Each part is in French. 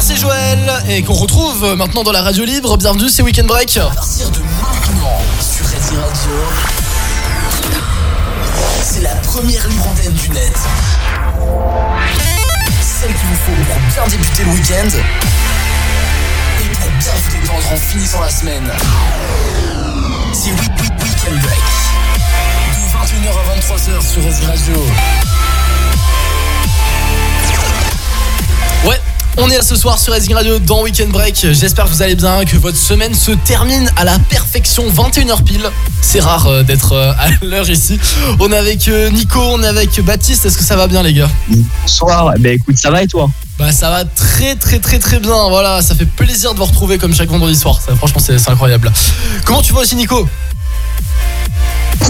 Merci Joël et qu'on retrouve maintenant dans la radio libre. Bienvenue, c'est Weekend Break. À partir de maintenant sur Ready Radio, c'est la première libre antenne du net. Celle qu'il vous faut pour bien débuter le week-end et pour bien vous détendre en finissant la semaine. C'est Week Week Weekend Break. De 21h à 23h sur Ready Radio. Ouais. On est là ce soir sur Racing Radio dans Weekend Break. J'espère que vous allez bien, que votre semaine se termine à la perfection, 21h pile. C'est rare euh, d'être euh, à l'heure ici. On est avec euh, Nico, on est avec Baptiste. Est-ce que ça va bien, les gars? Bonsoir, ben écoute, ça va et toi? Bah, ça va très, très, très, très bien. Voilà, ça fait plaisir de vous retrouver comme chaque vendredi soir. Ça, franchement, c'est c'est incroyable. Comment tu vas aussi, Nico?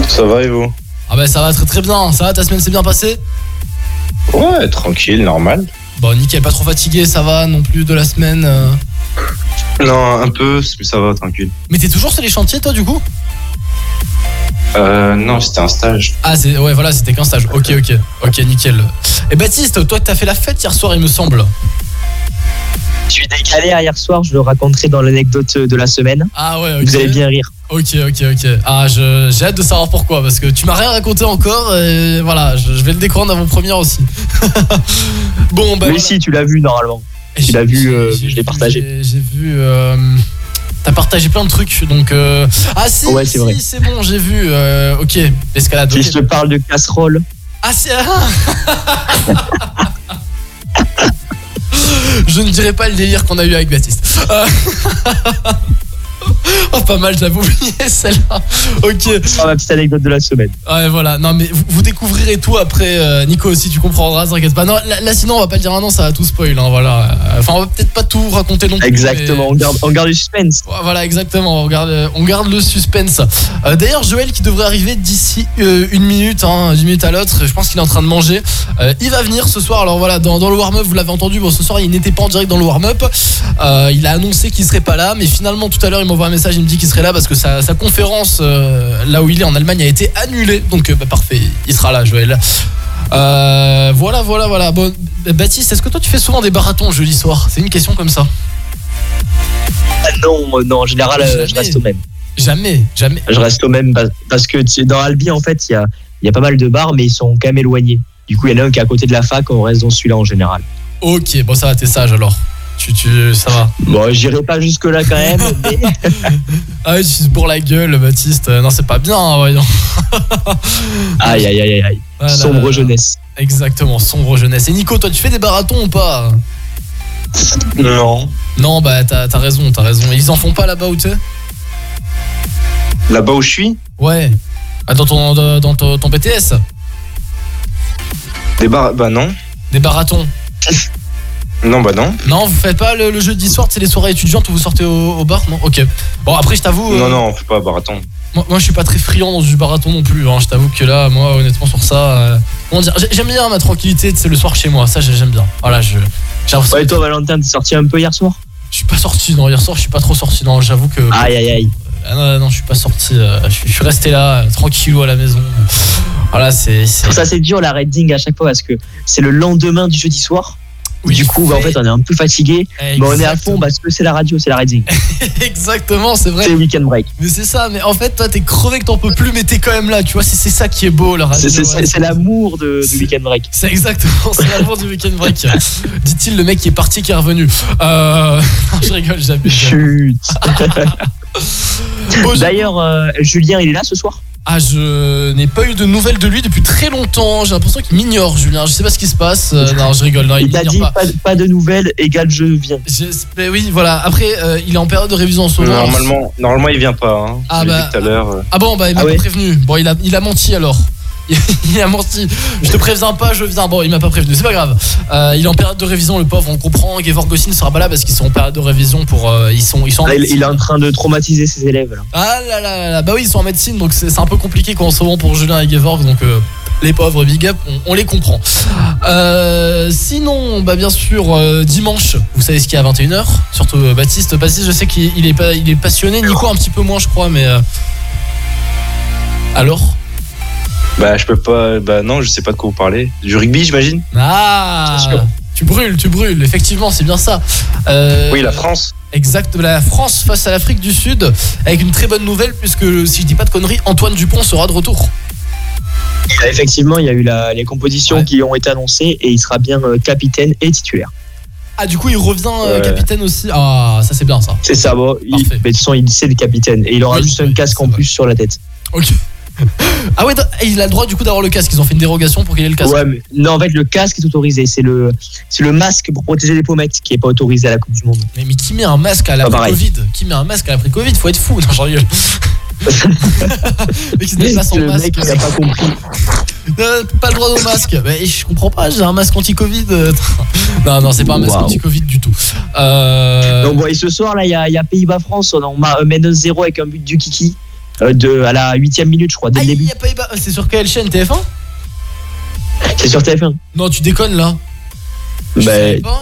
Ça va et vous? Ah, bah, ça va très, très bien. Ça va, ta semaine s'est bien passée? Ouais, tranquille, normal. Bon, nickel, pas trop fatigué, ça va non plus de la semaine. euh. Non, un peu, mais ça va, tranquille. Mais t'es toujours sur les chantiers, toi, du coup? Euh, non, c'était un stage. Ah, c'est ouais, voilà, c'était qu'un stage. Ok, ok, ok, nickel. Et Baptiste, toi, t'as fait la fête hier soir, il me semble. Je suis décalé à hier soir, je le raconterai dans l'anecdote de la semaine. Ah ouais, ok. Vous allez bien rire. Ok, ok, ok. Ah, je- j'ai hâte de savoir pourquoi, parce que tu m'as rien raconté encore, et voilà, je, je vais le découvrir dans mon premier aussi. bon, bah. Mais voilà. si, tu l'as vu normalement. Et tu l'as vu, euh, je l'ai partagé. J'ai vu. euh, T'as partagé plein de trucs, donc. euh, Ah, si, Ouais, c'est si, vrai. c'est bon, j'ai vu. euh, Ok, escalade. Si je te parle de casserole, Ah, c'est. Je ne dirais pas le délire qu'on a eu avec Baptiste. Oh, pas mal, j'avais oublié celle-là. Ok. ce sera ma petite anecdote de la semaine. Ouais, voilà. Non, mais vous, vous découvrirez tout après. euh, Nico aussi, tu comprendras, t'inquiète pas. Non, là, là, sinon, on va pas le dire maintenant, ça va tout spoil. hein, voilà. Enfin, on va peut-être pas tout raconter non plus. Exactement, on garde, on garde le suspense. Voilà, exactement. On garde, on garde le suspense. Euh, D'ailleurs, Joël qui devrait arriver d'ici euh, une minute, hein, d'une minute à l'autre. Je pense qu'il est en train de manger. Il va venir ce soir. Alors voilà, dans, dans le warm-up, vous l'avez entendu. Bon, ce soir, il n'était pas en direct dans le warm-up. Il a annoncé qu'il serait pas là, mais finalement, tout à l'heure, il m'envoie un message. Il me dit qu'il serait là parce que sa, sa conférence euh, là où il est en Allemagne a été annulée. Donc, euh, bah, parfait, il sera là, Joël. Euh, voilà, voilà, voilà. Bon, Baptiste, est-ce que toi tu fais souvent des marathons jeudi soir? C'est une question comme ça. Non, non, en général, je reste au même. Jamais, jamais. Je reste au même parce- que dans Albi, en fait, il y a, il y a pas mal de bars, mais ils sont quand même éloignés. Du coup, il y en a un qui est à côté de la fac, on reste dans celui-là en général. Ok, bon ça va, t'es sage alors. Tu, tu, ça va. Bon, j'irai pas jusque-là quand même, mais Ah oui, tu se bourres la gueule, Baptiste. Euh, Non, c'est pas bien, hein, voyons. aïe, aïe, aïe, aïe. Ah Sombre jeunesse. Exactement, sombre jeunesse. Et Nico, toi, tu fais des marathons ou pas? Non. Non, bah t'as t'as raison, t'as raison. Ils en font pas là-bas où tu es? Là-bas où je suis, Ouais. Ah, dans ton, dans, ton, ton BTS des bars. Bah non. Des marathons Non, bah non. Non, vous faites pas le, le jeudi soir, c'est les soirées étudiantes où vous sortez au, au bar Non Ok. Bon, après, je t'avoue. euh, Non, non, on fait pas marathon. Moi, moi, je suis pas très friand dans du marathon non plus. hein. Je t'avoue que là, moi, honnêtement, sur ça. euh, comment dire J'aime bien ma tranquillité, c'est le soir chez moi. Ça, j'ai- j'aime bien. Voilà, je. Ouais, que- toi, Valentin, t'es sorti un peu hier soir? Je suis pas sorti, non, hier soir, je suis pas trop sorti. Non, j'avoue que. Aïe, aïe, aïe. Ah non, non, je suis pas sorti. euh, je, suis- resté là, tranquillou à la maison. Voilà, c'est. ça, c'est dur la Redding à chaque fois parce que c'est le lendemain du jeudi soir. Oui, du coup, bah, en fait, on est un peu fatigué, mais on est à fond parce que c'est la radio, c'est la Redding. Exactement, c'est vrai. C'est le weekend break. Mais c'est ça, mais en fait, toi, t'es crevé que t'en peux plus, mais t'es quand même là, tu vois. C'est c'est ça qui est beau, la radio. C'est- l'amour du weekend break. C'est exactement, c'est l'amour du week-end break. Dit-il le mec qui est parti, qui est revenu. Euh... non, je rigole, j'abuse. Chut. D'ailleurs, euh, Julien, il est là ce soir? Ah, je n'ai pas eu de nouvelles de lui depuis très longtemps. J'ai l'impression qu'il m'ignore, Julien. Je sais pas ce qui se passe. Euh, non, je rigole. Non, il Il t'a dit m'ignore pas. pas, pas de nouvelles, égale je viens. J'espère- oui, voilà. Après, euh, il est en période de révision en ce moment. Normalement, normalement, il vient pas. Hein. Ah bah, dit tout à l'heure. euh. Ah bon, bah il m'a Ah ouais prévenu. Bon, il a, il a menti alors. Il a menti. Je te préviens pas, je viens. Bon, il m'a pas prévenu, c'est pas grave. Euh, il est en période de révision, le pauvre, on comprend. Gevorg aussi ne sera pas là parce qu'ils sont en période de révision pour. euh, ils sont, ils sont en Là, il, est en train de traumatiser ses élèves. Là. Ah là là là là. Bah oui, ils sont en médecine, donc c'est un peu compliqué quoi, en ce moment pour Julien et Gevorg, donc euh, les pauvres big up, on, on les comprend. Sinon, bah bien sûr, dimanche, vous savez ce qu'il y a à 21h, surtout Baptiste. Baptiste, je sais qu'il il est, pas, il est passionné, Nico un petit peu moins, je crois, mais. Alors? Bah, je peux pas. Bah, non, je sais pas de quoi vous parlez. Du rugby, j'imagine? Ah. Tu brûles, tu brûles. Effectivement, c'est bien ça. Euh, Oui, la France. Exact, la France face à l'Afrique du Sud avec une très bonne nouvelle puisque si je dis pas de conneries, Antoine Dupont sera de retour. Effectivement, il y a eu la- les compositions Ouais. qui ont été annoncées et il sera bien euh, capitaine et titulaire. Ah du coup il revient euh, capitaine aussi? Ah ça c'est bien ça. C'est ça, bon, il, mais de toute façon, il c'est le capitaine et il aura Oui, juste oui, un casque en vrai. plus sur la tête. Ok. Ah ouais, il a le droit du coup d'avoir le casque. Ils ont fait une dérogation pour qu'il ait le casque. Ouais, mais non, en fait, le casque est autorisé. C'est le, c'est le masque pour protéger les pommettes qui est pas autorisé à la Coupe du Monde. Mais, mais qui met un masque à Pas l'après. Covid? Qui met un masque à l'après Covid? Faut être fou. Non, j'en rigole. mais qui se déplace en masque. mec, il a pas compris. Euh, pas le droit au masque. Mais je comprends pas. J'ai un masque anti-Covid. Non non, c'est pas un masque anti-Covid du tout. Euh... Donc, bon, et ce soir, là, il y a, Pays-Bas-France. On euh, mène 1-0 avec un but du Kiki de, à la huitième minute, je crois, dès le début. C'est sur quelle chaîne TF1 C'est sur TF1. Non, tu déconnes là. Je Bah, pas.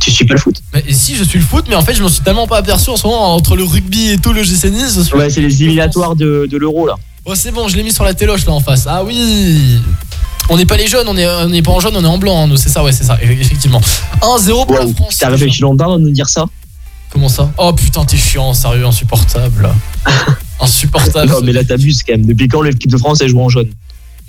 tu suis pas le foot. Mais si je suis le foot, mais en fait je m'en suis tellement pas aperçu en ce moment entre le rugby et tout le GC Nice. je suis- Ouais, c'est les éliminatoires de, de l'Euro, là. Oh c'est bon, je l'ai mis sur la téloche là en face. Ah oui. On n'est pas les jeunes, on est, on n'est pas en jaune, on est en blanc. hein, c'est ça, ouais, c'est ça, effectivement. 1-0 pour la France. t'as réfléchi longtemps de nous dire ça? Comment ça? Oh putain, t'es chiant, sérieux, insupportable. insupportable. Non, mais là, t'abuses quand même. Depuis quand l'équipe de France, elle joue en jaune?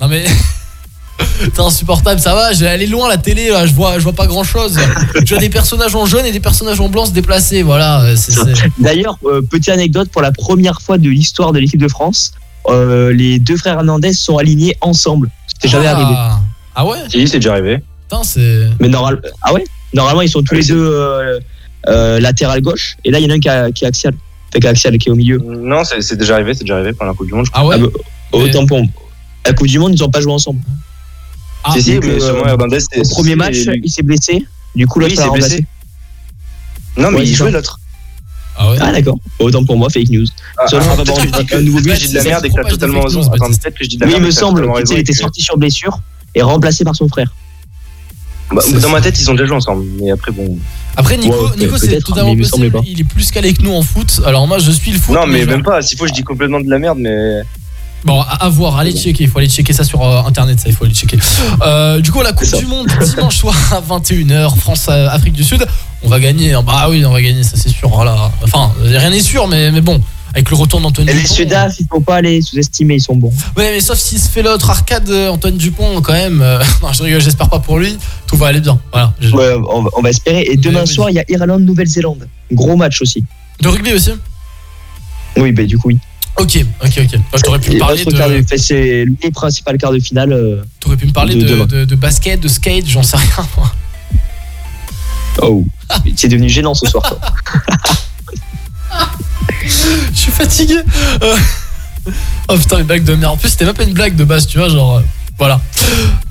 Non mais. T'es insupportable, ça va, j'ai allé loin la télé là, je vois, je vois pas grand chose. Je vois des personnages en jaune et des personnages en blanc se déplacer, voilà. euh, D'ailleurs, euh, petite anecdote, pour la première fois de l'histoire de l'équipe de France, euh, les deux frères Hernandez sont alignés ensemble. C'était jamais ah. arrivé. Ah ouais? Si, c'est déjà arrivé. Putain, c'est. Mais normal, ah ouais? Normalement, ils sont tous Oui, les deux euh, euh, latéral gauche. Et là, il y en a un qui, a- qui est axial. Fait qu'axial qui est au milieu. Non, c'est c'est déjà arrivé, c'est déjà arrivé pendant la Coupe du Monde. je Ah ouais Ah bah, Mais- Autant pour la Coupe du Monde, ils n'ont pas joué ensemble. Ah, si, mais euh. Au premier match, et il s'est blessé. Du coup, Oui, l'autre il l'a s'est remplacé. blessé. Non, mais Ouais, il jouait l'autre. Ah ouais Ah d'accord. Autant pour moi, fake news. Ah, Ça, ah, peut-être voir que je dis que- un nouveau but, dis de la c'est merde et que t'as totalement raison. peut-être que je dis de la Oui, merde. il me semble et était sorti sur blessure et remplacé par son frère. Bah, Dans ma tête, ils ont déjà joué ensemble. Mais après, bon. Après, Nico, Ouais, Nico c'est totalement il possible. pas. Il est plus calé que nous en foot. Alors moi, je suis le foot. Non, mais même pas. S'il faut, je dis complètement de la merde, mais. Bon, à, à voir, allez checker, il faut aller checker ça sur euh, internet, ça, il faut aller checker. Euh, du coup, la Coupe du Monde, dimanche soir à 21h, France-Afrique du Sud, on va gagner, hein. bah oui, on va gagner, ça c'est sûr, voilà. Enfin, rien n'est sûr, mais, mais bon, avec le retour d'Antoine Et les Dupont. Sudaf, il faut pas les sous-estimer, ils sont bons. Ouais, mais sauf s'il se fait l'autre arcade, euh, Antoine Dupont, quand même, euh, non, je rigole, j'espère pas pour lui, tout va aller bien, voilà. Ouais, on, va, on va espérer. Et demain Oui, soir, il y a Irlande-Nouvelle-Zélande. Gros match aussi. De rugby aussi Oui, bah du coup, oui. Ok, ok, ok. Bah, je t'aurais pu me parler quart de- c'est les principales quarts de finale. euh, t'aurais pu me parler de de, demain. de- de basket, de skate, j'en sais rien, moi. Oh. C'est devenu gênant ce soir. toi. Fatigué. Euh, Oh putain, les blagues de merde. En plus, c'était même pas une blague de base, tu vois, genre. euh, Voilà.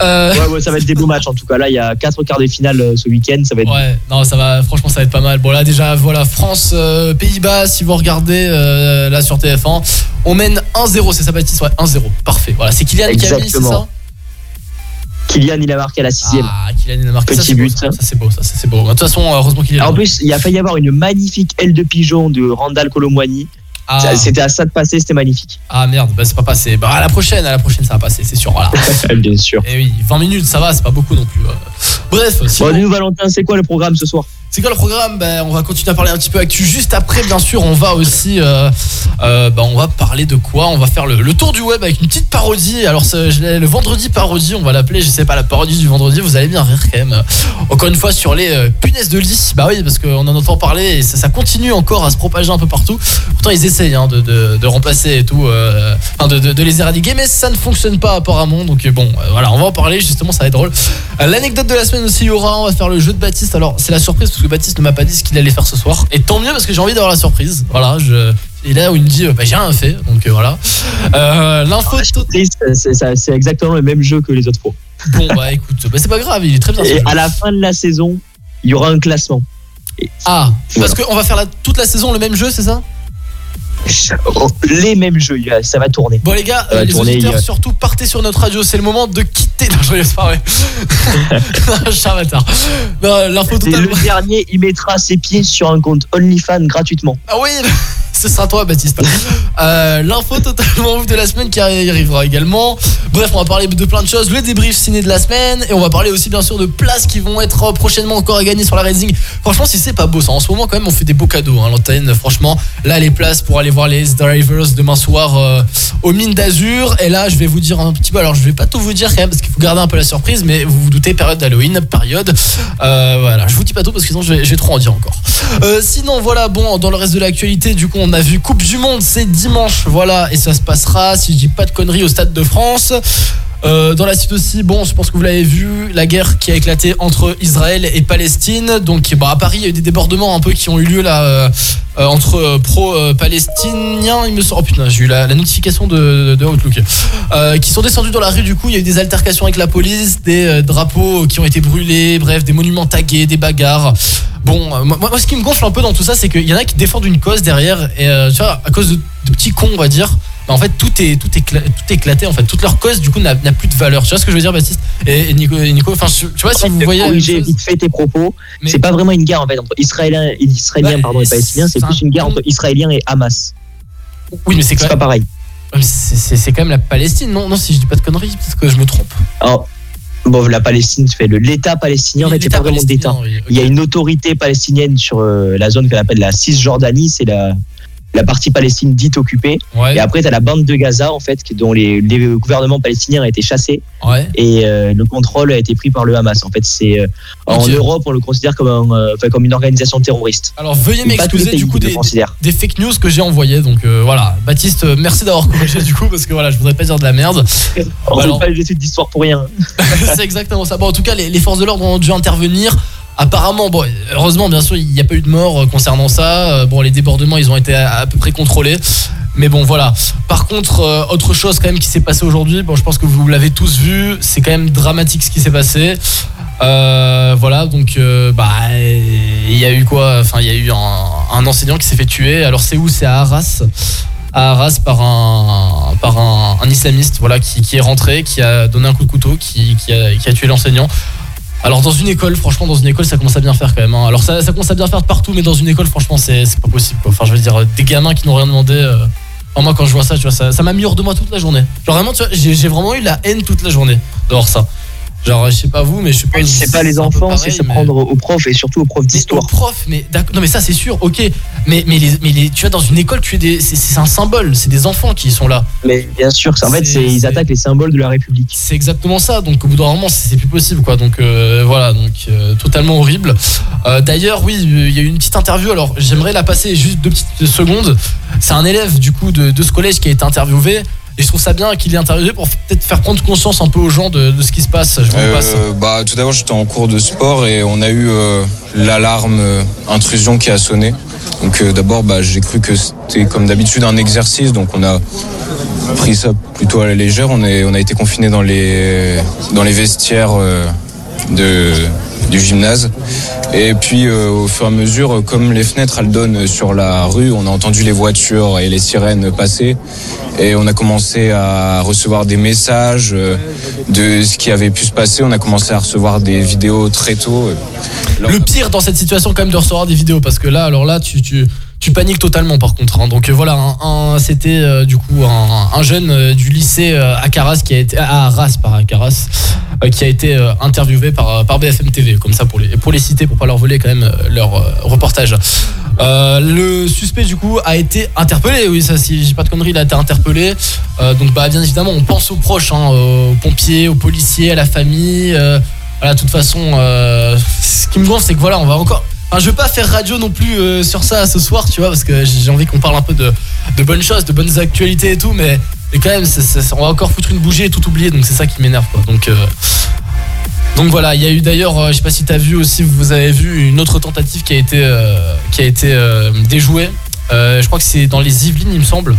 Euh, ouais, ouais, ça va être des beaux matchs en tout cas. Là, il y a quatre quarts de finale ce week-end. Ça va être. Ouais, non, ça va, franchement, ça va être pas mal. Bon, là, déjà, voilà, France, euh, Pays-Bas, si vous regardez là sur TF1, on mène 1-0, c'est ça, Baptiste Ouais, 1-0. Parfait. Voilà, c'est Kylian qui a mis, c'est Exactement. ça Kylian, il a marqué à la sixième. Ah, Kylian, il a marqué. ça, Petit beau, but. Ça, Ça, c'est beau, ça, ça, c'est beau. De toute façon, heureusement qu'il est. Ah, en plus, il a failli y avoir une magnifique aile de pigeon de Randall Colomwani. Ah, C'était à ça de passer, c'était magnifique. ah, merde, bah, c'est pas passé. Bah, à la prochaine, à la prochaine, ça va passer, c'est sûr. Voilà. Bien sûr. Et oui, 20 minutes, ça va, c'est pas beaucoup non plus. euh. Bref, sinon- Bon, nous, Valentin, c'est quoi le programme ce soir? C'est quoi le programme? Ben, On va continuer à parler un petit peu actu. Juste après, bien sûr, on va aussi, euh, euh, ben, on va parler de quoi? On va faire le, tour du web avec une petite parodie. Alors, le vendredi parodie, on va l'appeler. Je sais pas la parodie du vendredi. Vous allez bien rire quand même. Encore une fois sur les euh, punaises de lit. Bah oui, parce qu'on en entend parler et ça, continue encore à se propager un peu partout. Pourtant, ils essayent hein, de, de- remplacer et tout, euh, enfin, de, les éradiquer, mais ça ne fonctionne pas apparemment. Donc euh, bon, euh, voilà, on va en parler. Justement, ça va être drôle. Euh, L'anecdote de la semaine aussi, il. On va faire le jeu de Baptiste. Alors, c'est la surprise parce que Baptiste ne m'a pas dit ce qu'il allait faire ce soir. Et tant mieux parce que j'ai envie d'avoir la surprise. Voilà, je. Et là où il me dit, euh, bah, j'ai rien fait. Donc euh, voilà. Euh, L'info. Triste, c'est exactement le même jeu que les autres fois. Bon, bah écoute, bah, c'est pas grave, il est très bien. Et à la fin de la saison, il y aura un classement. Ah, parce qu'on va faire la- toute la saison le même jeu, c'est ça? Les mêmes jeux, a- ça va tourner. Bon les gars, euh, les tourner, auditeurs, a- surtout partez sur notre radio, c'est le moment de quitter. Non, je c'est pas L'info le dernier, il mettra ses pieds sur un compte OnlyFans gratuitement. Ah oui, Ce sera toi, Baptiste. Euh, L'info totalement ouf de la semaine qui arrivera également. Bref, on va parler de plein de choses. Le débrief ciné de la semaine. Et on va parler aussi, bien sûr, de places qui vont être prochainement encore à gagner sur la Racing. Franchement, si c'est pas beau ça. En ce moment, quand même, on fait des beaux cadeaux. Hein, l'antenne, franchement. Là, les places pour aller voir les Drivers demain soir euh, aux mines d'Azur. Et là, je vais vous dire un petit peu. Alors, je vais pas tout vous dire quand même parce qu'il faut garder un peu la surprise. Mais vous vous doutez, période d'Halloween, période. Euh, voilà, je vous dis pas tout parce que sinon, je trop en dire encore. Euh, sinon, voilà, bon, dans le reste de l'actualité, du coup, on a vu Coupe du Monde, c'est dimanche, voilà, et ça se passera, si je dis pas de conneries, au Stade de France. Euh, dans la suite aussi, bon, je pense que vous l'avez vu, la guerre qui a éclaté entre Israël et Palestine. Donc, bah, à Paris, il y a eu des débordements un peu qui ont eu lieu là euh, euh, entre pro-palestiniens. Il me semble, oh putain, j'ai eu la, notification de, Outlook, qui sont descendus dans la rue. Du coup, il y a eu des altercations avec la police, des drapeaux qui ont été brûlés, bref, des monuments tagués, des bagarres. Bon, moi, ce qui me gonfle un peu dans tout ça, c'est qu'il y en a qui défendent une cause derrière, et tu vois, à cause de petits cons, on va dire. Bah, en fait, tout est tout est tout est éclaté. En fait, toute leur cause, du coup, n'a plus de valeur. Tu vois ce que je veux dire, Baptiste? Et, et Nico, et Nico. Enfin, je- tu vois, si vous voyez. corriger vite fait tes propos, mais- c'est pas vraiment une guerre en fait entre Israéliens, Israéliens Ouais, pardon, et Palestiniens, c'est plus un une guerre entre Israéliens et Hamas. Oui, mais c'est pas même. pareil. C'est quand même la Palestine, non Non, si je dis pas de conneries, peut-être que je me trompe. Alors, bon, la Palestine fait le l'État palestinien, en fait, c'est pas vraiment d'État. oui. Il y a une autorité palestinienne sur euh, la zone qu'on appelle la Cisjordanie, c'est la, la partie palestine dite occupée. Ouais, Et après, tu as la bande de Gaza, en fait, dont les, les gouvernements palestiniens ont été chassés ouais. et euh, le contrôle a été pris par le Hamas. En fait, c'est euh, en. Europe, on le considère comme, un, euh, comme une organisation terroriste. Alors, veuillez m'excuser du coup des, fake news que j'ai envoyées. Donc voilà, Baptiste, merci d'avoir corrigé du coup, parce que voilà, je voudrais pas dire de la merde. On Bah ne alors- pas les études d'histoire pour rien. c'est exactement ça. Bon, en tout cas, les, les forces de l'ordre ont dû intervenir. Apparemment, bon, heureusement, bien sûr, il n'y a pas eu de mort euh, concernant ça. Euh, Bon, les débordements, ils ont été à, peu près contrôlés. Mais bon, voilà. Par contre, euh, autre chose quand même qui s'est passé aujourd'hui, bon, je pense que vous l'avez tous vu, c'est quand même dramatique ce qui s'est passé. Voilà, donc, bah, il y a eu quoi Enfin, il y a eu un, enseignant qui s'est fait tuer. Alors, c'est où? C'est à Arras à Arras par un islamiste voilà qui, est rentré qui a donné un coup de couteau qui a tué l'enseignant alors dans une école franchement dans une école ça commence à bien faire quand même hein. alors ça, ça commence à bien faire de partout mais dans une école franchement c'est pas possible quoi. enfin je veux dire des gamins qui n'ont rien demandé euh, enfin, moi quand je vois ça tu vois ça ça m'a mis hors de moi toute la journée genre vraiment tu vois j'ai vraiment eu la haine toute la journée dehors ça genre je sais pas vous mais je sais pas C'est pas les enfants, c'est pareil, se mais- prendre aux profs et surtout aux profs d'histoire. prof, mais d'accord. Non, mais ça c'est sûr, ok. Mais mais les, mais les, tu vois dans une école, tu es des, c'est- c'est un symbole, c'est des enfants qui sont là. Mais bien sûr, c'est- en fait, C'est- c'est- ils attaquent les symboles de la République. C'est exactement ça. Donc au bout d'un moment, c'est c'est plus possible, quoi. Donc euh, voilà, donc euh, totalement horrible. Euh, D'ailleurs, oui, il y a eu une petite interview. Alors j'aimerais la passer juste deux petites secondes. C'est un élève du coup de, de ce collège qui a été interviewé. Et je trouve ça bien qu'il ait interviewé pour peut-être faire prendre conscience un peu aux gens de, de ce qui se passe. Je vous le passe. Euh, bah, tout d'abord, j'étais en cours de sport et on a eu euh, l'alarme euh, intrusion qui a sonné. Donc euh, d'abord, bah, j'ai cru que c'était comme d'habitude un exercice, donc on a pris ça plutôt à la légère. On, a été confinés dans les, dans les vestiaires euh, de, du gymnase. Et puis euh, au fur et à mesure, comme les fenêtres elles donnent sur la rue, on a entendu les voitures et les sirènes passer. Et on a commencé à recevoir des messages euh, de ce qui avait pu se passer. On a commencé à recevoir des vidéos très tôt. Le pire dans cette situation, quand même, de recevoir des vidéos, parce que là, alors là, tu, tu, tu paniques totalement, par contre. hein. Donc euh, voilà, un, un- c'était euh, du coup un, un jeune euh, du lycée euh, à Caras qui a été à Arras par Caras, euh, qui a été interviewé par, par BFM TV, comme ça pour les pour les citer, pour pas leur voler quand même leur reportage. Le suspect du coup a été interpellé, oui ça si j'ai pas de conneries, il a été interpellé. Donc bah bien évidemment on pense aux proches, hein, aux pompiers, aux policiers, à la famille. voilà, de toute façon, ce qui me gonfle, c'est que voilà, on va encore. Enfin, je veux pas faire radio non plus euh, sur ça ce soir, tu vois, parce que j'ai envie qu'on parle un peu de, de bonnes choses, de bonnes actualités et tout, mais, mais quand même, on va encore foutre une bougie et tout oublier, donc c'est ça qui m'énerve, quoi. Donc, euh, donc voilà, il y a eu d'ailleurs, euh, je sais pas si t'as vu aussi, vous avez vu une autre tentative qui a été, qui a été déjouée. Je crois que c'est dans les Yvelines, il me semble.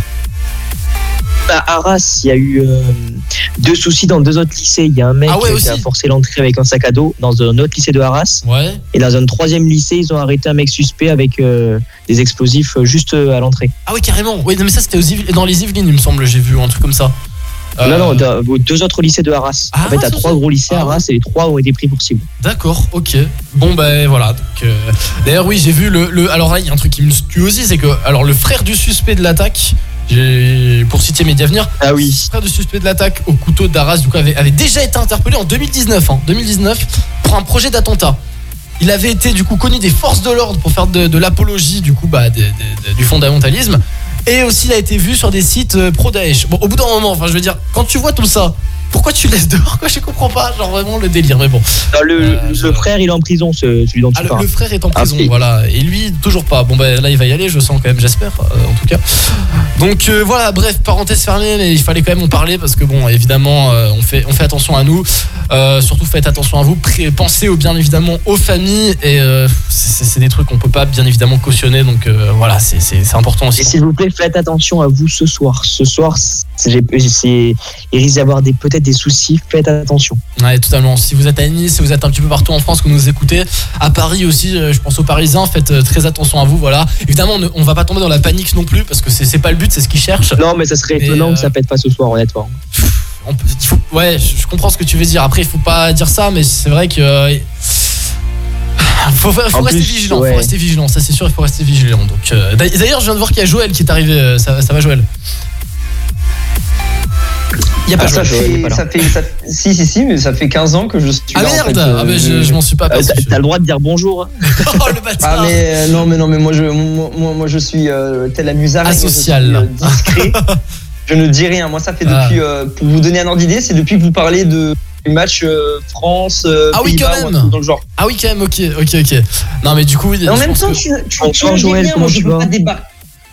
À Arras, il y a eu euh, deux soucis dans deux autres lycées. Il y a un mec Ah ouais, qui a forcé l'entrée avec un sac à dos dans un autre lycée de Arras. Ouais. Et dans un troisième lycée, ils ont arrêté un mec suspect avec euh, des explosifs euh, juste à l'entrée. Ah oui, carrément. Oui, mais ça c'était aux dans les Yvelines, il me semble, j'ai vu un truc comme ça. Euh, Non, non, deux autres lycées de Arras. Ah, en fait, t'as trois gros lycées à Ah. Arras et les trois ont été pris pour cible. D'accord, ok. Bon ben voilà. euh, D'ailleurs oui j'ai vu le, le- Alors là il y a un truc qui me tue aussi, c'est que alors le frère du suspect de l'attaque, pour citer Média Venir, Ah oui. le frère du suspect de l'attaque au couteau d'Arras du coup avait, avait déjà été interpellé en 2019, hein, 2019 pour un projet d'attentat. Il avait été du coup connu des forces de l'ordre pour faire de, de l'apologie du coup bah, de- de- de- du fondamentalisme. Et aussi il a été vu sur des sites euh, pro-Daesh. Bon au bout d'un moment, enfin je veux dire, quand tu vois tout ça, pourquoi tu le laisses dehors quoi Je comprends pas, genre vraiment le délire. Mais bon. Non, le, Euh, le je- frère, il est en prison, ce- celui dont tu Ah, le, parles. le frère est en prison, Ah, voilà. Et lui, toujours pas. Bon, ben là, il va y aller, je sens quand même, j'espère, euh, en tout cas. Donc euh, voilà, bref, parenthèse fermée, mais il fallait quand même en parler parce que, bon, évidemment, on, fait, on fait attention à nous. Surtout, faites attention à vous. Pensez au- bien évidemment aux familles. Et c'est des trucs qu'on peut pas, bien évidemment, cautionner. Donc voilà, c'est- important Et aussi. s'il vous plaît, faites attention à vous ce soir. Ce soir, il risque d'y avoir des- peut-être des soucis. Faites attention. Ouais, totalement. Si vous êtes à Nice, si vous êtes un petit peu partout en France que vous nous écoutez, à Paris aussi, euh, je pense aux Parisiens, faites euh, très attention à vous. Voilà. Évidemment, on ne- on va pas tomber dans la panique non plus parce que c'est pas le but, c'est ce qu'ils cherchent. Non, mais ça serait Mais, étonnant euh, que ça pète pas ce soir, honnêtement. On peut- faut- ouais, je comprends ce que tu veux dire. Après, il faut pas dire ça, mais c'est vrai que. euh, faut, rester plus, vigilant, ouais. faut rester vigilant, ça c'est sûr, il faut rester vigilant. Donc, euh, d'ailleurs, je viens de voir qu'il y a Joël qui est arrivé. euh, Ça, ça va, Joël? Y a pas Ah, ça, Joël. il est fait, ça fait, ça- si, si, si, mais ça fait 15 ans que je suis Ah là. en merde fait, euh, Ah, mais je, je m'en suis pas Euh, aperçu. T'as le droit de dire bonjour. hein. oh le bâtard Ah, mais euh, non, mais non, mais moi, je, moi, moi, moi, je suis euh, tel la musarde. Asocial. discret. je ne dis rien. Moi, ça fait Ah. depuis, euh, pour vous donner un ordre d'idée, c'est depuis que vous parlez de, du match euh, France, euh, Ah oui, quand même. truc dans le genre. Ah oui, quand même, ok, ok, ok. Non, mais du coup, en je même temps, que- tu, tu, tu rien, comment moi, je tu peux pas débarquer.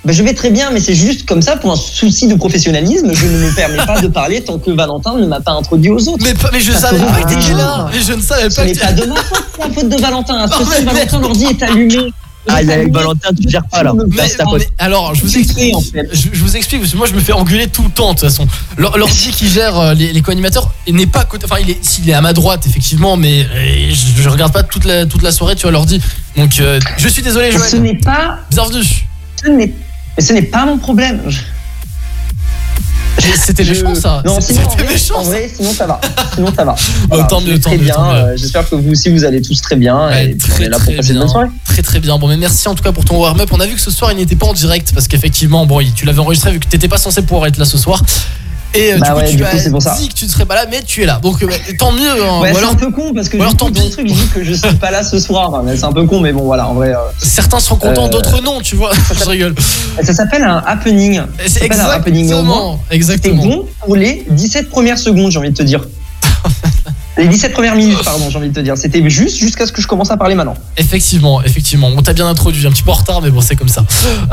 Ben, je vais très bien, mais c'est juste comme ça, pour un souci de professionnalisme, je ne me permets pas de parler tant que Valentin ne m'a pas introduit aux autres. Mais, je savais pas que t'étais là Mais je ne savais Ce pas n'est que pas de ma faute, c'est la faute de Valentin. Parce que si mais Valentin l'ordi est allumé. Ah, il avec Valentin, tu gères pas là. Mais- Là, alors, je vous explique. fais, en fait. Je, je vous explique parce que moi je me fais engueuler tout le temps de toute façon. L'ordi qui gère euh, les, les co-animateurs il n'est pas. Enfin, il est, s'il est à ma droite effectivement, mais euh, je, je regarde pas toute la toute la soirée. Tu vois l'ordi. Donc euh, je suis désolé, Ce Joël. n'est pas, Bienvenue. ce n'est, mais ce n'est pas mon problème. C'était je- méchant ça. Non, sinon, en vrai, méchant. en ça. vrai, sinon ça va. Sinon ça va. Bon, tant mieux, tant très bien. euh, J'espère que vous aussi vous allez tous très bien. Ouais, et puis on très, est là pour très passer une bien. bonne soirée. Très très bien. Bon mais merci en tout cas pour ton warm-up. On a vu que ce soir il n'était pas en direct parce qu'effectivement bon tu l'avais enregistré vu que t'étais pas censé pouvoir être là ce soir. Et euh, Bah du coup ouais, tu du as coup, c'est pour ça. dit que tu ne serais pas là mais tu es là. Donc euh, bah, tant mieux. hein. Ouais, Ou c'est alors un peu con parce que alors tant pis. truc, dis que je suis pas là ce soir. C'est un peu con, mais bon, voilà, en vrai. euh, certains seront contents, Euh, d'autres non. Tu vois. je rigole. Ça s'appelle un happening. C'est C'est un happening, exactement. Exactement. bon pour les 17 premières secondes, j'ai envie de te dire. Les 17 premières minutes, pardon, j'ai envie de te dire. C'était juste jusqu'à ce que je commence à parler maintenant. Effectivement, effectivement. On t'a bien introduit, un petit peu en retard, mais bon, c'est comme ça.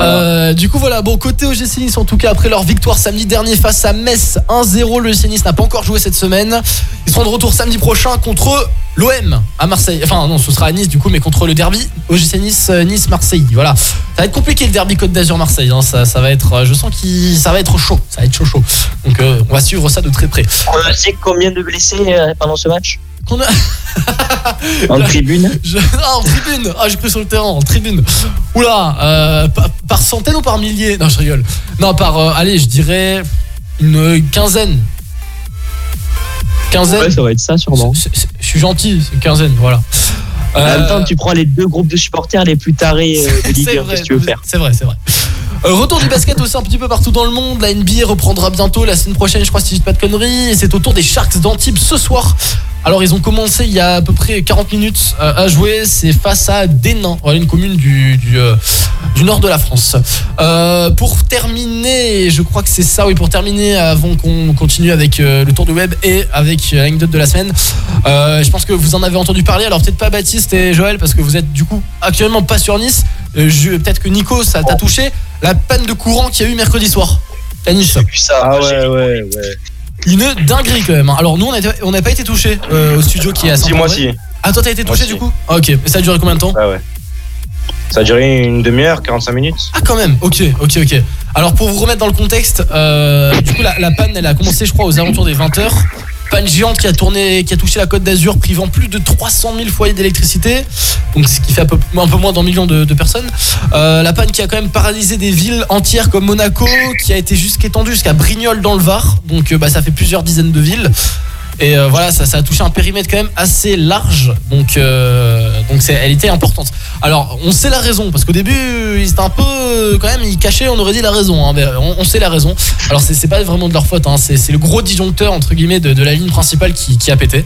Euh, du coup, voilà. Bon, côté OGC Nice, en tout cas, après leur victoire samedi dernier face à Metz 1-0, le OGC Nice n'a pas encore joué cette semaine. Ils seront de retour samedi prochain contre l'OM à Marseille. Enfin, non, ce sera à Nice, du coup, mais contre le derby OGC Nice, euh, Nice-Marseille. Voilà. Ça va être compliqué le derby Côte d'Azur-Marseille. hein. Ça, ça va être, euh, je sens qu'il, ça va être chaud. Ça va être chaud, chaud. Donc, euh, on va suivre ça de très près. On sait combien de blessés euh, pendant ce match Qu'on a- En tribune Je- Ah, en tribune Ah, j'ai cru sur le terrain, en tribune. Oula, euh, par, par centaines ou par milliers? Non, je rigole. Non, par, euh, allez, je dirais une quinzaine. Quinzaine Ouais, ça va être ça sûrement. Je suis gentil, c'est une quinzaine, voilà. En même Euh, temps, tu prends les deux groupes de supporters les plus tarés euh, de Ligue c'est 1. vrai, Qu'est-ce que tu veux faire? C'est vrai, c'est vrai. Euh, retour du basket aussi un petit peu partout dans le monde. La NBA reprendra bientôt la semaine prochaine, je crois, si je dis pas de conneries. Et c'est au tour des Sharks d'Antibes ce soir. Alors, ils ont commencé il y a à peu près 40 minutes euh, à jouer. C'est face à Dénin, voilà, une commune du, du, euh, du nord de la France. Euh, pour terminer, je crois que c'est ça, oui, pour terminer, avant qu'on continue avec le tour du web et avec l'anecdote de la semaine, je pense que vous en avez entendu parler. Alors, peut-être pas Baptiste et Joël, parce que vous êtes du coup actuellement pas sur Nice. Peut-être que Nico, ça t'a touché. La panne de courant qu'il y a eu mercredi soir à Nice. Ah ouais, ouais, ouais. Une dinguerie quand même. hein. Alors, nous, on n'a on pas été touchés euh, au studio qui est à Si, Saint-André. moi si. Ah, toi, t'as été Moi touché aussi. du coup? Ah, Ok, et ça a duré combien de temps? Ouais, ouais. Ça a duré une demi-heure, 45 minutes. Ah quand même, ok, ok, ok. Alors pour vous remettre dans le contexte, euh, du coup la, la panne elle a commencé je crois aux alentours des 20h. Panne géante qui a tourné, qui a touché la Côte d'Azur, privant plus de 300 000 foyers d'électricité, donc ce qui fait un peu, moins d'un million de, de personnes. Euh, la panne qui a quand même paralysé des villes entières comme Monaco, qui a été jusqu'étendue jusqu'à Brignoles dans le Var, donc euh, bah, ça fait plusieurs dizaines de villes. Et euh, voilà, ça, a touché un périmètre quand même assez large, donc euh, donc elle était importante. Alors on sait la raison parce qu'au début ils étaient un peu quand même ils cachaient, on aurait dit la raison, hein, on, sait la raison. Alors c'est, pas vraiment de leur faute, hein, c'est, le gros disjoncteur entre guillemets de, la ligne principale qui, qui a pété.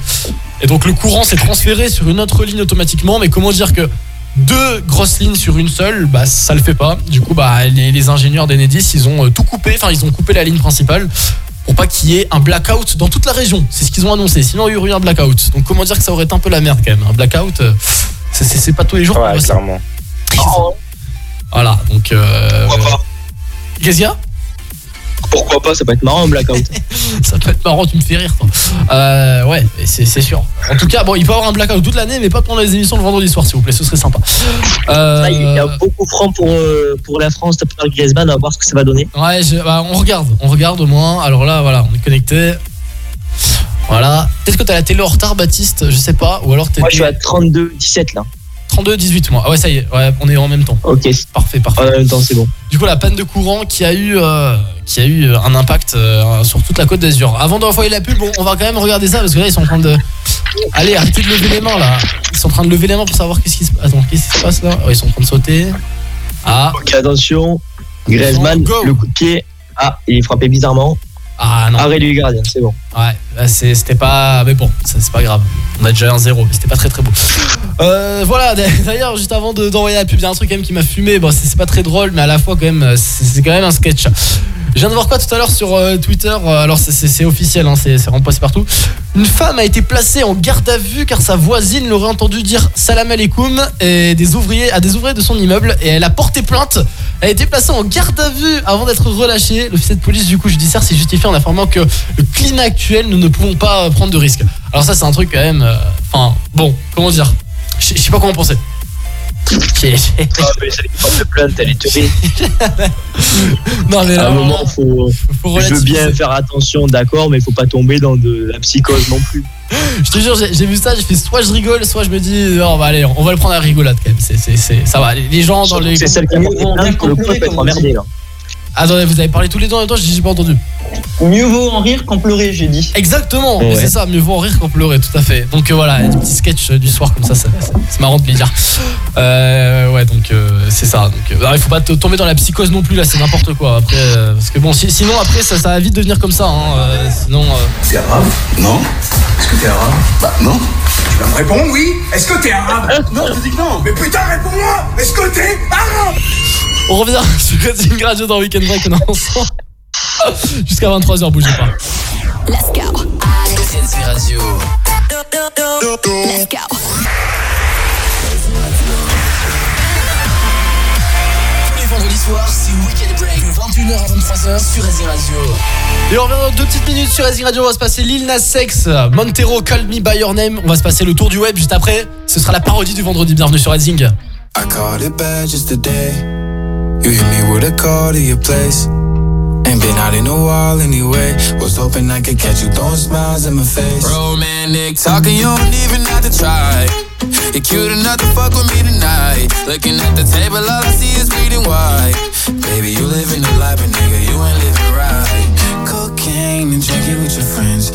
Et donc le courant s'est transféré sur une autre ligne automatiquement, mais comment dire que deux grosses lignes sur une seule, bah ça le fait pas. Du coup bah les, les ingénieurs d'Enedis ils ont euh, tout coupé, enfin ils ont coupé la ligne principale pour pas qu'il y ait un blackout dans toute la région. C'est ce qu'ils ont annoncé. Sinon, il y aurait eu un blackout. Donc, comment dire que ça aurait été un peu la merde quand même. Un blackout, euh, c'est- pas tous les jours Ouais, ça. clairement. Voilà, donc. Euh, Pourquoi pas? Qu'est-ce qu'il y a Pourquoi pas Ça peut être marrant un blackout. Ça peut être marrant, tu me fais rire, toi. Euh, ouais, c'est sûr. En tout cas, bon, il peut y avoir un blackout toute l'année, mais pas pendant les émissions le vendredi soir, s'il vous plaît. Ce serait sympa. Euh, Ah, il y a beaucoup franc pour, euh, pour la France, taper par Griezmann, on va voir ce que ça va donner. Ouais, je- bah, on regarde, on regarde au moins. Alors là, voilà, on est connecté. Voilà. Peut-être que t'as la télé en retard, Baptiste, je sais pas. Ou alors t'es Moi, je suis à 32-17 là. 32, 18 mois. Ah ouais, ça y est, ouais, on est en même temps. Ok, Parfait, parfait. en même temps, c'est bon. Du coup, la panne de courant qui a eu, euh, qui a eu un impact euh, sur toute la côte d'Azur. Avant d'envoyer la pub, bon, on va quand même regarder ça parce que là, ils sont en train de. Allez, arrêtez de lever les mains là. Ils sont en train de lever les mains pour savoir qu'est-ce qui se passe. Attends, qu'est-ce qui se passe là? Oh, Ils sont en train de sauter. Ah, Ok, attention. Griezmann, le coup de pied. Ah, il est frappé bizarrement. ah non. Arrêt du gardien, c'est bon. Ouais, c'était pas. Mais bon, c'est pas grave. On a déjà un zéro, c'était pas très très beau. Euh, voilà, d'ailleurs, juste avant de- d'envoyer la pub, il y a un truc quand même qui m'a fumé. Bon, c'est pas très drôle, mais à la fois, quand même, c'est quand même un sketch. Je viens de voir quoi tout à l'heure sur euh, Twitter? Euh, Alors, c'est- officiel, hein, c'est c'est passé partout. Une femme a été placée en garde à vue car sa voisine l'aurait entendu dire salam alaikum et des ouvriers, à des ouvriers de son immeuble et elle a porté plainte. Elle a été placée en garde à vue avant d'être relâchée. L'officier de police, du coup, judiciaire s'est justifié en informant que le climat actuel, nous ne pouvons pas prendre de risques. Alors, ça, c'est un truc quand même. euh, Enfin, bon, comment dire? Je sais pas comment penser. Ah, mais une porte de plainte, elle est terrible. non, mais À là, un moment, faut, faut je veux bien faire attention, d'accord, mais il faut pas tomber dans de la psychose non plus. Je te jure, j'ai vu ça, j'ai fait soit je rigole, soit je me dis, oh, bah allez, on va le prendre à la rigolade quand même. Ça va, les les gens dans les. C'est celle qui vient le peut être emmerdé là. Attendez, vous avez parlé tous les deux en même temps, j'ai pas entendu. Mieux vaut en rire qu'en pleurer, j'ai dit. Exactement, mais Ouais. c'est ça, mieux vaut en rire qu'en pleurer, tout à fait. Donc euh, voilà, des petits sketchs euh, du soir comme ça, c'est, marrant de les dire. Euh, ouais, donc euh, c'est ça. Donc, euh, alors, il faut pas te- tomber dans la psychose non plus, là, c'est n'importe quoi. Après, euh, parce que bon, si- sinon après, ça, ça va vite devenir comme ça. Hein, euh, sinon. euh, T'es arabe? Non. Est-ce que t'es arabe? Bah non. Tu vas me répondre oui Est-ce que t'es arabe? Non, je dis que non. Mais putain, réponds-moi Est-ce que t'es arabe? On revient sur Cutting Radio dans Weekend Break, on est ensemble. Jusqu'à 23h, bougez pas. Let's go. Frenzy Radio. Let's go. Tous les vendredis soirs, c'est Weekend Break de 21h à 23h sur Radio. Et on revient dans deux petites minutes sur Racing Radio. On va se passer Lil Nas X, Montero, Call Me By Your Name. On va se passer le tour du web juste après. Ce sera la parodie du vendredi. Bienvenue sur Racing. I called it bad just today. You hit me with a call to your place. Ain't been out in a while anyway. Was hoping I could catch you throwing smiles in my face. Romantic talking, you don't even have to try. You're cute enough to fuck with me tonight. Looking at the table, all I see is bleeding white. Baby, you living the life, but nigga, you ain't living right. Cocaine and drinking with your friends.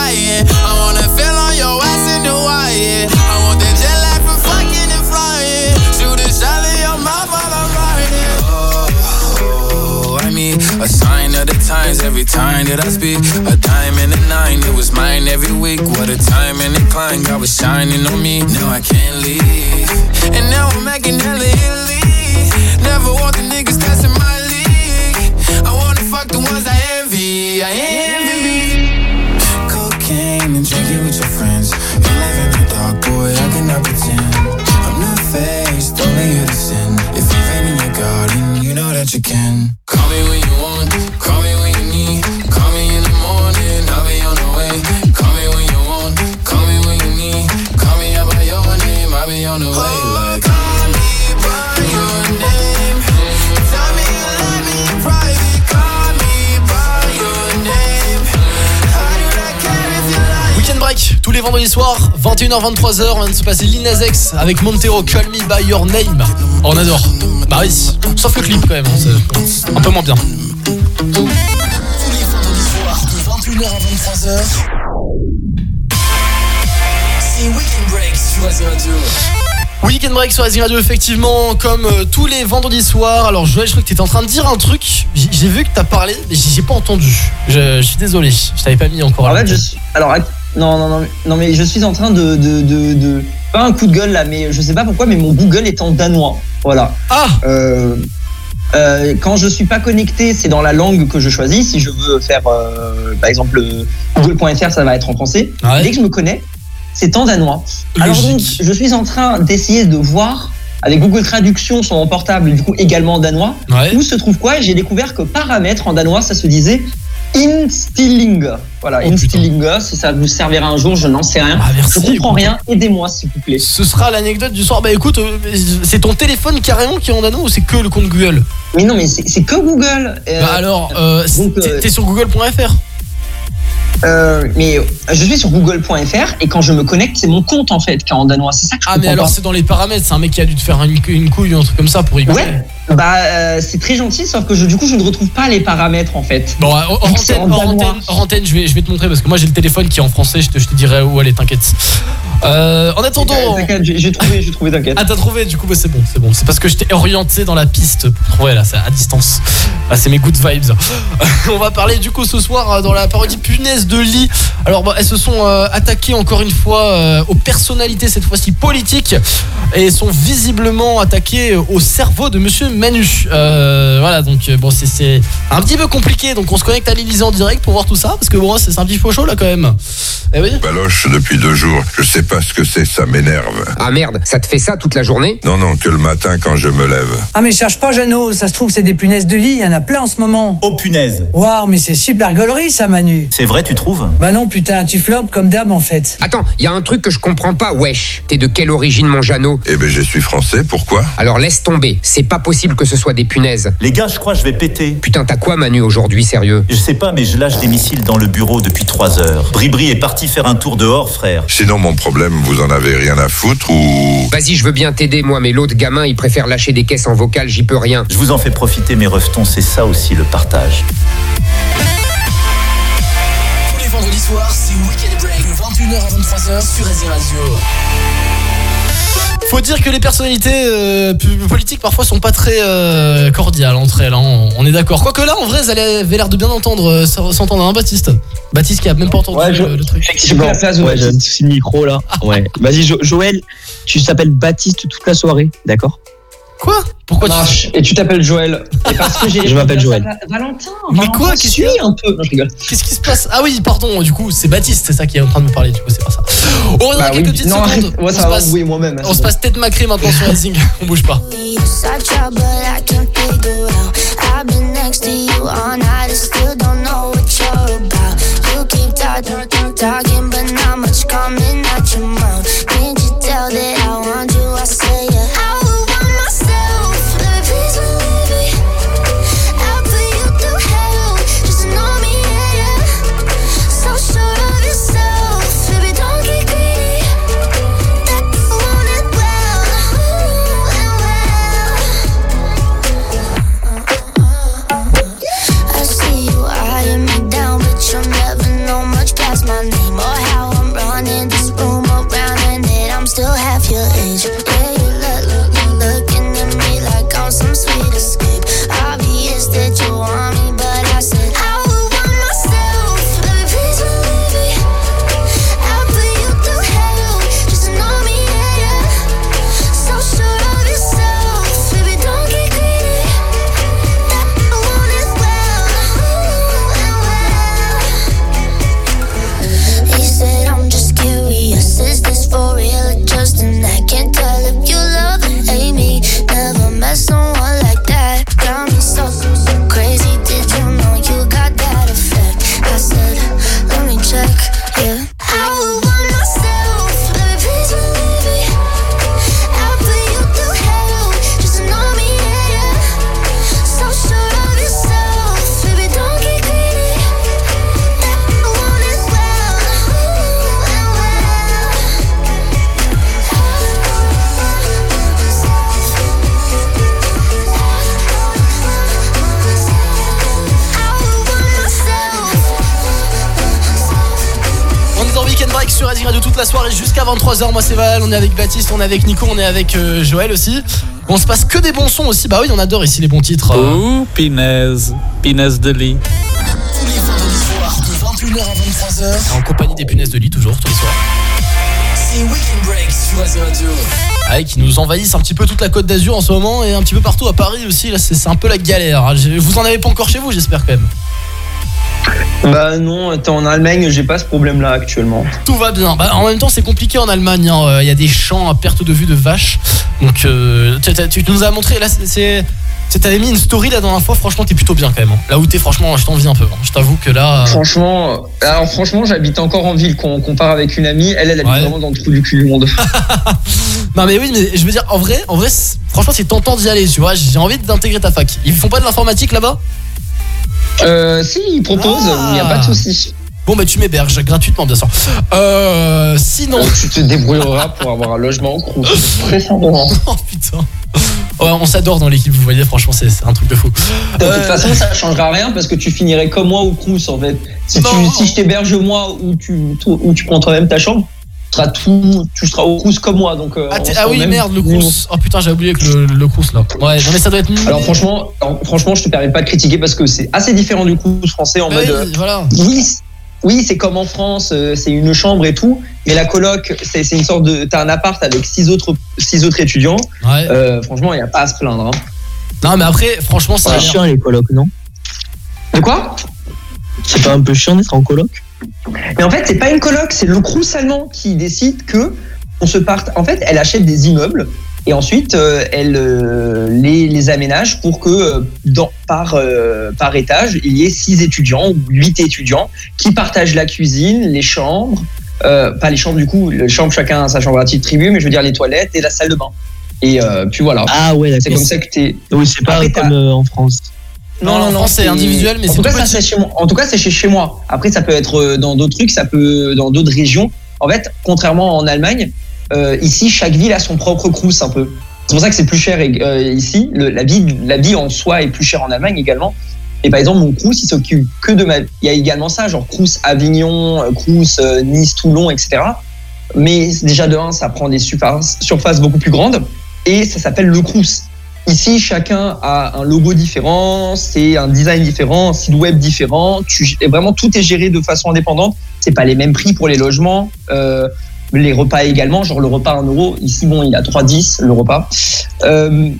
every time that I speak. A diamond and a nine, it was mine every week. What a time and a climb, God was shining on me. Now I can't leave. And now I'm making hella Italy. Never want the niggas that's my league. I wanna fuck the ones I envy. I envy. Break tous les vendredis soirs 21h 23h on vient de se passer Lil X avec Montero Call Me By Your Name Oh, on adore Bah oui Sauf le clip quand même hein, c'est un peu moins bien Tous les vendredis soirs de 21h à 23h. C'est Weekend Break sur Radio. Weekend break sur Azing Radio effectivement comme euh, tous les vendredis soirs Alors Joël je crois que t'étais en train de dire un truc J'ai vu que t'as parlé mais j'ai pas entendu je, je suis désolé Je t'avais pas mis encore à En fait, l'antenne. je suis. Alors, non, non, non, non, mais je suis en train de, de, de, de- Pas un coup de gueule là, mais je sais pas pourquoi, mais mon Google est en danois. Voilà. Ah Euh, euh, quand je suis pas connecté, c'est dans la langue que je choisis. Si je veux faire, euh, par exemple, google.fr, ça va être en français. Ouais. Dès que je me connais, c'est en danois. Alors donc, je suis en train d'essayer de voir avec Google Traduction sur mon portable, du coup également en danois, Ouais où se trouve quoi? J'ai découvert que paramètres en danois, ça se disait instilling. Voilà, Oh, putain. instilling. Si ça vous servira un jour, je n'en sais rien. Ah, merci, je comprends écoute. rien. Aidez-moi, s'il vous plaît. Ce sera l'anecdote du soir Bah écoute euh, c'est ton téléphone carrément qui est en dano ou c'est que le compte Google? Mais non, mais c'est que Google. Euh, Bah alors euh, t'es- euh, t'es sur google.fr euh, mais je suis sur google.fr et quand je me connecte, c'est mon compte en fait qui est en danois. C'est ça que je Ah mais alors c'est dans les paramètres, c'est un mec qui a dû te faire une, une couille ou un truc comme ça pour y Ouais, bah euh, c'est très gentil, sauf que je, du coup je ne retrouve pas les paramètres en fait. Bon, euh, hors antenne, en hors antenne, hors antenne, je vais, je vais te montrer parce que moi j'ai le téléphone qui est en français, je te, je te dirai où aller, t'inquiète. Euh, en attendant. J'ai trouvé, j'ai trouvé, t'inquiète. Ah t'as trouvé du coup bah, c'est bon c'est bon c'est parce que je t'ai orienté dans la piste pour trouver là c'est à distance ah, c'est mes good vibes on va parler du coup ce soir dans la parodie punaise de lit alors bah, elles se sont euh, attaquées encore une fois euh, aux personnalités cette fois-ci politiques et sont visiblement attaquées au cerveau de monsieur Manu Euh, voilà donc euh, bon c'est- c'est un petit peu compliqué donc on se connecte à l'Élysée en direct pour voir tout ça parce que bon c'est un petit peu chaud là quand même eh oui Baloche depuis deux jours. Je sais pas ce que c'est, ça m'énerve. Ah merde, ça te fait ça toute la journée? Non, non, que le matin quand je me lève. Ah mais cherche pas Jeannot, ça se trouve c'est des punaises de lit, il y en a plein en ce moment. Oh punaise Waouh, mais c'est super gaulerie ça Manu. C'est vrai, tu trouves Bah non putain, tu flopes comme d'hab en fait. Attends, il y a un truc que je comprends pas, wesh. T'es de quelle origine, mon Jeannot Eh ben, je suis français, pourquoi? Alors laisse tomber, c'est pas possible que ce soit des punaises. Les gars, je crois que je vais péter. Putain, t'as quoi, Manu, aujourd'hui, sérieux? Je sais pas, mais je lâche des missiles dans le bureau depuis trois heures. Bribri est parti faire un tour dehors, frère. Sinon, mon problème, vous en avez rien à foutre ou... Vas-y, je veux bien t'aider, moi, mais l'autre gamin, il préfère lâcher des caisses en vocal, j'y peux rien. Je vous en fais profiter, mes rejetons, c'est ça aussi le partage. Vendredis soirs, c'est Weekend Break de 21h à 23h sur Azure Radio. Faut dire que les personnalités euh, politiques parfois sont pas très euh, cordiales entre elles, hein, on est d'accord. Quoique là, en vrai, elles avaient l'air de bien entendre, euh, s'entendre, hein, Baptiste? Baptiste qui a même pas entendu Ouais, je- le, le truc. J'ai pris la place ouais, j'ai un petit micro là. Ouais. Vas-y, Jo- Joël, tu t'appelles Baptiste toute la soirée, d'accord? Quoi Pourquoi Ça tu... marche. Et tu t'appelles Joël. Et parce que j'ai Je m'appelle Joël. va- Valentin. Mais quoi, qu'est-ce y un peu. Non, je rigole. Qu'est-ce qui se passe Ah oui, pardon, du coup, c'est Baptiste, c'est ça qui est en train de me parler, du coup, c'est pas ça. On revient Bah dans quelques oui, petites non, secondes. on ça se va passe, embrouiller moi-même. on se passe tête macrée maintenant sur Rising. On bouge pas. A next to you all night and still don't know what you're about. You keep talking, talking, la soirée jusqu'à 23h. Moi c'est Val, on est avec Baptiste, on est avec Nico, on est avec euh, Joël aussi. On se passe que des bons sons aussi. Bah oui, on adore ici les bons titres. euh. Ouh, Pinaise. Pinaise de lit. Tous les vendredis soirs de 21h à 23h. En compagnie des punaises de lit toujours tous les soirs. C'est Weekend Break sur Rising Radio. Ouais, qui nous envahissent un petit peu toute la côte d'Azur en ce moment et un petit peu partout à Paris aussi. Là, c'est un peu la galère. hein. Je- Vous en avez pas encore chez vous, j'espère quand même. Bah non, en Allemagne, j'ai pas ce problème-là actuellement. Tout va bien. Bah, en même temps, c'est compliqué en Allemagne. hein. Euh, Il y a des champs à perte de vue de vaches. Donc, euh, tu, nous as montré. Là, c'est- T'avais mis une story la dernière fois. Franchement, t'es plutôt bien quand même. hein. Là où t'es, franchement, je t'envie un peu. hein. Je t'avoue que là. euh, Franchement, alors franchement, j'habite encore en ville. Quand on compare avec une amie, elle, elle habite vraiment dans le trou du cul du monde. Non, mais oui, mais je veux dire, en vrai, en vrai, c'est- franchement, c'est tentant d'y aller. Tu vois, j'ai envie d'intégrer ta fac. Ils font pas de l'informatique là-bas? Euh, si, ils proposent, il n'y a pas de souci. Bon, bah, tu m'héberges gratuitement, bien sûr. Euh, sinon. tu te débrouilleras pour avoir un logement au Crous. Très simplement. oh putain. Ouais, on s'adore dans l'équipe, vous voyez, franchement, c'est un truc de fou. De Euh, toute façon, ça changera rien parce que tu finirais comme moi au Crous en fait. Si, tu, si je t'héberge moi ou tu, ou tu prends toi-même ta chambre, seras, tout, tu seras au Crous comme moi. Donc, euh, Ah, ah oui, même merde, le. Crous. Oh putain, j'ai oublié que le, le Crous là. Ouais, non, mais ça doit être. Alors franchement, alors, franchement, je te permets pas de critiquer parce que c'est assez différent du Crous français en Bah mode. oui, euh, voilà. Oui, oui, c'est comme en France, euh, c'est une chambre et tout, mais la coloc, c'est c'est une sorte de, t'as un appart avec six autres, six autres étudiants. Ouais. Euh, franchement, il y a pas à se plaindre. hein. Non, mais après, franchement, C'est l'air- chiant les colocs, non? De quoi? C'est pas un peu chiant d'être en coloc? Mais en fait, c'est pas une coloc, c'est le Crous allemand qui décide que on se parte. En fait, elle achète des immeubles et ensuite euh, elle euh, les, les aménage pour que euh, dans, par, par étage, il y ait six étudiants ou huit étudiants qui partagent la cuisine, les chambres, pas les chambres du coup, les chambres chacun a sa chambre à titre tribu, mais je veux dire les toilettes et la salle de bain. Et puis voilà. Ah ouais. C'est comme ça que t'es. Oui, c'est pas comme en France. Non, en France, c'est individuel, mais c'est tout cas, chez moi. En tout cas, c'est chez, moi. Après, ça peut être euh, dans d'autres trucs, ça peut dans d'autres régions. En fait, contrairement en Allemagne, euh, ici, chaque ville a son propre crous un peu. C'est pour ça que c'est plus cher euh, ici. Le- la vie, la vie en soi est plus chère en Allemagne également. Et par exemple, mon crous, il s'occupe que de ma. Il y a également ça, genre crous Avignon, euh, crous euh, Nice, Toulon, etc. Mais déjà de un, ça prend des surfaces, surfaces beaucoup plus grandes et ça s'appelle le crous. Ici, chacun a un logo différent, c'est un design différent, un site web différent. Vraiment, tout est géré de façon indépendante. C'est pas les mêmes prix pour les logements, euh, les repas également. Genre le repas à 1 euro, ici, bon, il a 3,10 le repas. Euh,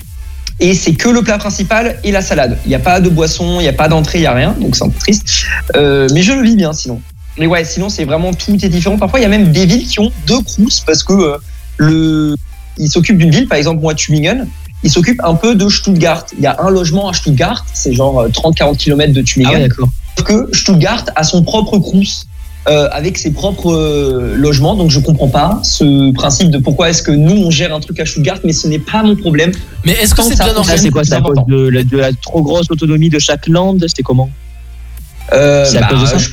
et c'est que le plat principal et la salade. Il n'y a pas de boisson, il n'y a pas d'entrée, il n'y a rien. Donc c'est un peu triste. Euh, mais je le vis bien sinon. Mais ouais, sinon c'est vraiment tout est différent. Parfois il y a même des villes qui ont deux crous parce que euh, le, ils s'occupent d'une ville, par exemple moi Tübingen, ils s'occupent un peu de Stuttgart. Il y a un logement à Stuttgart, c'est genre euh, 30-40 km de Tübingen. Ah ouais, d'accord. Sauf que Stuttgart a son propre crous. euh, avec ses propres euh, logements, donc je comprends pas ce principe de pourquoi est-ce que nous on gère un truc à Stuttgart, mais ce n'est pas mon problème. Mais est-ce que c'est ça bien Ah, c'est quoi C'est à c'est cause de, la- de la trop grosse autonomie de chaque land? C'est comment? Euh, C'est à bah, cause de ça? je,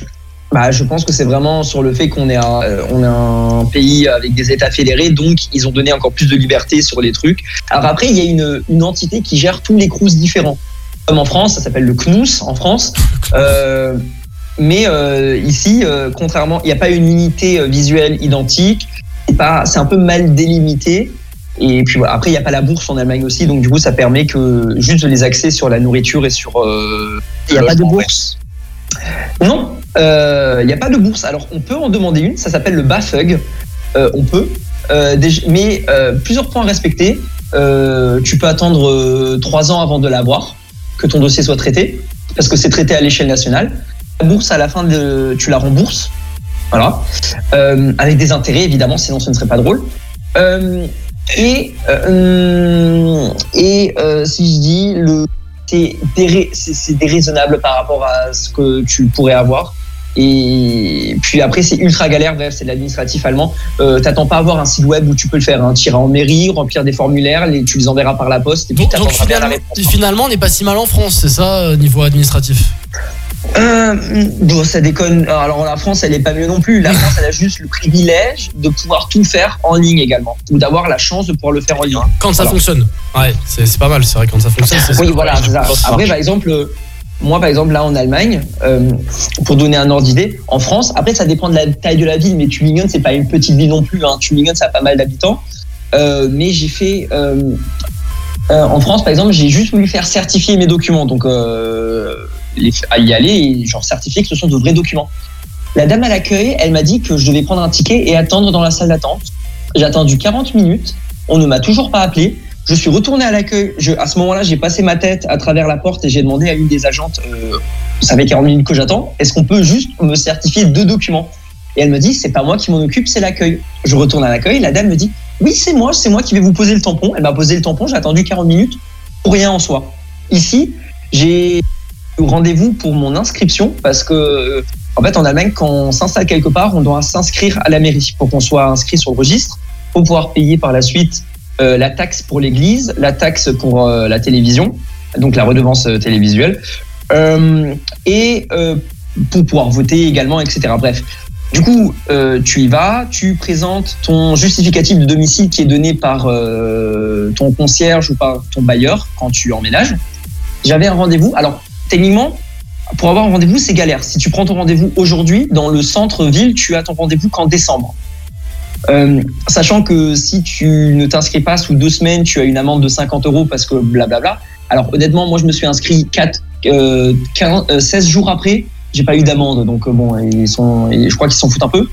bah, je pense que c'est vraiment sur le fait qu'on est, un, euh, on est un pays avec des États fédérés, donc ils ont donné encore plus de liberté sur les trucs. Alors après, il y a une, une entité qui gère tous les crous différents. Comme en France, ça s'appelle le CNUS en France. Euh, mais euh, ici, euh, contrairement, il n'y a pas une unité euh, visuelle identique. C'est pas- C'est un peu mal délimité. Et puis voilà. après, il n'y a pas la bourse en Allemagne aussi, donc du coup, ça permet que juste les accès sur la nourriture et sur. euh, Il n'y a pas de bourse? Non, euh, il n'y a pas de bourse. Alors, on peut en demander une, ça s'appelle le BAföG. Euh, on peut, Euh, mais euh, plusieurs points à respecter. Euh, tu peux attendre euh, trois ans avant de l'avoir, que ton dossier soit traité, parce que c'est traité à l'échelle nationale. La bourse, à la fin, de, tu la rembourses. Voilà. Euh, avec des intérêts, évidemment, sinon ce ne serait pas drôle. Euh, et euh, euh, si je dis, le, c'est déraisonnable par rapport à ce que tu pourrais avoir. Et puis après, c'est ultra galère. Bref, c'est de l'administratif allemand. Euh, T'attends pas à avoir un site web où tu peux le faire. Hein. Tu iras en mairie, remplir des formulaires, les, tu les enverras par la poste et puis Donc, t'attendras bien la finalement, réponse. finalement, on n'est pas si mal en France, c'est ça, euh, niveau administratif? Euh, bon, ça déconne. Alors la France, elle est pas mieux non plus. La France, elle a juste le privilège de pouvoir tout faire en ligne également, ou d'avoir la chance de pouvoir le faire en ligne. Quand ça Voilà. fonctionne. Ouais, c'est pas mal, c'est vrai, quand ça fonctionne. c'est- Oui, voilà, ça. Après, par exemple, euh, moi, par exemple, là en Allemagne, euh, pour donner un ordre d'idée, en France, après, ça dépend de la taille de la ville, mais Tübingen, c'est pas une petite ville non plus. Hein. Tübingen, ça a pas mal d'habitants. Euh, mais j'ai fait. euh, euh, en France, par exemple, j'ai juste voulu faire certifier mes documents. Donc, euh, à y aller et genre certifier que ce sont de vrais documents. La dame à l'accueil, elle m'a dit que je devais prendre un ticket et attendre dans la salle d'attente. J'ai attendu 40 minutes. On ne m'a toujours pas appelé. Je suis retourné à l'accueil. À ce moment-là, j'ai passé ma tête à travers la porte et j'ai demandé à une des agentes, euh, ça fait 40 minutes que j'attends, est-ce qu'on peut juste me certifier deux documents? Et elle me dit, c'est pas moi qui m'en occupe, c'est l'accueil. Je retourne à l'accueil. La dame me dit, oui, c'est moi, c'est moi qui vais vous poser le tampon. Elle m'a posé le tampon. J'ai attendu 40 minutes pour rien en soi. Ici, j'ai rendez-vous pour mon inscription parce que, en fait, en Allemagne, quand on s'installe quelque part, on doit s'inscrire à la mairie pour qu'on soit inscrit sur le registre pour pouvoir payer par la suite euh, la taxe pour l'église, la taxe pour euh, la télévision, donc la redevance euh, télévisuelle, et pour pouvoir voter également, etc. Bref. Du coup, tu y vas, tu présentes ton justificatif de domicile qui est donné par ton concierge ou par ton bailleur quand tu emménages. J'avais un rendez-vous. Alors, techniquement, pour avoir un rendez-vous, c'est galère. Si tu prends ton rendez-vous aujourd'hui, dans le centre-ville, tu as ton rendez-vous qu'en décembre. Euh, sachant que si tu ne t'inscris pas sous deux semaines, tu as une amende de 50 euros parce que blablabla. Alors honnêtement, moi je me suis inscrit 4, euh, 15, euh, 16 jours après, j'ai pas eu d'amende, donc euh, bon, ils sont, je crois qu'ils s'en foutent un peu.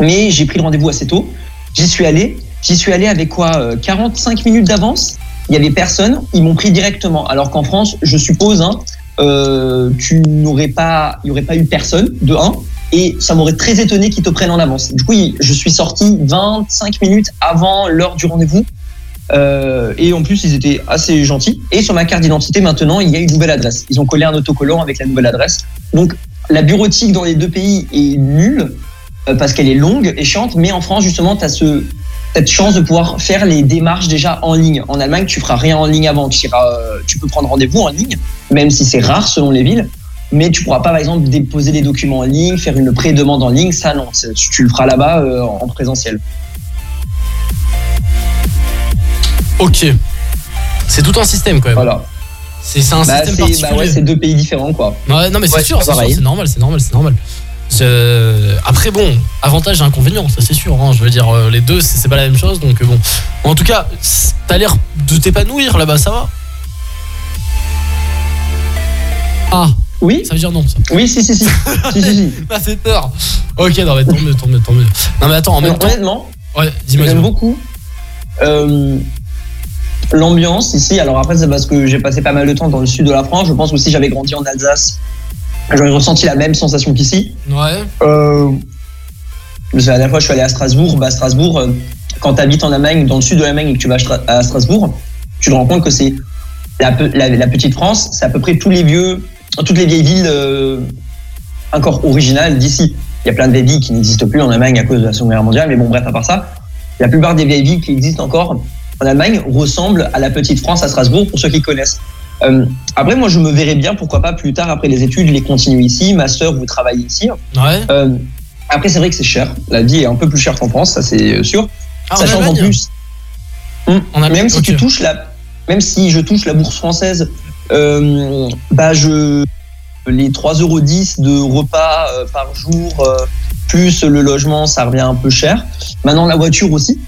Mais j'ai pris le rendez-vous assez tôt. J'y suis allé. J'y suis allé avec quoi euh, 45 minutes d'avance. Il y avait personne. Ils m'ont pris directement. Alors qu'en France, je suppose, hein, euh, tu n'aurais pas, il y aurait pas eu personne de 1 et ça m'aurait très étonné qu'ils te prennent en avance. Du coup, je suis sorti 25 minutes avant l'heure du rendez-vous. Euh, et en plus, ils étaient assez gentils. Et sur ma carte d'identité, maintenant, il y a une nouvelle adresse. Ils ont collé un autocollant avec la nouvelle adresse. Donc, la bureautique dans les deux pays est nulle euh, parce qu'elle est longue et chiante. Mais en France, justement, tu as ce, cette chance de pouvoir faire les démarches déjà en ligne. En Allemagne, tu feras rien en ligne avant. Tu, iras, euh, tu peux prendre rendez-vous en ligne, même si c'est rare selon les villes mais tu pourras pas, par exemple, déposer les documents en ligne, faire une pré-demande en ligne. Ça, non, c'est- tu, tu le feras là-bas euh, en présentiel. Ok. C'est tout un système quand même. Voilà. C'est c'est un Bah, système particulier. bah ouais, c'est deux pays différents, quoi. Ouais, non mais c'est Ouais, sûr, c'est normal, c'est normal, c'est normal. Euh, Après bon, avantage et inconvénient, ça c'est sûr. hein. Je veux dire, euh, les deux, c'est pas la même chose, donc euh, bon. En tout cas, t'as l'air de t'épanouir là-bas, ça va? Ah. Oui? Ça veut dire non. Ça. Oui, si, si, si. si, si, si. Fait peur. Ok, non mais tant mieux, tant mieux, tant mieux. Non mais attends, en même Non, temps. honnêtement, Ouais, dis-moi. j'aime beaucoup euh, l'ambiance ici. Alors après, c'est parce que j'ai passé pas mal de temps dans le sud de la France. Je pense aussi j'avais grandi en Alsace. J'aurais ressenti la même sensation qu'ici. Ouais. Euh, la dernière fois, je suis allé à Strasbourg. Bah, Strasbourg, euh, quand tu habites en Allemagne, dans le sud de l'Allemagne et que tu vas à Stra- à Strasbourg, tu te rends compte que c'est la, pe- la- la petite France, c'est à peu près tous les vieux, toutes les vieilles villes euh, encore originales d'ici. Il y a plein de vieilles villes qui n'existent plus en Allemagne à cause de la Seconde Guerre mondiale, mais bon, bref, à part ça, la plupart des vieilles villes qui existent encore en Allemagne ressemblent à la petite France à Strasbourg, pour ceux qui connaissent. Euh, après, moi, je me verrais bien, pourquoi pas, plus tard, après les études, les continuer ici. Ma sœur, vous travaillez ici. Ouais. Euh, après, c'est vrai que c'est cher. La vie est un peu plus chère qu'en France, ça c'est sûr. Ah, en Sachant qu'en Allemagne plus, En Allemagne, même si tu touches la, même si je touche la bourse française, euh, bah je les 3,10 euros de repas euh, par jour euh, plus le logement, ça revient un peu cher. Maintenant la voiture aussi.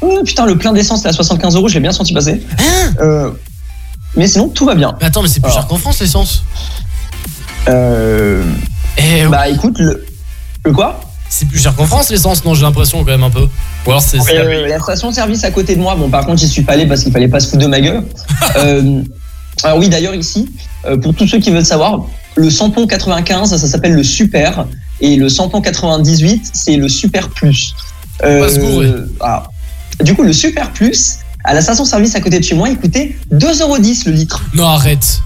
Oh, putain, le plein d'essence là, 75 euros, je l'ai bien senti passer. Euh, mais sinon tout va bien. Mais attends, mais c'est plus cher qu'en France l'essence. Euh, Eh, bah écoute, le, le quoi? C'est plus cher qu'en France l'essence, non J'ai l'impression quand même un peu. Ou alors c'est. Euh, la station service à côté de moi. Bon, par contre, j'y suis pas allé parce qu'il fallait pas se foutre de ma gueule. Euh, alors oui, d'ailleurs ici, euh, pour tous ceux qui veulent savoir, le samplon 95, ça s'appelle le super, et le samplon 98, c'est le super plus. Euh, ah. Du coup, le super plus à la station service à côté de chez moi, il coûtait 2,10€ le litre. Non, arrête.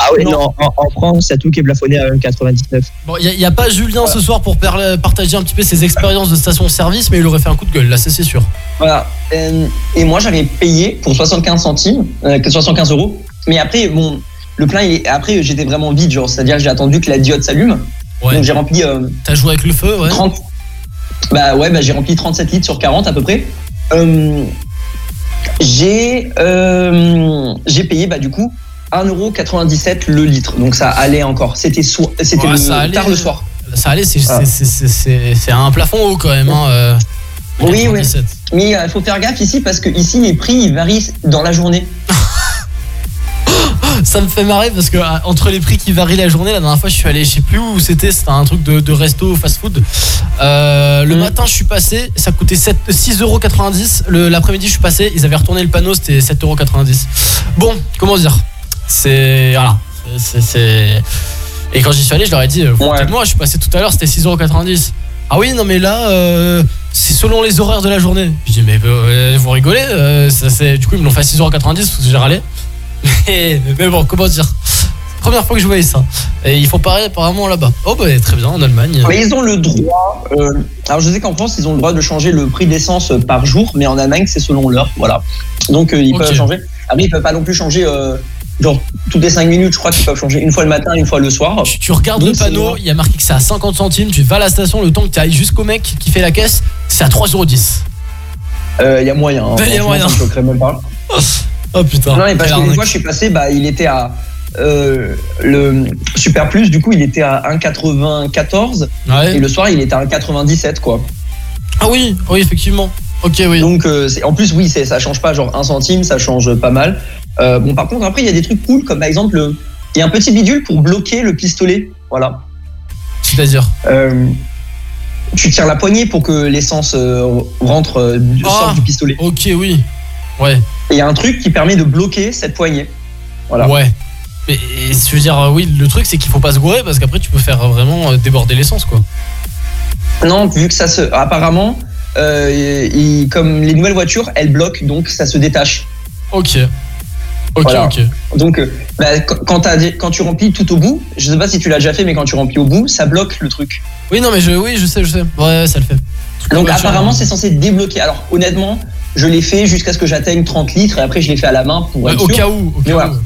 Ah ouais, non, en, en France, il y a tout qui est plafonné à 1,99. Bon, il n'y a, pas Julien ce soir pour partager un petit peu ses expériences de station-service, mais il aurait fait un coup de gueule, là, ça, c'est sûr. Voilà. Euh, et moi, j'avais payé pour 75 centimes, euh, 75 euros. Mais après, bon, le plein, il est- après, j'étais vraiment vide, genre, c'est-à-dire que j'ai attendu que la diode s'allume. Ouais. Donc j'ai rempli euh, T'as joué avec le feu, ouais 30. Bah ouais, bah, j'ai rempli 37 litres sur 40 à peu près. Euh, j'ai euh, j'ai payé bah du coup 1,97€ le litre. Donc ça allait encore. C'était so- c'était Ouais, tard le soir. Ça allait, c'est Ah. un plafond haut quand même. Hein, euh, Oui, oui. 97. Mais il faut faire gaffe ici parce que ici les prix ils varient dans la journée. Ça me fait marrer parce que ah, entre les prix qui varient la journée, la dernière fois je suis allé, je sais plus où c'était, c'était un truc de, de resto fast food. Euh, le matin je suis passé, ça coûtait 7 6,90€. Le- L'après-midi je suis passé, ils avaient retourné le panneau, c'était 7,90€. Bon, comment dire? C'est. Voilà. C'est-. Et quand j'y suis allé, je leur ai dit, euh, moi je suis passé tout à l'heure, c'était 6,90€. Ah oui, non mais là, euh, c'est selon les horaires de la journée. Je dis, mais euh, vous rigolez euh, ça, Du coup, ils me l'ont fait à 6,90€ parce que j'ai râlé. Mais, mais bon, comment dire? Première fois que je voyais ça. Et ils font pareil apparemment là-bas. Oh bah très bien, en Allemagne. Mais ils ont le droit. euh, alors je sais qu'en France ils ont le droit de changer le prix d'essence par jour, mais en Allemagne c'est selon l'heure. Voilà. Donc euh, ils peuvent changer. Après ils peuvent pas non plus changer. euh, Genre toutes les 5 minutes, je crois qu'ils peuvent changer une fois le matin, une fois le soir. Tu regardes Donc, le panneau, il y a marqué que c'est à 50 centimes. Tu vas à la station, le temps que tu ailles jusqu'au mec qui fait la caisse, c'est à 3,10€. Euh, Il y a moyen. hein. Il y a moyen. choquerait même pas. Oh putain. Non, mais parce que des arnaque. fois, je suis passé, bah, il était à. euh, le Super Plus, du coup, il était à 1,94 Ouais. et le soir, il était à 1,97 quoi. Ah oui, oui, effectivement. Ok, oui. Donc, euh, en plus, oui, c'est- ça change pas genre un centime, ça change pas mal. Euh, bon, par contre, après, il y a des trucs cool, comme par exemple, le- il y a un petit bidule pour bloquer le pistolet. Voilà. C'est-à-dire tu tires la poignée pour que l'essence rentre, du- Ah. sorte du pistolet. Ok, oui. Ouais. Et il y a un truc qui permet de bloquer cette poignée. Voilà. Ouais. Mais je veux dire, euh, oui, le truc c'est qu'il faut pas se gourer parce qu'après tu peux faire vraiment euh, déborder l'essence quoi. Non, vu que ça se. Apparemment, euh, il- comme les nouvelles voitures, elles bloquent, donc ça se détache. Ok. Ok, Voilà. ok. Donc, euh, bah, quand, quand tu remplis tout au bout, je sais pas si tu l'as déjà fait, mais quand tu remplis au bout, ça bloque le truc. Oui, non, mais je, oui, je sais, je sais. Ouais, ça le fait. Donc, apparemment, c'est censé débloquer. Alors, honnêtement, je l'ai fait jusqu'à ce que j'atteigne 30 litres et après, je l'ai fait à la main pour Ouais, être au sûr. cas où. Au Mais cas voilà. où.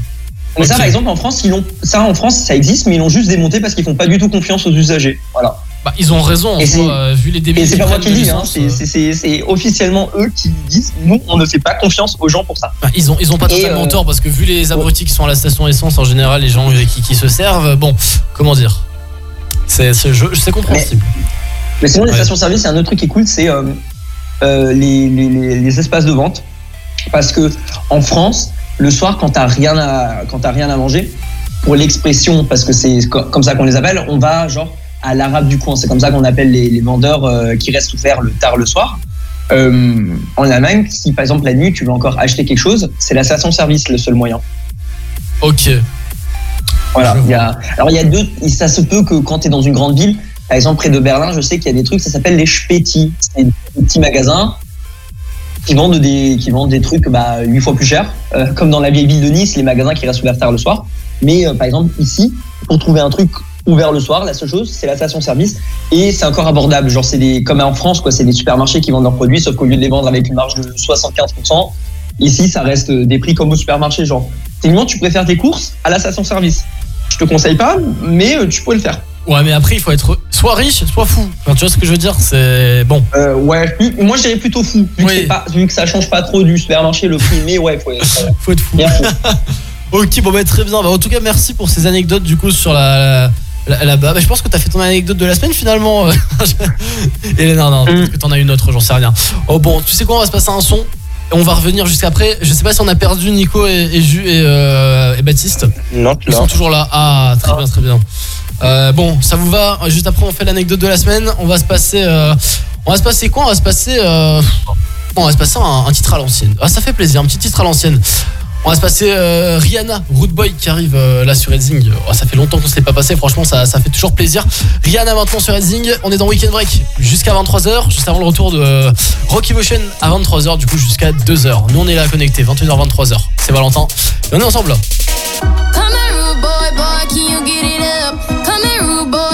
Mais ça, par exemple, en France, ils l'ont. Ça, en France, ça existe, mais ils l'ont juste démonté parce qu'ils font pas du tout confiance aux usagers. Voilà. Bah, ils ont raison, Et euh, vu les débits. Et c'est pas moi qui dis, hein, c'est- euh, c'est officiellement eux qui disent nous, on ne fait pas confiance aux gens pour ça. bah, ils ont, ils ont pas totalement euh, tort parce que vu les abrutis qui sont à la station essence en général, les gens qui, qui se servent, bon, comment dire? C'est compréhensible. Mais sinon, les stations-service, c'est un autre truc qui est cool, c'est euh, euh, les, les- les- les espaces de vente. Parce que en France, le soir, quand t'as rien à quand t'as rien à manger, pour l'expression, parce que c'est co- comme ça qu'on les appelle, on va genre à l'arabe du coin. C'est comme ça qu'on appelle les, les vendeurs euh, qui restent ouverts le tard le soir. Euh, en Allemagne, si par exemple la nuit tu veux encore acheter quelque chose, c'est la station-service le seul moyen. Ok. Voilà. Il y a, alors il y a deux. Ça se peut que quand tu es dans une grande ville, par exemple près de Berlin, je sais qu'il y a des trucs, ça s'appelle les Späti. C'est des petits magasins qui vendent des, qui vendent des trucs bah, huit fois plus cher, Euh, comme dans la vieille ville de Nice, les magasins qui restent ouverts tard le soir. Mais euh, par exemple ici, pour trouver un truc ouvert le soir, la seule chose, c'est la station-service et c'est encore abordable. Genre c'est des, comme en France, quoi, c'est des supermarchés qui vendent leurs produits, sauf qu'au lieu de les vendre avec une marge de 75%, ici ça reste des prix comme au supermarché. Genre, techniquement, tu préfères tes courses à la station-service. Je te conseille pas, mais euh, tu pourrais le faire. Ouais, mais après, il faut être soit riche, soit fou. Enfin, tu vois ce que je veux dire C'est bon. Euh, ouais, moi je dirais plutôt fou, vu, que c'est pas, vu que ça change pas trop du supermarché le prix, mais ouais, faut être, euh, faut être fou. Ok, bon, bah, très bien. Bah, en tout cas, merci pour ces anecdotes du coup sur la. la- Là-bas, Bah, je pense que t'as fait ton anecdote de la semaine finalement. Et non, non, peut-être que t'en as une autre, j'en sais rien. Oh bon, tu sais quoi, on va se passer un son. Et on va revenir jusqu'après. Je sais pas si on a perdu Nico et, et, Ju- et, euh, et Baptiste. Non, Ils sont toujours là. Ah, très bien, très bien. Euh, bon, ça vous va Juste après, on fait l'anecdote de la semaine. On va se passer. euh, on va se passer quoi? On va se passer. euh, on va se passer un, titre à l'ancienne. Ah, ça fait plaisir, un petit titre à l'ancienne. On va se passer euh, Rihanna, Root Boy qui arrive euh, là sur Redzing. Oh, ça fait longtemps qu'on se l'est pas passé, franchement ça, ça fait toujours plaisir. Rihanna maintenant sur Redzing, on est dans Weekend Break jusqu'à 23h, juste avant le retour de Rocky Motion à 23h, du coup jusqu'à 2h. Nous on est là connectés, 21h, 23h. C'est Valentin on est ensemble. Come rude boy, boy, can you get it up? Come here, rude boy, boy,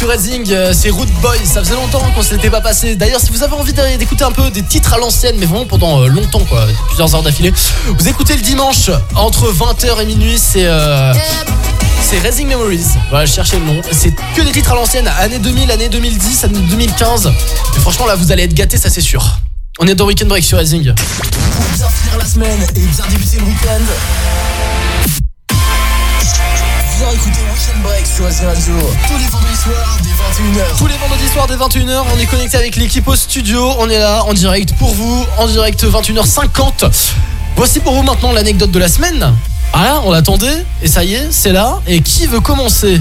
sur euh, c'est Root Boy. Ça faisait longtemps qu'on s'était pas passé. D'ailleurs, si vous avez envie d'écouter un peu des titres à l'ancienne, mais vraiment pendant euh, longtemps, plusieurs heures d'affilée, vous écoutez le dimanche entre 20h et minuit. C'est euh, c'est Racing Memories. Voilà, je cherchais le nom. C'est que des titres à l'ancienne, année 2000, année 2010, année 2015. Et franchement, là, vous allez être gâtés, ça c'est sûr. On est dans Weekend Break sur Racing. Pour bien finir la semaine et bien débuter le week-end. Viens écouter Weekend Break sur Radio. Tous les vendredis soirs dès 21h. Tous les vendredis soirs dès 21h, on est connecté avec l'équipe au studio. On est là en direct pour vous, en direct 21h50. Voici pour vous maintenant l'anecdote de la semaine. Ah là, on l'attendait et ça y est, c'est là. Et qui veut commencer?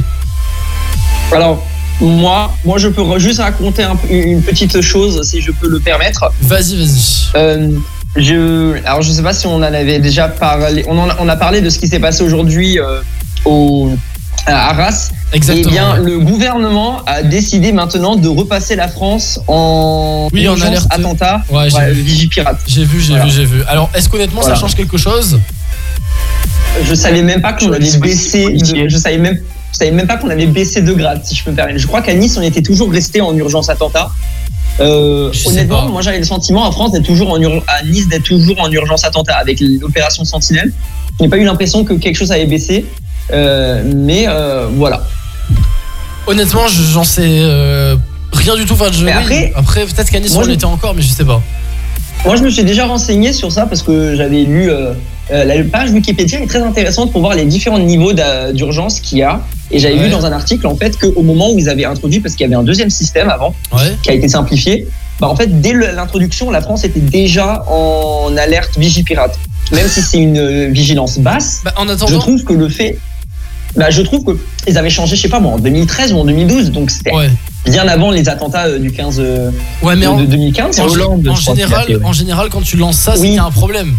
Alors, moi, moi, je peux juste raconter un- une petite chose, si je peux le permettre. Vas-y, vas-y. Euh, je, alors, je sais pas si on en avait déjà parlé. On, en a, on a parlé de ce qui s'est passé aujourd'hui euh, au à Arras. Exactement. Eh bien, le gouvernement a décidé maintenant de repasser la France en Oui, en urgence alerte. attentat. Ouais, j'ai Ouais, vu. Vigipirate. J'ai vu, j'ai Voilà. vu, j'ai vu. Alors, est-ce qu'honnêtement ça change quelque chose? Je savais même pas qu'on avait baissé. de- je savais même. Je savais même pas qu'on avait baissé de grade, si je peux me permettre. Je crois qu'à Nice, on était toujours resté en urgence attentat. Euh, honnêtement, moi j'avais le sentiment en France d'être toujours en à Nice d'être toujours en urgence attentat avec l'opération Sentinelle. Je n'ai pas eu l'impression que quelque chose avait baissé, mais euh, voilà. Honnêtement, je- j'en sais euh, rien du tout. Enfin, je, Mais oui. après- après peut-être Moi, on je- était encore, mais je sais pas. Moi, je me suis déjà renseigné sur ça parce que j'avais lu euh, euh, la page Wikipédia est très intéressante pour voir les différents niveaux d'urgence qu'il y a. Et j'avais Ouais. lu dans un article en fait qu'au moment où ils avaient introduit, parce qu'il y avait un deuxième système avant, Ouais. qui a été simplifié, bah en fait dès l'introduction, la France était déjà en alerte Vigipirate. Même si c'est une euh, vigilance basse, Bah, en je attendant, trouve que le fait, bah, je trouve que ils avaient changé, je sais pas moi, en 2013 ou en 2012, donc c'était ouais. bien avant les attentats euh, du 15 euh, Ouais, mais de, en, de 2015. en- Hollande, en général, fait, ouais. en général, quand tu lances ça, c'est Oui. a un problème.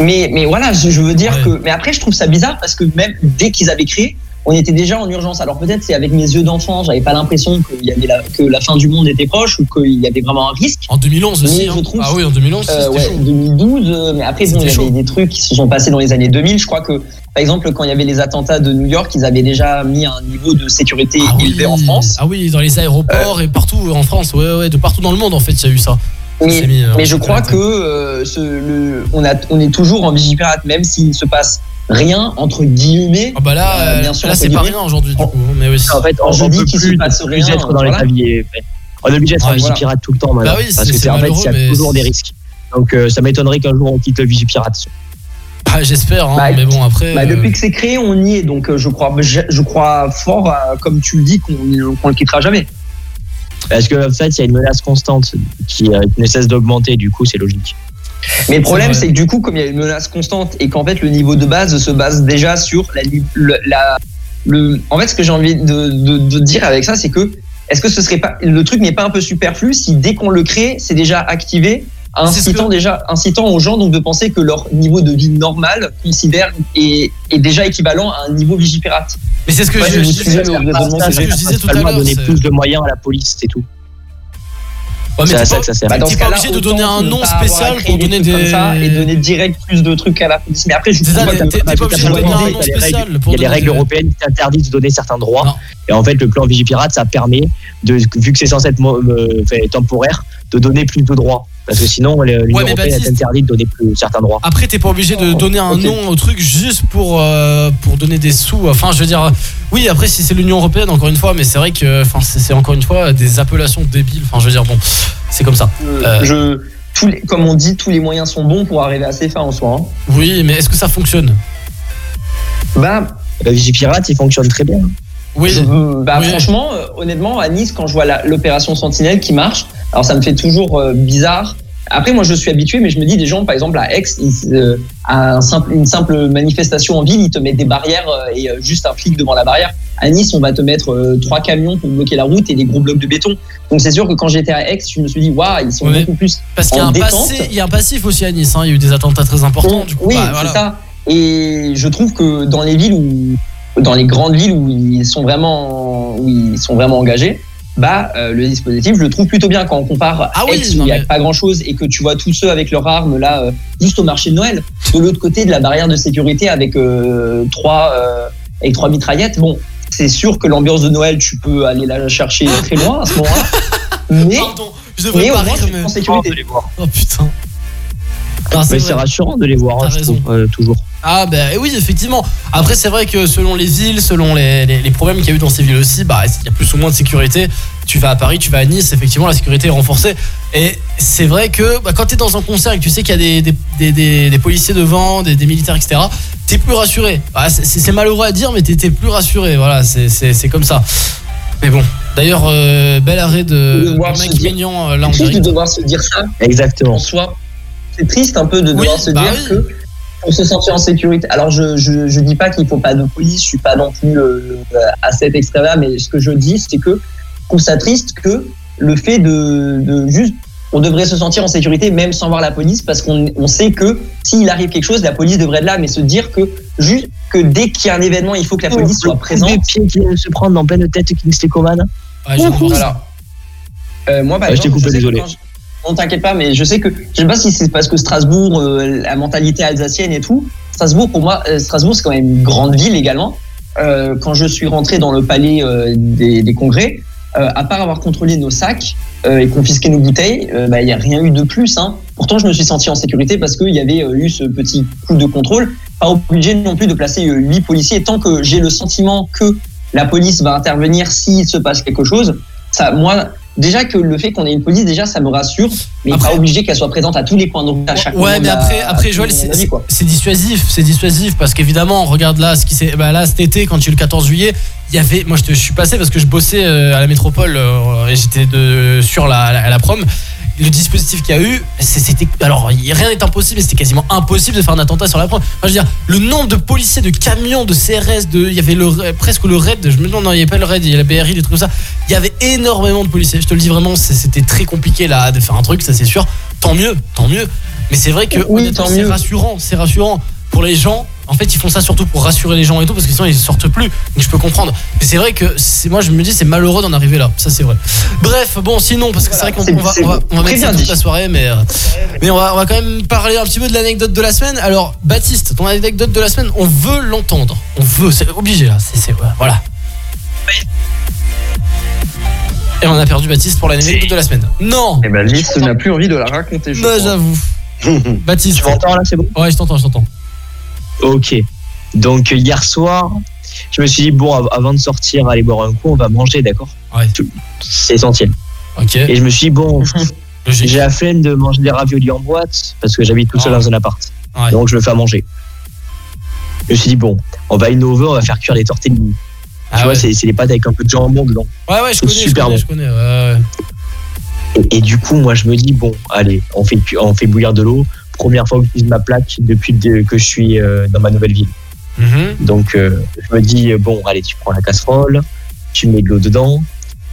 Mais, mais voilà, je, veux dire que. Mais après, je trouve ça bizarre parce que même dès qu'ils avaient créé, on était déjà en urgence. Alors peut-être c'est avec mes yeux d'enfant, j'avais pas l'impression qu'il y avait la, que la fin du monde était proche ou qu'il y avait vraiment un risque. En 2011 aussi. Hein. trouve- Ah oui, en 2011, Euh, ouais, chaud. 2012, euh, mais après bon, il y avait des trucs qui se sont passés dans les années 2000. Je crois que, par exemple, quand il y avait les attentats de New York, ils avaient déjà mis un niveau de sécurité Ah oui. élevé en France. Ah oui, dans les aéroports et partout en France. Ouais, ouais, de partout dans le monde en fait, il y a eu ça. Mais, s'est mis, euh, mais je crois que euh, ce, le, on, a, on est toujours en vigipirate, même s'il ne se passe rien entre guillemets. Ah bah là, Euh, euh, bien sûr, là c'est pas rien aujourd'hui du En- coup. Mais oui. En fait, on, Je on dis peut qu'il se plus, passe rien, être dans les paviers. On est obligé d'être Ouais, en voilà. vigipirate tout le temps maintenant. Bah oui, parce que c'est c'est en fait, il y a mais toujours des risques. Donc euh, ça m'étonnerait qu'un jour on quitte le vigipirate. Ah, J'espère, hein, Bah, mais bon après. Bah, euh, depuis que c'est créé, on y est. Donc, euh, je crois, je, je crois fort, à- comme tu le dis, qu'on qu'on le quittera jamais. Parce qu'en fait, il y a une menace constante qui, euh, qui ne cesse d'augmenter, du coup, c'est logique. Mais le problème, c'est que du coup, comme il y a une menace constante et qu'en fait, le niveau de base se base déjà sur la, le. En fait, ce que j'ai envie de, de- de dire avec ça, c'est que est-ce que ce serait pas le truc n'est pas un peu superflu si dès qu'on le crée, c'est déjà activé, incitant que- déjà incitant aux gens donc de penser que leur niveau de vie normal considère est, est déjà équivalent à un niveau vigipirate. Mais c'est ce que Ouais, je, je suis disais tout à l'heure, donner plus de moyens à la police, c'est tout. Ouais, mais t'es ça pas- ça. Bah, ce pas obligé de donner un nom pas spécial pour donner des. comme ça et donner direct plus de trucs à la police. Mais après, je Parce pas que obligé de donner pas un nom droit, il y a des spécial Il y a des règles européennes qui t'interdisent de donner certains droits. Non. Et en fait, le plan Vigipirate, ça permet, de, vu que c'est censé être euh, fait, temporaire, de donner plus de droits. Parce que sinon, l'Union européenne Baptiste- est interdite de donner plus certains droits. Après, t'es pas obligé de donner un nom au truc juste pour, euh, pour donner des sous. Enfin, je veux dire, oui, après, si c'est l'Union Européenne, encore une fois, mais c'est vrai que enfin, c'est c'est encore une fois des appellations débiles. Enfin, je veux dire, bon, c'est comme ça. Euh. je, tous les, comme on dit, tous les moyens sont bons pour arriver à ses fins en soi. hein. Oui, mais est-ce que ça fonctionne? Bah, Le Vigipirate, il fonctionne très bien. Oui. bah Oui. franchement, euh, honnêtement, à Nice, quand je vois l'opération Sentinelle qui marche, alors ça me fait toujours euh, bizarre. Après, moi, je suis habitué, mais je me dis, des gens, par exemple, à Aix, ils, euh, à un simple, une simple manifestation en ville, ils te mettent des barrières et euh, juste un flic devant la barrière. À Nice, on va te mettre euh, trois camions pour bloquer la route et des gros blocs de béton. Donc, c'est sûr que quand j'étais à Aix, je me suis dit, waouh, ils sont beaucoup plus Parce qu'il y a un y a passif aussi à Nice. hein. Il y a eu des attentats très importants. Du coup, oui, bah, voilà. c'est ça. Et je trouve que dans les villes où, dans les grandes villes où ils sont vraiment, où ils sont vraiment engagés, bah euh, le dispositif, je le trouve plutôt bien quand on compare Ah oui, où il n'y a mais- pas grand chose et que tu vois tous ceux avec leurs armes là, euh, juste au marché de Noël, de l'autre côté de la barrière de sécurité avec euh, trois, euh, avec trois mitraillettes. Bon, c'est sûr que l'ambiance de Noël, tu peux aller la chercher très loin à ce moment-là. Mais, Pardon, je devrais mais au pas moins, rire, tu es mais- en sécurité. Oh putain. Non, c'est Mais vrai. c'est rassurant de les voir, hein, T'as je raison. trouve, euh, toujours. Ah bah oui effectivement Après c'est vrai que selon les villes Selon les, les- les problèmes qu'il y a eu dans ces villes aussi Bah il y a plus ou moins de sécurité? Tu vas à Paris, tu vas à Nice Effectivement la sécurité est renforcée Et c'est vrai que bah, quand t'es dans un concert Et que tu sais qu'il y a des, des, des- des- des policiers devant des, des militaires etc T'es plus rassuré Ah, c'est- C'est c'est malheureux à dire mais t'es plus rassuré Voilà c'est- c'est c'est comme ça Mais bon D'ailleurs euh, bel arrêt de, De Mike dire- Maignan euh, là de devoir se dire ça Exactement. en soi. C'est triste un peu de devoir se bah dire oui. que pour se sentir en sécurité. Alors je je, je dis pas qu'il faut pas de police, je suis pas non plus euh, à cet extrême-là, mais ce que je dis c'est que je trouve ça triste que le fait de, de juste on devrait se sentir en sécurité même sans voir la police parce qu'on on sait que s'il arrive quelque chose, la police devrait être là, mais se dire que juste que dès qu'il y a un événement, il faut que la police soit présente. de pied qui vient de se prendre en pleine tête Kingsley Coman. Ouais, je. Euh, moi, par Ouais, je t'ai coupé, désolé. Non, t'inquiète pas, mais je sais que je sais pas si c'est parce que Strasbourg, euh, la mentalité alsacienne et tout. Strasbourg, pour moi, euh, Strasbourg, c'est quand même une grande ville également. Euh, quand je suis rentré dans le palais des, congrès, à part avoir contrôlé nos sacs et confisqué nos bouteilles, bah, il n'y a rien eu de plus. Hein. Pourtant, je me suis senti en sécurité parce qu'il y avait eu ce petit coup de contrôle. Pas obligé non plus de placer huit policiers. Tant que j'ai le sentiment que la police va intervenir s'il se passe quelque chose, ça, moi, déjà que le fait qu'on ait une police, déjà, ça me rassure. Mais Après- pas obligé qu'elle soit présente à tous les coins de à chaque Ouais, mais la- après, à après tout Joël, c'est dissuasif, c'est dissuasif parce qu'évidemment, regarde là, ce qui s'est, bah là cet été, quand il y a eu le 14 juillet, il y avait, moi je, te- je suis passé parce que je bossais euh, à la métropole euh, et j'étais sur la, la, la prom. Le dispositif qu'il y a eu, c'était, alors rien n'est impossible, mais c'était quasiment impossible de faire un attentat sur la. Enfin, je veux dire, le nombre de policiers, de camions, de CRS, de, il y avait le, presque le raid. Je me demande, non, il n'y avait pas le raid, il y a la BRI, des trucs comme ça. Il y avait énormément de policiers. Je te le dis vraiment, c'était très compliqué là de faire un truc, ça c'est sûr. Tant mieux, tant mieux. Mais c'est vrai que Oui, c'est rassurant, c'est rassurant pour les gens. En fait, ils font ça surtout pour rassurer les gens et tout parce que sinon ils sortent plus. Donc je peux comprendre. Mais c'est vrai que moi je me dis c'est malheureux d'en arriver là. Ça c'est vrai. Bref, bon sinon parce que c'est vrai qu'on va, on va, on va mettre ça toute la soirée, mais euh, mais on va on va quand même parler un petit peu de l'anecdote de la semaine. Alors Baptiste, ton anecdote de la semaine, on veut l'entendre. On veut, c'est obligé là. C'est c'est- voilà. Et on a perdu Baptiste pour l'anecdote de la semaine. Non. Eh ben, Lys n'a plus envie de la raconter. je Bah, j'avoue. Baptiste. Tu m'entends là, c'est bon? Ouais, je t'entends, je t'entends. Ok. Donc euh, hier soir, je me suis dit bon, av- avant de sortir, aller boire un coup, on va manger, d'accord Ouais. Tout- C'est essentiel. Ok. Et je me suis dit bon, Logique. j'ai la flemme de manger des raviolis en boîte parce que j'habite tout seul Ah. dans un appart. Ouais. Donc je me fais à manger. Je me suis dit bon, on va innover, on va faire cuire des tortellini. Ah tu vois, ouais. c'est c'est des pâtes avec un peu de jambon dedans. Ouais, ouais, je C'est connais, je super connais, bon. je connais. ouais, ouais. Et, et du coup, moi, je me dis bon, allez, on fait cu- on fait bouillir de l'eau. Première fois que j'utilise ma plaque depuis de- que je suis euh, dans ma nouvelle ville. Mhm. Donc, euh, je me dis, euh, bon, allez, tu prends la casserole, tu mets de l'eau dedans,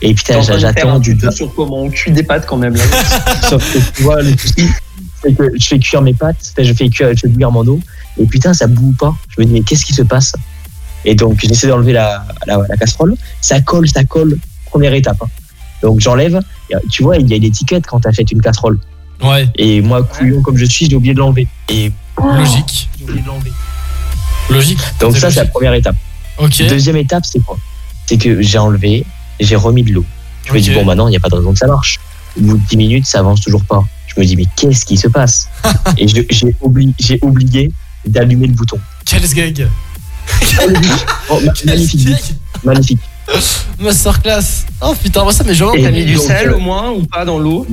et putain, j'attends du beurre. sur comment on cuit des pâtes quand même là. Sauf que tu vois, le souci, c'est que je fais cuire mes pâtes, je fais cuire, je fais bouillir mon eau, et putain, ça boue pas. Je me dis, mais qu'est-ce qui se passe? Et donc, j'essaie d'enlever la, la, la casserole, ça colle, ça colle, première étape. hein. Donc, j'enlève, tu vois, il y a une étiquette quand t'achètes une casserole. Ouais, Et moi, couillon comme je suis, j'ai oublié de l'enlever. Et logique. j'ai oublié de l'enlever. Logique. Donc, ça, c'est la première étape. Ok. Deuxième étape, c'est quoi? C'est que j'ai enlevé, j'ai remis de l'eau. Je me dis, bon, maintenant, il n'y a pas de raison que ça marche. Au bout de 10 minutes, ça avance toujours pas. Je me dis, mais qu'est-ce qui se passe? Et j'ai oublié, d'allumer le bouton. Quel gag. Oh, ma- magnifique, magnifique. Masterclass. Oh putain, moi ça mais genre. T'as mis du sel au moins ou pas dans l'eau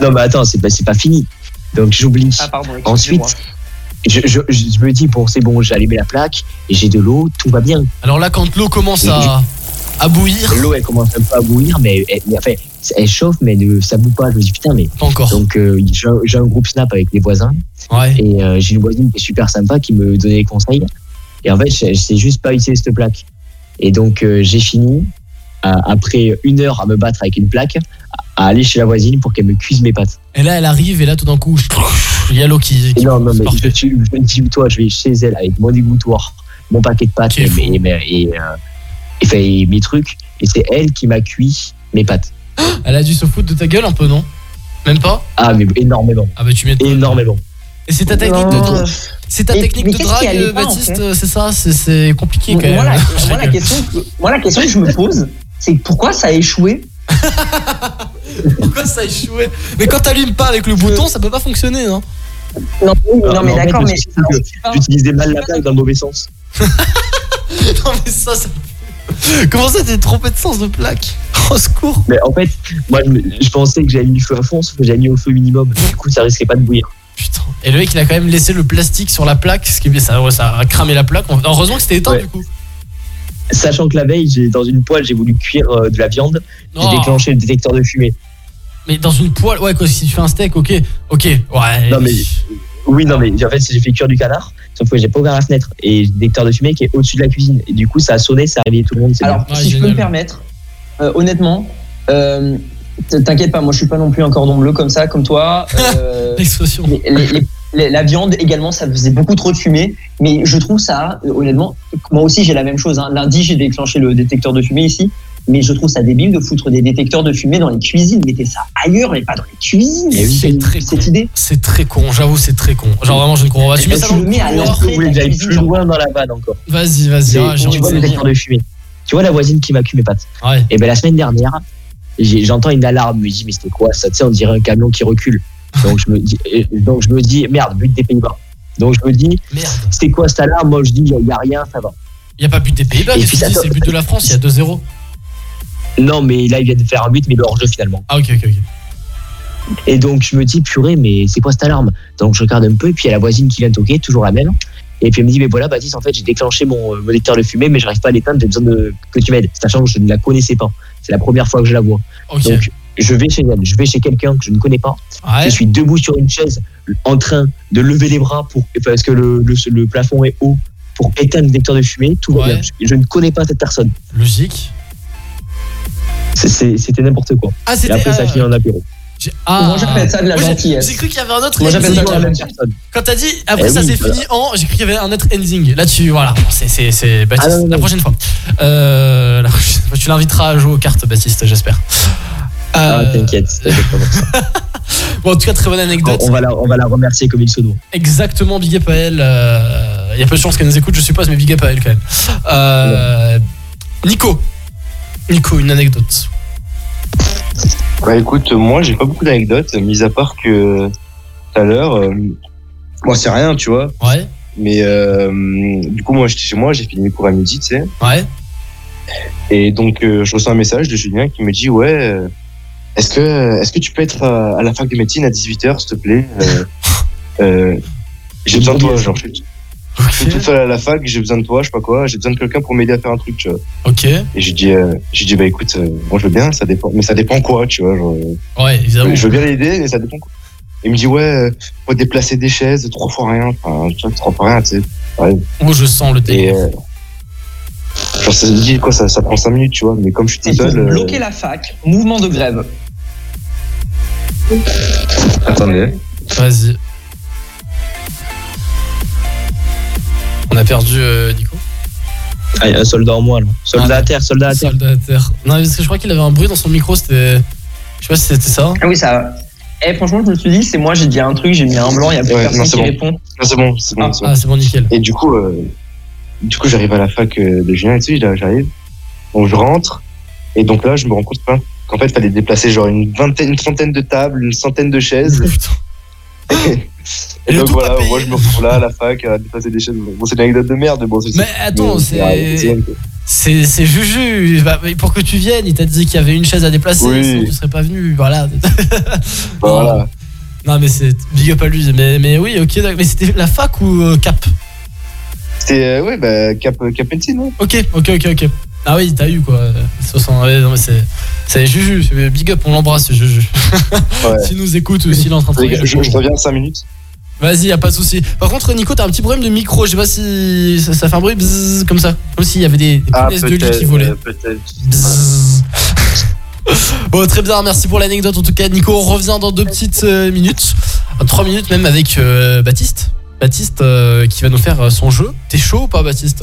Non, mais attends, c'est pas, c'est pas fini. Donc, j'oublie. Ah pardon. Ensuite, je, je, je me dis, bon, c'est bon, j'ai allumé la plaque, et j'ai de l'eau, tout va bien. Alors là, quand l'eau commence à, à bouillir, L'eau, elle commence un peu à bouillir, mais, elle, mais enfin, elle chauffe, mais ne- ça boue pas. Je me dis, putain, mais. pas encore. Donc, euh, j'ai un- groupe Snap avec les voisins. Ouais. Et euh, j'ai une voisine qui est super sympa qui me donnait des conseils. Et en fait, je, je sais juste pas utiliser cette plaque. Et donc, euh, j'ai fini, euh, après une heure à me battre avec une plaque, à, aller chez la voisine pour qu'elle me cuise mes pâtes. Et là, elle arrive et là, tout d'un coup, il y a l'eau qui. Qui non, non, mais je, je me dis, toi, je vais chez elle avec mon égouttoir, mon paquet de pâtes et, mes- et, euh, et fait, et mes trucs. Et c'est elle qui m'a cuit mes pâtes. Elle a dû se foutre de ta gueule un peu, non? Même pas? Ah, mais énormément. Ah bah tu m'étonnes. Énormément. Et c'est ta technique de. C'est ta Et- technique mais de drague, en Baptiste, fait euh, c'est ça C'est- compliqué quand moi, même. la, moi, la question que, moi, la question que je me pose, c'est pourquoi ça a échoué Pourquoi ça a échoué Mais quand t'allumes pas avec le bouton, ça peut pas fonctionner, non? Non, oui, Ah, non mais d'accord, mais J'utilisais mal la plaque dans le mauvais sens. Non mais ça, ça... Comment ça t'es trompé de sens de plaque? Au secours Mais en fait, moi, je pensais que j'avais mis le feu à fond, sauf que j'avais mis au feu minimum. Du coup, ça risquait pas de bouillir. Putain. Et le mec il a quand même laissé le plastique sur la plaque, ce qui est ça, ça a cramé la plaque. Heureusement que c'était éteint Ouais. du coup. Sachant que la veille, j'ai dans une poêle, j'ai voulu cuire euh, de la viande. J'ai Oh. déclenché le détecteur de fumée. Mais dans une poêle, ouais quoi, si tu fais un steak, ok, ok, ouais. Non mais oui, non mais en fait, j'ai fait cuire du canard, sauf que j'ai pas ouvert la fenêtre et le détecteur de fumée qui est au-dessus de la cuisine. Et du coup, ça a sonné, ça a réveillé tout le monde. Alors, bien. si je peux me permettre, euh, honnêtement, euh, t'inquiète pas, moi je suis pas non plus un cordon bleu comme ça, comme toi. Euh, L'expression. les- les- les- les- la viande également, ça faisait beaucoup trop de fumée. Mais je trouve ça, honnêtement, moi aussi j'ai la même chose. hein. Lundi, j'ai déclenché le détecteur de fumée ici. Mais je trouve ça débile de foutre des détecteurs de fumée dans les cuisines. Mettez ça ailleurs, mais pas dans les cuisines. Oui, c'est très cette idée. C'est très con, j'avoue, c'est très con. Genre vraiment, je ne comprends pas. Tu mets ça tu dans le le mets à l'entrée plus loin dans la vanne encore Vas-y, vas-y. Ah, tu vois le détecteur de fumée. Tu vois la voisine qui m'a mes pattes. Ouais. Et ben la semaine dernière, j'entends une alarme. Je me dis mais c'était quoi ça? Tu sais, on dirait un camion qui recule. Donc je me dis, donc je me dis merde, but des Pays-Bas. Donc je me dis, Merde. c'est quoi cette alarme? Moi je dis, il y a rien, ça va. Il y a pas but des Pays-Bas, C'est le but de la France, il y a 2-0. Non, mais là il vient de faire un but, mais le hors-jeu finalement. Ah, ok, ok, ok. Et donc je me dis, purée, mais c'est quoi cette alarme? Donc je regarde un peu, et puis il y a la voisine qui vient toquer, toujours la même. Et puis elle me dit, mais voilà, Baptiste, en fait, j'ai déclenché mon, euh, détecteur de fumée, mais j'arrive pas à l'éteindre, j'ai besoin de, que tu m'aides. Sachant que je ne la connaissais pas. C'est la première fois que je la vois. Donc je vais chez elle, je vais chez quelqu'un que je ne connais pas. Ouais. Je suis debout sur une chaise, en train de lever les bras pour, parce que le, le, le plafond est haut, pour éteindre le détecteur de fumée. Tout va bien. Je, je ne connais pas cette personne. Logique. C'était n'importe quoi. Ah, Et après, ça euh, finit en apéro. J'ai- Ah. Moi, j'appelle ça de la Moi, j'ai- gentillesse. J'ai cru qu'il y avait un autre Moi, j'appelle ça ending. de la même personne. Quand t'as dit, après Eh ça oui, s'est voilà. fini en, j'ai cru qu'il y avait un autre ending. Là, tu. Voilà, c'est- Baptiste. Ah, non, non, la non. prochaine fois. Euh, la prochaine fois, tu l'inviteras à jouer aux cartes, Baptiste, j'espère. Ah, Euh, t'inquiète. exactement ça. bon, en tout cas, très bonne anecdote. on, va la, on va la remercier comme il se doit. Exactement, big up à elle. euh, Il y a peu de chances qu'elle nous écoute, je suppose, mais big up à elle quand même. Euh, Nico. Nico, une anecdote. Bah écoute, moi j'ai pas beaucoup d'anecdotes, mis à part que tout à l'heure, euh, moi c'est rien, tu vois. Ouais. Mais euh, du coup, moi j'étais chez moi, j'ai fini mes cours à midi, tu sais. Ouais. Et donc euh, je reçois un message de Julien qui me dit ouais, est-ce que est-ce que tu peux être à, à la fac de médecine à 18h s'il te plaît? J'ai besoin de toi, genre je je suis tout seul à la fac, j'ai besoin de toi, je sais pas quoi, j'ai besoin de quelqu'un pour m'aider à faire un truc, tu vois. Ok. Et j'ai dit euh, j'ai dit bah écoute, euh, moi je veux bien, ça dépend, mais ça dépend quoi, tu vois. Genre, euh, Ouais, évidemment. je veux bien l'aider, mais ça dépend quoi. Il me dit ouais, euh, faut déplacer des chaises trois fois rien, enfin tu vois, trois fois rien, tu sais. Ouais. Oh, je sens le Et délire. euh, genre ça se dit quoi, ça, ça prend cinq minutes, tu vois. Mais comme je suis tout seul, euh, bloquer la fac, mouvement de grève. attendez. Vas-y. On a perdu euh, Nico. Ah, il y a un soldat en moins, là. Soldat Ah, à terre, soldat à terre. Soldat à terre. Non, parce que je crois qu'il avait un bruit dans son micro, c'était. Je sais pas si c'était ça. Ah oui, ça. Eh, franchement, je me suis dit, c'est moi, j'ai dit un truc, j'ai mis un blanc, il y a plus Ouais, personne non, c'est qui bon. répond. Non, c'est bon, c'est bon. c'est bon. Ah, c'est bon, nickel. Et du coup, euh, du coup, j'arrive à la fac euh, de Julien et tout, là, j'arrive. Donc je rentre. Et donc là, je me rends compte hein, qu'en fait, il fallait déplacer genre une vingtaine, une trentaine de tables, une centaine de chaises. Et donc voilà, moi je me retrouve là à la fac à déplacer des chaises. Bon, c'est une anecdote de merde, mais bon, c'est Mais attends, c'est- c'est- Juju. Bah, pour que tu viennes, il t'a dit qu'il y avait une chaise à déplacer, Oui. sinon tu serais pas venu. Voilà. Bah, voilà. Non, mais c'est big up à lui. Mais, mais oui, ok. Mais c'était la fac ou euh, Cap? C'était, euh, ouais, bah, Cap, Cap Médecine, ouais. Ok, ok, ok, ok. Ah oui, t'as eu quoi. 60, ouais, non, mais c'est. C'est Juju, big up, on l'embrasse, Juju. Ouais. S'il nous écoute ou s'il est en train de Je, travailler. je, je reviens 5 minutes. Vas-y, y a pas de souci. Par contre, Nico, t'as un petit problème de micro. Je sais pas si ça, ça fait un bruit bzzz, comme ça, comme s'il y avait des, des Ah, punaises de lit qui volaient. euh. Bon, très bien, merci pour l'anecdote en tout cas. Nico, on revient dans deux petites euh, minutes, Euh, trois minutes même avec euh, Baptiste. Baptiste euh, qui va nous faire son jeu. T'es chaud ou pas, Baptiste?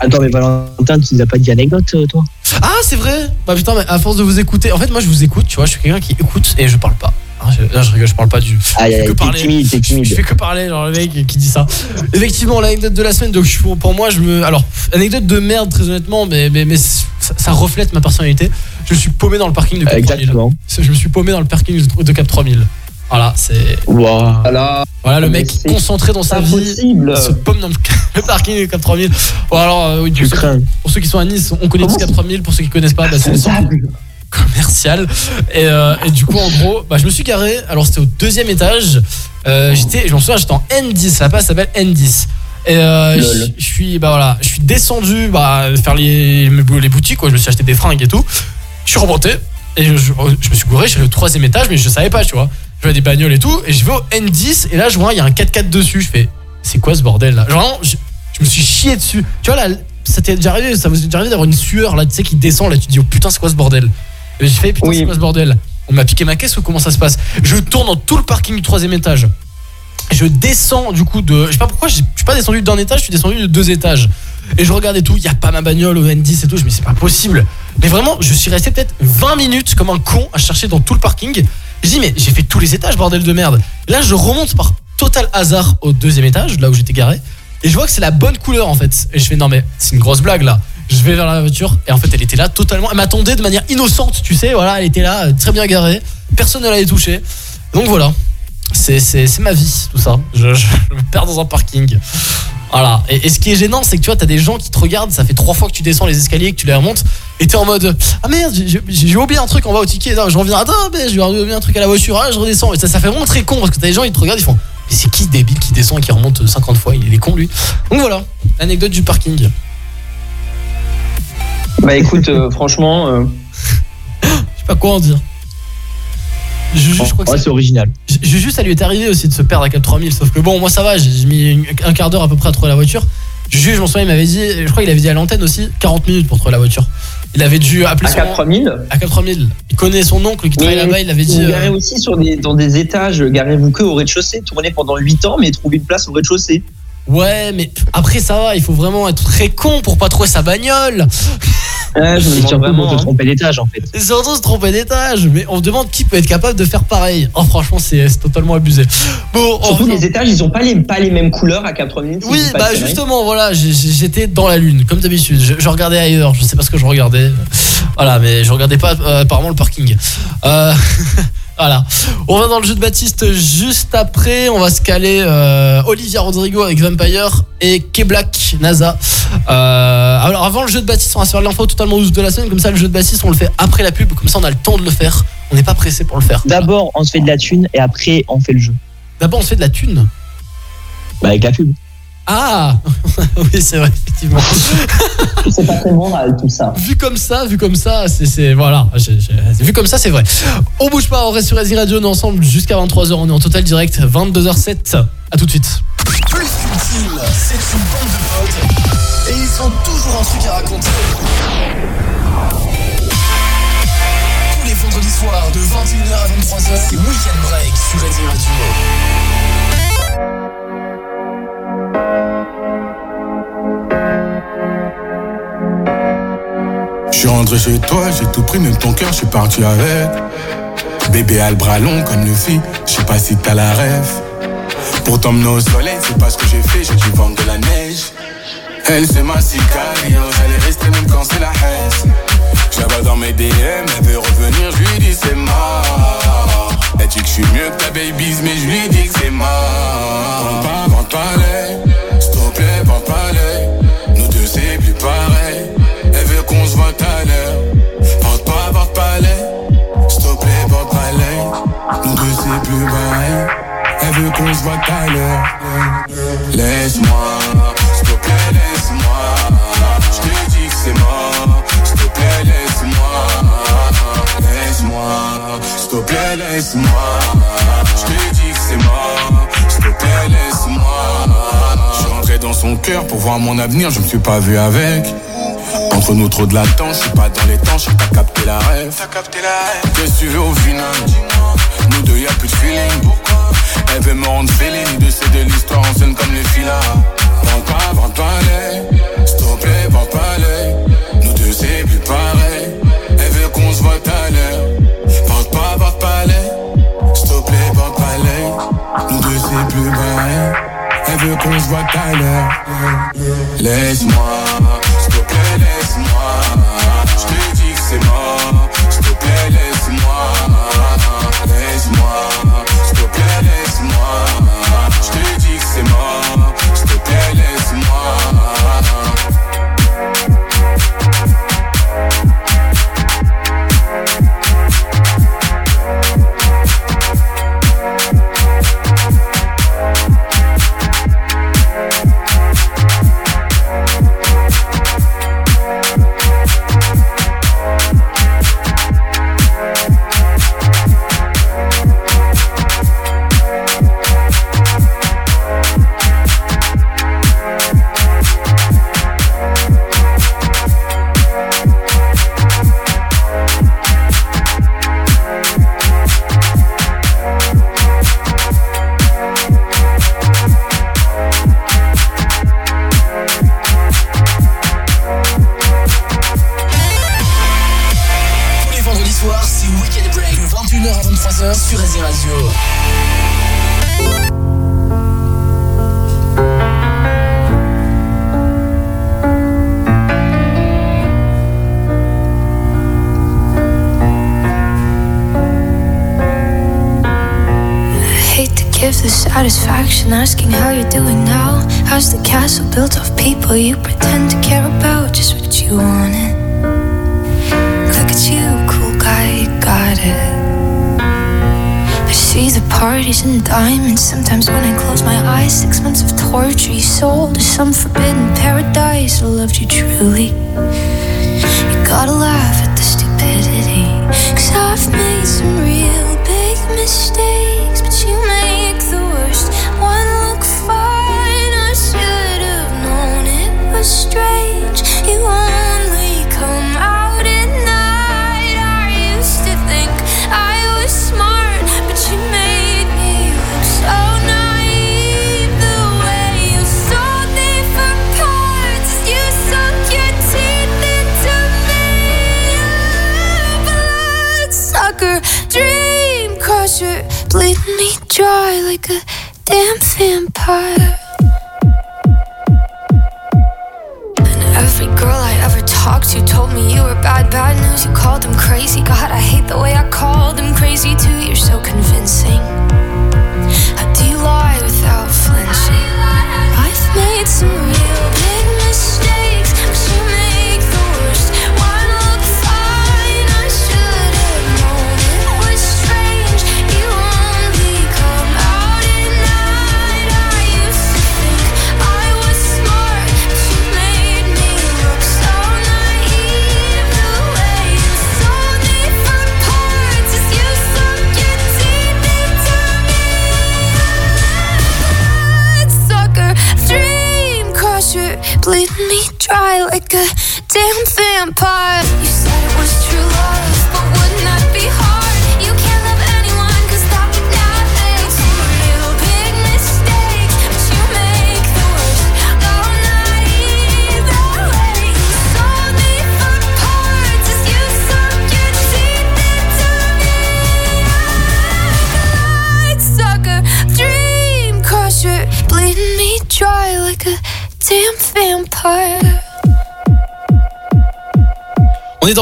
Attends, mais Valentin, tu nous as pas dit anecdote, euh, toi? Ah, c'est vrai Bah putain, mais à force de vous écouter, en fait, moi je vous écoute, tu vois, je suis quelqu'un qui écoute et je parle pas. hein, je, là, je rigole, je parle pas du. Aïe, je fais que parler. timide, Je fais que parler, genre le mec qui dit ça. Effectivement, l'anecdote de la semaine, donc pour moi, je me. Alors, anecdote de merde, très honnêtement, mais, mais, mais ça, ça reflète ma personnalité. Je suis paumé dans le parking de Cap 3000. Exactement. C'est- Je me suis paumé dans le parking de- de Cap 3000. Voilà, c'est. Voilà. Voilà, le Mais mec concentré dans sa vie. Se paume dans le, le parking Cap 3000. Bon, alors, euh, oui, pour, ceux, crains. pour ceux qui sont à Nice, on connaît tous Comment Cap 3000. Pour ceux qui connaissent pas, bah, c'est commercial. Et, euh, et du coup, en gros, bah, je me suis garé. Alors, c'était au deuxième étage. Euh, j'étais, je m'en souviens, j'étais en N10. La place s'appelle N10. Et euh, je je suis, bah voilà, je suis descendu, bah, faire les, les boutiques, quoi. Je me suis acheté des fringues et tout. Je suis remonté et je, je- je me suis gouré. Je suis au troisième étage, mais je savais pas, tu vois. Je vois des bagnoles et tout. Et je vais au N10 et là, je vois, il y a un 4x4 dessus. Je fais, c'est quoi ce bordel là? Genre, je, je me suis chié dessus. Tu vois, là, ça t'est déjà arrivé, ça vous est déjà arrivé d'avoir une sueur là, tu sais, qui descend. Là, tu te dis, oh putain, c'est quoi ce bordel? Et j'ai fait, putain, Oui. c'est quoi ce bordel? On m'a piqué ma caisse ou comment ça se passe? Je tourne dans tout le parking du troisième étage. Je descends du coup de. Je sais pas pourquoi, je suis pas descendu d'un étage, je suis descendu de deux étages. Et je regardais tout, il y a pas ma bagnole au N10 et tout. Je me dis, c'est pas possible. Mais vraiment, je suis resté peut-être 20 minutes comme un con à chercher dans tout le parking. Je dis, mais j'ai fait tous les étages, bordel de merde. Là, je remonte par total hasard au deuxième étage, là où j'étais garé. Et je vois que c'est la bonne couleur en fait. Et je fais, non, mais c'est une grosse blague là. Je vais vers la voiture et en fait, elle était là totalement. Elle m'attendait de manière innocente, tu sais. Voilà, elle était là, très bien garée. Personne ne l'avait touchée. Donc voilà. C'est c'est- c'est ma vie, tout ça. Je, je me perds dans un parking. Voilà. Et, et ce qui est gênant, c'est que tu vois, t'as des gens qui te regardent, ça fait trois fois que tu descends les escaliers, que tu les remontes, et t'es en mode Ah merde, j'ai- oublié un truc en bas au ticket, Non, je reviens, attends, mais j'ai oublié un truc à la voiture, ah, je redescends. Et ça, ça fait vraiment très con parce que t'as des gens, ils te regardent, ils font Mais c'est qui ce débile qui descend et qui remonte 50 fois? Il est con lui. Donc voilà, l'anecdote du parking. Je Bah écoute, euh, franchement, euh, sais pas quoi en dire. Juju, je crois que Ouais, c'est- original. Juju, ça lui est arrivé aussi de se perdre à 4000, sauf que bon, moi ça va, j'ai mis un quart d'heure à peu près à trouver la voiture. Juju, je m'en souviens, il m'avait dit, je crois qu'il avait dit à l'antenne aussi, 40 minutes pour trouver la voiture. Il avait dû appeler à son 4000. à 4000. Il connaît son oncle qui travaille là-bas, il avait dit. vous euh, garez aussi sur des, dans des étages, garez-vous que au rez-de-chaussée. Tournez pendant 8 ans, mais trouvez une place au rez-de-chaussée. Ouais, mais après ça va, il faut vraiment être très con pour pas trouver sa bagnole. Ouais, je me C'est demande vraiment. te hein. tromper d'étage en fait. Et surtout se tromper d'étage. Mais on se demande qui peut être capable de faire pareil. Oh, franchement, c'est c'est totalement abusé. Bon, on Surtout les étages, ils ont pas les, pas les mêmes couleurs à 4000. si je Oui, bah de justement, voilà, j'étais dans la lune, comme d'habitude. Je, je regardais ailleurs, je sais pas ce que je regardais. Voilà, mais je regardais pas euh, apparemment le parking. Euh, voilà. On va dans le jeu de Baptiste juste après. On va se caler euh, Olivia Rodrigo avec Vampire et K-Black NASA. Euh, alors avant le jeu de Baptiste, on va se faire l'info totalement douce de la semaine. Comme ça, le jeu de Baptiste, on le fait après la pub. Comme ça, on a le temps de le faire. On n'est pas pressé pour le faire. D'abord, on se fait de la thune et après, on fait le jeu. D'abord, on se fait de la thune. Bah, avec la pub. Ah Oui, c'est vrai, effectivement. C'est pas très moral tout ça. Vu comme ça, vu comme ça, c'est- c'est voilà, j'ai- j'ai- vu comme ça, c'est vrai. On bouge pas, on reste sur Racing Radio, on est ensemble jusqu'à 23h, on est en total direct, 22h07. À tout de suite. Plus qu'une team, c'est une bande de potes et ils ont toujours un truc à raconter. Tous les vendredis soirs de 21h à 23h, c'est Weekend Break sur Racing Radio. Rentré chez toi, j'ai tout pris, même ton cœur, je suis parti avec. Bébé a le bras long comme le fit, je sais pas si t'as la rêve. Pour t'emmener au soleil, c'est pas ce que j'ai fait, j'ai dû vendre de la neige. Elle c'est ma sicario, est restée même quand c'est la haine. J'avais dans mes DM, elle veut revenir, je lui dis c'est mort. Elle dit que je suis mieux que ta babies, mais je lui dis que c'est mort. Vente pas, vente pas l'œil, s'il plaît, vente pas l'œil. Nous deux c'est plus pareil, Nous deux c'est plus pareil, elle veut qu'on se voit l'heure. Laisse-moi, s'il te plaît, laisse-moi. Je te dis que c'est mort, s'il te plaît, laisse-moi. Laisse-moi, s'il te plaît, laisse-moi. Je te dis que c'est mort, s'il te plaît, laisse-moi. Je suis dans son cœur pour voir mon avenir, je me suis pas vu avec. Entre nous trop de l'attente, je suis pas dans les temps, je t'as capté la rêve. T'as capté la Qu'est-ce que tu veux au final Nous deux y'a plus de feeling. Pourquoi? Elle veut me rendre féline, de ces de l'histoire en scène comme les filas. Vends pas, vends pas l'œil, s'il te plaît, pas l'œil. Nous deux c'est plus pareil, elle veut qu'on se voit à l'heure. Vends pas, vends pas l'œil, s'il te plaît, pas l'œil. Nous deux c'est plus pareil, elle veut qu'on se voit à l'heure. Laisse-moi laisse-moi. Je te dis que c'est mort,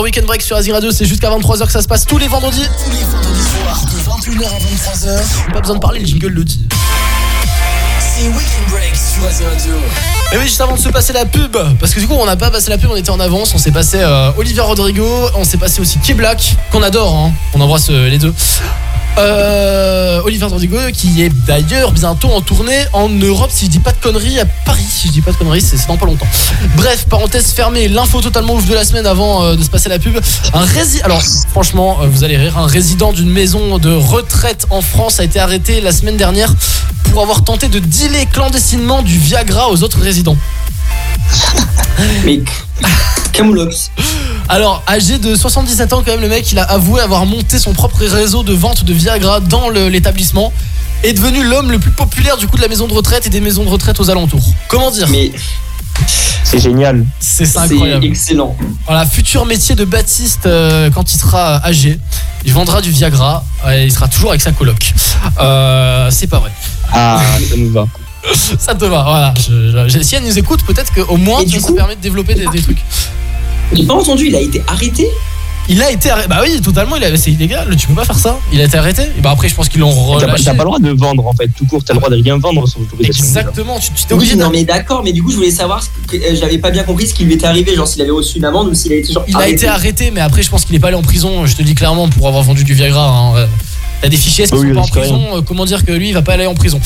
Weekend Break sur Asie Radio, c'est jusqu'à 23h que ça se passe tous les vendredis. Tous les vendredis soirs de 21h à 23h. Pas besoin de parler, le jingle le dit. C'est Weekend Break sur Asie Radio. Et oui, juste avant de se passer la pub, parce que du coup, on n'a pas passé la pub, on était en avance. On s'est passé euh, Olivia Rodrigo, on s'est passé aussi Key Black, qu'on adore, hein. on embrasse euh, les deux. Euh, Olivier Rodrigo qui est d'ailleurs bientôt en tournée en Europe si je dis pas de conneries à Paris si je dis pas de conneries c'est dans pas longtemps. Bref parenthèse fermée l'info totalement ouf de la semaine avant euh, de se passer la pub. Un rési alors franchement euh, vous allez rire un résident d'une maison de retraite en France a été arrêté la semaine dernière pour avoir tenté de dealer clandestinement du Viagra aux autres résidents. Mais Camoulox. Alors, âgé de 77 ans, quand même, le mec, il a avoué avoir monté son propre réseau de vente de Viagra dans l'établissement. Est devenu l'homme le plus populaire du coup de la maison de retraite et des maisons de retraite aux alentours. Comment dire? Mais C'est génial. C'est incroyable. excellent. Voilà, futur métier de Baptiste euh, quand il sera âgé. Il vendra du Viagra et il sera toujours avec sa coloc. Euh, c'est pas vrai. Ah, ça nous va. Ça te va, voilà. Je- je- si elle nous écoute, peut-être qu'au moins Et tu ça coup- permet de développer des, des trucs. J'ai pas entendu, il a été arrêté Il a été arrêté. Bah oui, totalement, il a... c'est illégal. Tu peux pas faire ça. Il a été arrêté. Et bah après, je pense qu'ils l'ont relâché. t'as pas le droit de vendre en fait, tout court, t'as le droit de rien vendre sur l'autorisation. Exactement, tu tu t'es Oui, obligé de- non mais d'accord, mais du coup je voulais savoir, ce que- euh, j'avais pas bien compris ce qui lui était arrivé, genre s'il avait reçu une amende ou s'il a été genre Il a arrêté. été arrêté, mais après, je pense qu'il est pas allé en prison. Je te dis clairement pour avoir vendu du Viagra. hein. Euh, T'as des fichiers qui oui, sont pas en rien. prison. euh, Comment dire que lui, il va pas aller en prison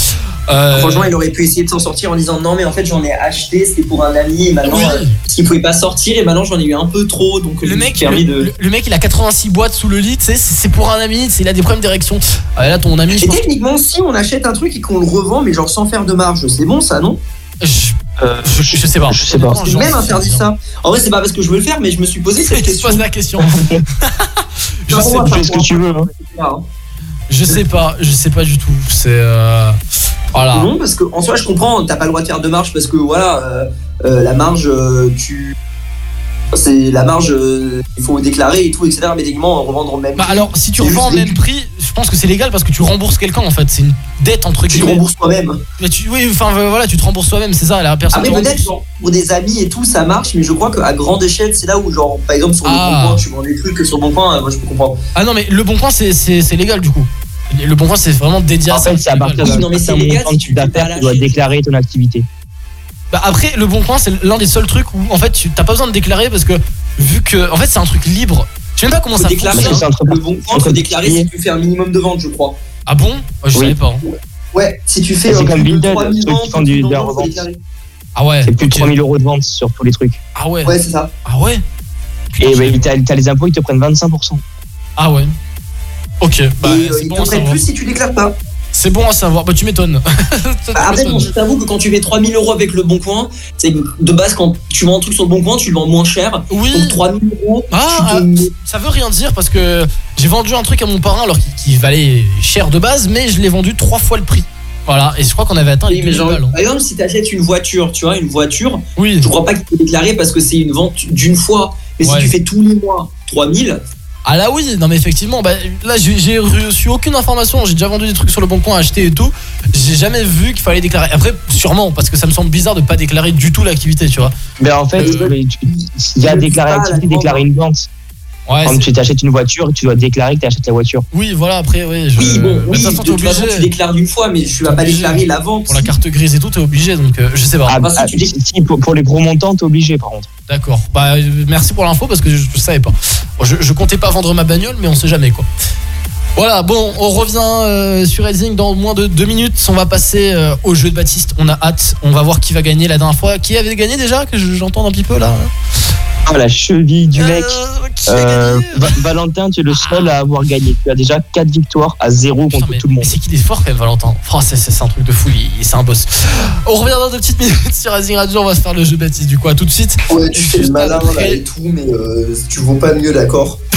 Euh, Franchement, il aurait pu essayer de s'en sortir en disant non, mais en fait, j'en ai acheté, c'était pour un ami, et maintenant, Oui. euh, parce qu'il pouvait pas sortir, et maintenant, j'en ai eu un peu trop, donc je Le me mec, permis le, de. le- le mec, il a 86 boîtes sous le lit, tu sais, c'est c'est pour un ami, il a des problèmes d'érection. Ah, là, ton ami, je Et techniquement, si on achète un truc et qu'on le revend, mais genre sans faire de marge, c'est bon ça, non? Je, je- je sais pas. Je sais pas. J'en même interdit ça. En vrai, c'est pas parce que je veux le faire, mais je me suis posé cette Je te question. pose la question. je, Non, sais, fais ce que tu veux. Hein. Je sais pas, je sais pas du tout. C'est. euh, Voilà. Non, parce que en soi, je comprends, t'as pas le droit de faire de marge parce que voilà, euh, euh, la marge, euh, tu. C'est la marge, euh, il faut déclarer et tout, etc. Mais techniquement, revendre au même Bah prix, alors, si tu revends au même prix, je pense que c'est légal parce que tu rembourses quelqu'un en fait. C'est une dette entre tu te guillemets. rembourses toi-même. Mais tu- oui, enfin euh, voilà, tu te rembourses toi-même, c'est ça. La personne. Après, te peut-être pour des amis et tout, ça marche, mais je crois qu'à grande échelle, c'est là où, genre, par exemple, sur le Ah. bon coin, tu vends des trucs que sur le bon coin, euh, moi je peux comprendre. Ah non, mais le bon coin, c'est c'est- c'est légal du coup. Le bon coin, c'est vraiment dédié à En ça. fait, c'est à partir Oui, d'un non, mais c'est certain de tu dois déclarer ton activité. Bah après, le bon coin, c'est l'un des seuls trucs où en fait, tu t'as pas besoin de déclarer parce que vu que en fait, c'est un truc libre. Je sais même pas comment Faut ça déclarer, fonctionne. entre le bon coin, entre faut déclarer si tu fais un minimum de vente, je crois. Ah bon? Ah, Je Oui. savais pas. Ouais, si tu fais C'est euh, comme Vinted, 3000 ceux qui ventes, font du- de la ventes, faut revente. déclarer. Ah ouais. C'est plus de ok. 3000 euros de vente sur tous les trucs. Ah ouais. Ouais, c'est ça. Ah ouais? Et bah, t'as t'as les impôts, ils te prennent 25%. Ah ouais. Ok. Bah, et euh, c'est ils bon te prennent plus si tu déclares pas. C'est bon à savoir. Bah tu m'étonnes. Après, bon, je t'avoue que quand tu fais 3000 euros avec le bon coin, c'est que de base, quand tu vends un truc sur le bon coin, tu le vends moins cher. Oui. Donc 3000 euros, Ah, te- Ça veut rien dire parce que j'ai vendu un truc à mon parrain alors qu'il valait cher de base, mais je l'ai vendu trois fois le prix. Voilà, et je crois qu'on avait atteint les mais 2000 genre, balles. hein. par exemple, si tu achètes une voiture, tu vois, une voiture, Oui. je crois pas qu'il faut déclarer parce que c'est une vente d'une fois. Mais Ouais. si tu fais tous les mois 3000, Ah là oui, non mais effectivement, bah, là j'ai j'ai reçu aucune information, j'ai déjà vendu des trucs sur le bon coin, acheté et tout. J'ai jamais vu qu'il fallait déclarer. Après, sûrement, parce que ça me semble bizarre de pas déclarer du tout l'activité, tu vois. Mais en fait, Euh, il y a je déclaré sais pas, activité, la déclarer une vente. Ouais, Quand tu t'achètes une voiture, tu dois déclarer que tu achètes la voiture. oui, voilà, après, oui. Je... oui, bon, oui, de toute façon, obligé. tu déclares d'une fois, mais tu vas pas déclarer la vente. Pour la carte grise et tout, t'es obligé, donc euh, je sais pas. Ah, bah, si ah, tu dis- si, pour, pour les gros montants, t'es obligé par contre. D'accord. Bah, euh, merci pour l'info parce que je, je savais pas. Bon, je, je comptais pas vendre ma bagnole, mais on sait jamais quoi. Voilà, bon, on revient euh, sur Racing dans moins de deux minutes. On va passer euh, au jeu de Baptiste. On a hâte. On va voir qui va gagner la dernière fois. Qui avait gagné déjà Que je- j'entends un petit peu là. Ah, la cheville du mec. Euh, qui a gagné Va- Valentin, tu es le seul à avoir gagné. Tu as déjà 4 victoires à 0 Putain, contre mais, tout le monde. c'est qu'il est fort quand même, Valentin. Oh, c'est, un truc de fou. il- C'est un boss. On revient dans deux petites minutes sur Racing Radio. On va se faire le jeu de Baptiste. Du coup, à tout de suite. Ouais, tu fais le malin après. là et tout, mais euh, tu vaux pas mieux, d'accord?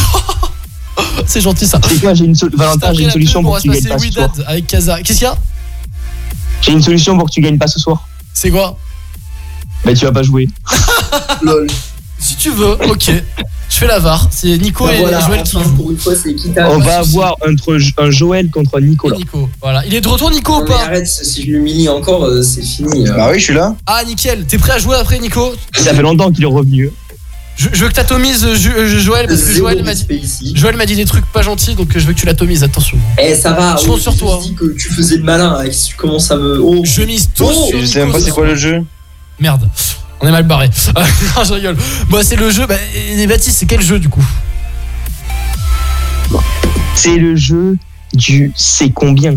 C'est gentil ça. Quoi, j'ai une, so- Valentin, j'ai une solution pour que tu gagnes pas ce soir. Avec Kaza. Qu'est-ce qu'il y a J'ai une solution pour que tu gagnes pas ce soir. C'est quoi Mais tu vas pas jouer. Lol. Si tu veux, ok. Je fais la VAR. C'est Nico Bah et voilà, Joël qui pour une fois, c'est équitable. On va avoir entre un Joël contre Nicolas. Nico. Voilà. Il est de retour, Nico, Non, ou pas arrête, si je l'humilie encore, euh, c'est fini. euh. Bah oui, je suis là. Ah, nickel. T'es prêt à jouer après, Nico Ça fait longtemps qu'il est revenu. Je, je veux que t'atomises euh, Jo- euh, Joël parce que Joël m'a dit. Joël m'a dit des trucs pas gentils, donc euh, je veux que tu l'atomises. Attention. Eh, ça va. Je compte oh, sur toi. que tu faisais le malin, Alex. Tu commences à me. Oh. Je mise tout Oh, sur Je sais même pas ce c'est quoi le jeu. Merde. On est mal barré. non, je rigole. Bon, c'est le jeu. Bah, et Baptiste, c'est quel jeu du coup C'est le jeu du c'est combien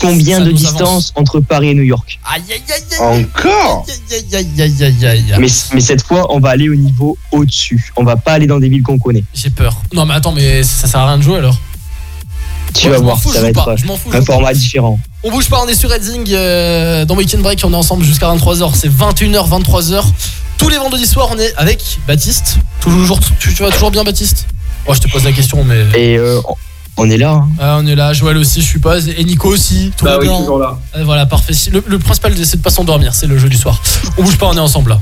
Combien Ça de distance entre Paris et New York Aïe, aïe, aïe, aïe. Encore Aïe, aïe, aïe, aïe, aïe, aïe. mais, mais cette fois, on va aller au niveau au-dessus. On va pas aller dans des villes qu'on connaît. J'ai peur. Non, mais attends, mais ça sert à rien de jouer alors. Tu Ouais, vas je m'en voir, ça va être pas. Je m'en fous, je un pas. format différent. On bouge pas, on est sur Redzing euh, dans Weekend Break, on est ensemble jusqu'à 23h, c'est 21h, 23h. Tous les vendredis soirs, on est avec Baptiste. Toujours, tu, tu vas toujours bien, Baptiste? Moi, je te pose la question, mais. Et euh, on est là. Hein. Ah, on est là. Joël aussi, je suppose. Et Nico aussi. Tout bah oui, hein. toujours là. Euh, voilà, parfait. Le, le principal, c'est de pas s'endormir. C'est le jeu du soir. On bouge pas, on est ensemble là.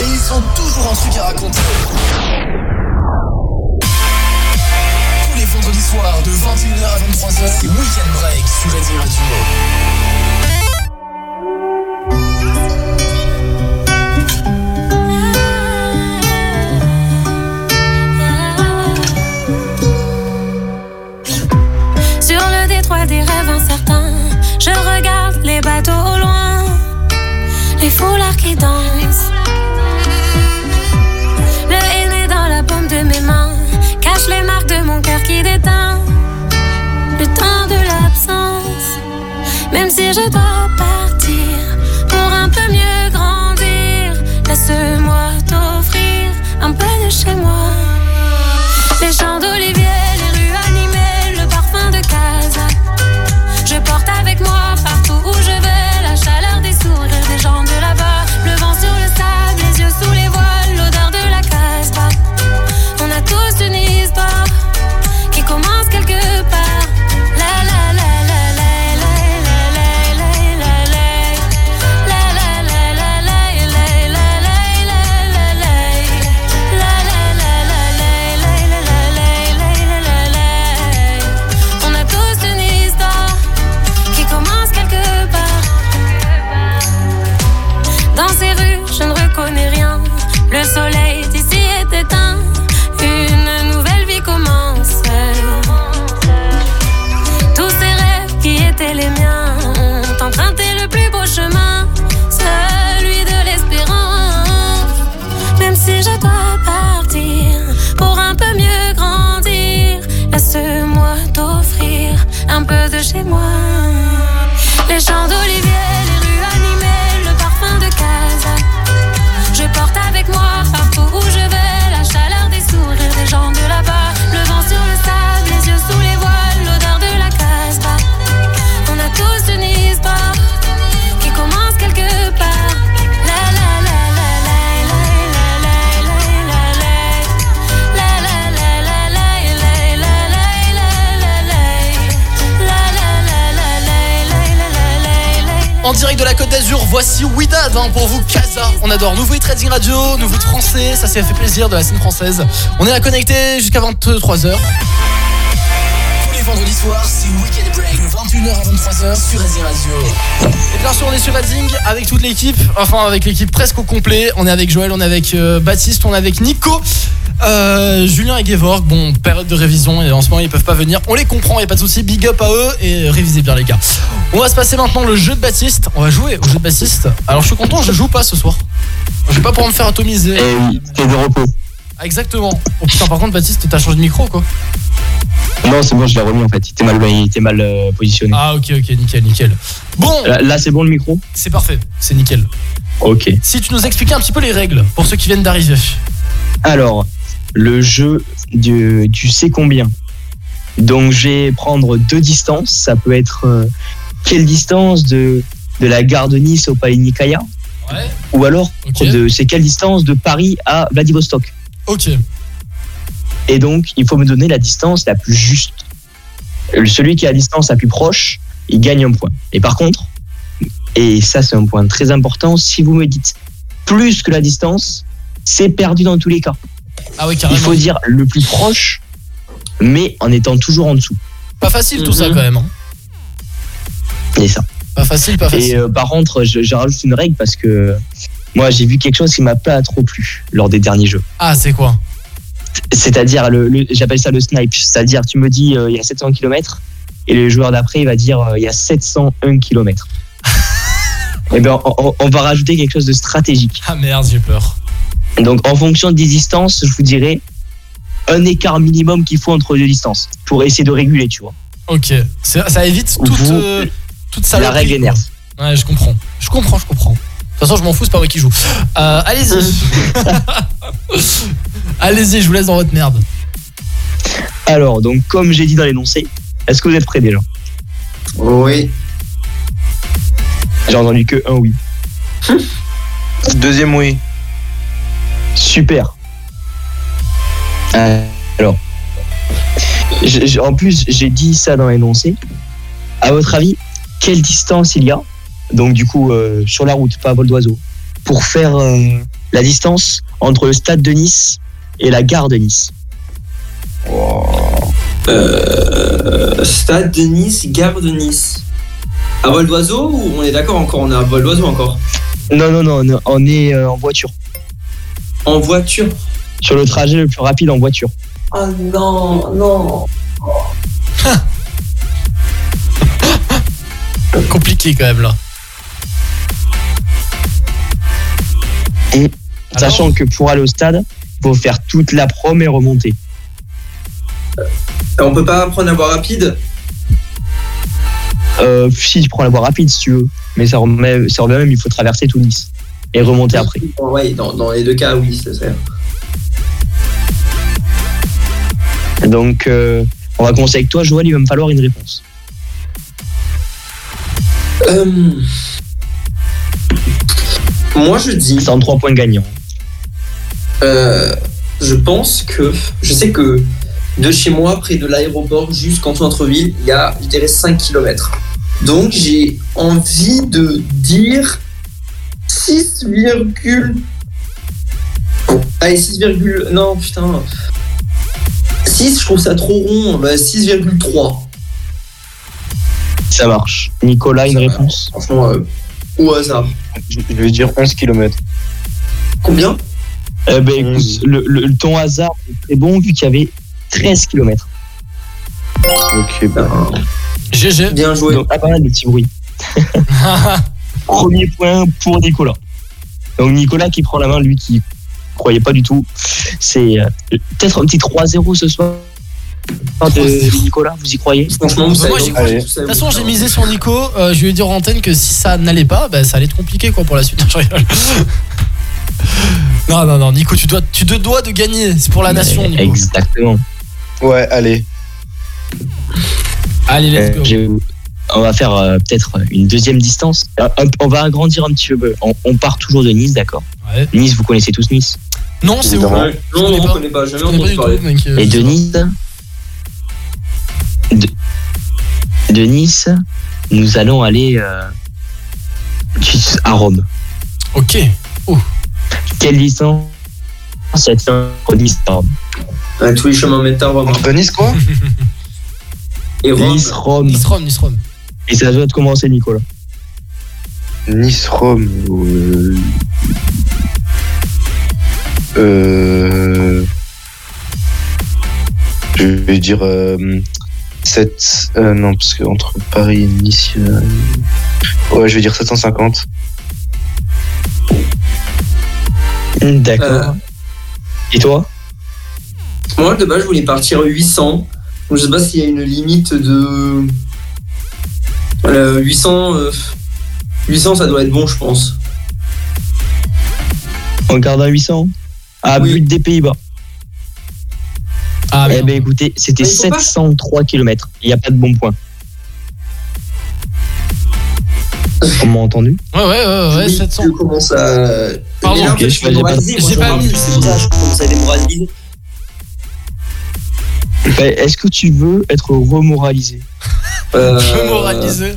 Et ils ont toujours un truc à raconter. Tous les vendredis soirs de 21h à 23h, c'est Weekend Break sur Radio. Foulards qui dansent. Le henné dans la paume de mes mains cache les marques de mon cœur qui déteint. Le temps de l'absence, même si je dois partir pour un peu mieux grandir, laisse-moi t'offrir un peu de chez moi. Direct de la Côte d'Azur, voici Widad pour vous, Casa. On adore Nouveau Trading Radio, nouveau hit français, ça s'est fait plaisir de la scène française. On est là connecté jusqu'à 23h. Les vendredis soirs, c'est Weekend Break de 21h à 23h sur Redding Radio. Et bien sûr, on est sur Redding avec toute l'équipe, enfin avec l'équipe presque au complet. On est avec Joël, on est avec euh, Baptiste, on est avec Nico. euh, Julien et Gevorg, bon, période de révision et en ce moment ils peuvent pas venir. On les comprend, y a pas de souci. Big up à eux et révisez bien les gars. On va se passer maintenant le jeu de Baptiste. On va jouer au jeu de Baptiste. Alors je suis content, je joue pas ce soir. Je vais pas pouvoir me faire atomiser. Eh oui, c'est de repos. Ah, exactement. Oh putain, par contre, Baptiste, t'as changé de micro quoi. Non, c'est bon, je l'ai remis en fait. Il était mal, il était mal euh, positionné. Ah, ok, ok, nickel, nickel. Bon, Là, là, c'est bon le micro c'est parfait, c'est nickel. Ok. Si tu nous expliquais un petit peu les règles pour ceux qui viennent d'arriver. Alors, le jeu du, du c'est combien. Donc, je vais prendre deux distances. Ça peut être euh, quelle distance de, de la gare de Nice au Palais Ouais. Ou alors, Ok. de c'est quelle distance de Paris à Vladivostok Ok. Et donc, il faut me donner la distance la plus juste. Celui qui a la distance la plus proche, il gagne un point. Et par contre, et ça c'est un point très important, si vous me dites plus que la distance, c'est perdu dans tous les cas. Ah Il carrément. faut dire le plus proche, mais en étant toujours en dessous. Pas facile tout ça Mhm. quand même. hein. Et ça. Pas facile, pas facile. Et euh, par contre, je, je rajoute une règle parce que moi j'ai vu quelque chose qui m'a pas trop plu lors des derniers jeux. Ah, c'est quoi? C'est-à-dire, le, le- j'appelle ça le snipe. C'est-à-dire, tu me dis euh, il y a 700 km et le joueur d'après il va dire euh, il y a 701 km. Eh bien, on, va rajouter quelque chose de stratégique. Ah merde, j'ai peur. Donc, en fonction des distances, je vous dirais un écart minimum qu'il faut entre deux distances pour essayer de réguler, tu vois. Ok. Ça évite toute, Vous- euh, toute La règle énerve. Ouais, je comprends. Je comprends, je comprends. De toute façon, je m'en fous, c'est pas moi qui joue. Euh, allez-y. allez-y, je vous laisse dans votre merde. Alors, donc, comme j'ai dit dans l'énoncé, est-ce que vous êtes prêts déjà? Oui. J'ai entendu que un oui. Deuxième oui. Super. Euh, alors, je- je- en plus, j'ai dit ça dans l'énoncé. À votre avis, quelle distance il y a? Donc, du coup, euh, sur la route, pas à vol d'oiseau, pour faire euh, la distance entre le stade de Nice et la gare de Nice Euh, Euh, stade de Nice, gare de Nice. À vol d'oiseau ou on est d'accord encore On est à vol d'oiseau encore? Non, non, non, on est euh, en voiture. En voiture? Sur le trajet le plus rapide en voiture. Oh non, non. Compliqué quand même là. Et sachant que pour aller au stade, il faut faire toute la prom et remonter. On peut pas prendre la voie rapide? Euh, si, tu prends la voie rapide si tu veux. Mais ça remet, ça remet même, il faut traverser tout Nice. Et remonter après. Ouais, dans, dans les deux cas, oui, c'est ça. Donc, euh, on va commencer avec toi, Joël, il va me falloir une réponse. Euh, Moi, je dis. C'est en 3 points gagnants. Euh, je pense que. Je sais que de chez moi, près de l'aéroport, jusqu'en centre-ville, il y a, je dirais, 5 km. Donc, j'ai envie de dire 6, Allez, 6, non, putain. 6, je trouve ça trop rond. Bah, 6,3. Ça marche. Nicolas, une réponse? Franchement, euh, au hasard. Je je vais dire 11 km. Combien? Eh ben, écoute, le, le- ton hasard est très bon vu qu'il y avait 13 km. Ok, bah. GG. Bien joué. Donc, ah, pas mal de petits bruits. Premier point pour Nicolas. Donc, Nicolas qui prend la main, lui qui croyait pas du tout. C'est euh, peut-être un petit 3-0 ce soir de Nicolas, vous y croyez? Franchement, moi, j'y crois. De toute façon, j'ai misé sur Nico. euh, je lui ai dit en antenne que si ça n'allait pas, bah, ça allait être compliqué quoi pour la suite. Je rigole. non, non, non, Nico, tu dois, tu te dois de gagner. C'est pour la nation, Nico. Exactement. Ouais, allez. Allez, let's go. J'ai- On va faire euh, peut-être une deuxième distance. Un- un- on va agrandir un petit peu. On, on part toujours de Nice, d'accord? Ouais. Nice, vous connaissez tous Nice? Non, c'est où? Non, on pas. connaît pas. Jamais Je connais pas entendu du tout, parler. mec. euh, Et de Nice, de, de Nice, nous allons aller euh, à Rome. Ok. Quelle distance c'est entre Nice et Rome? Ouais, tous les chemins mènent à Rome. Entre Nice, quoi Et Rome. Nice, Rome. Nice Rome, Nice Rome. Et ça doit commencer, Nicolas. Nice, Rome. Euh... euh, Je vais dire euh, 7. euh, non, parce que entre Paris et Nice. Ouais, je vais dire 750. D'accord. Euh, Et toi? Moi, de base, je voulais partir 800. Donc, je sais pas s'il y a une limite de. Euh, 800. euh, 800, ça doit être bon, je pense. On garde un 800 À Oui. but des Pays-Bas. Ah, eh ben écoutez, c'était Ah, il faut pas 703 km. Il n'y a pas de bon point. On m'a entendu? Ouais, ouais, ouais, ouais, Oui, 700. Je commence à. Pardon, j'ai pas- C'est pour ça que je commence à démoraliser. Ben, Est-ce que tu veux être remoralisé? Euh, Je moralisé.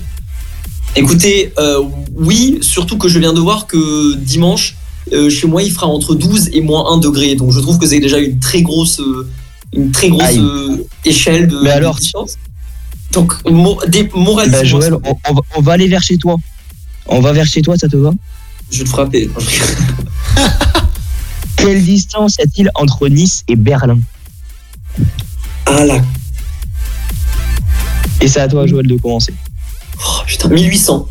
Écoutez, euh, oui, surtout que je viens de voir que dimanche, euh, chez moi, il fera entre 12 et moins 1 degré. Donc je trouve que c'est déjà une très grosse, euh, une très grosse Aïe. euh, échelle de, Mais alors, distance. Donc, mo- des- moralisez-moi, Ben, Joël, on, on va, on va aller vers chez toi. On va vers chez toi, ça te va? Je vais te frapper. Quelle distance y a-t-il entre Nice et Berlin? Ah là, Et c'est à toi, Joël, de commencer. oh, putain, 1800.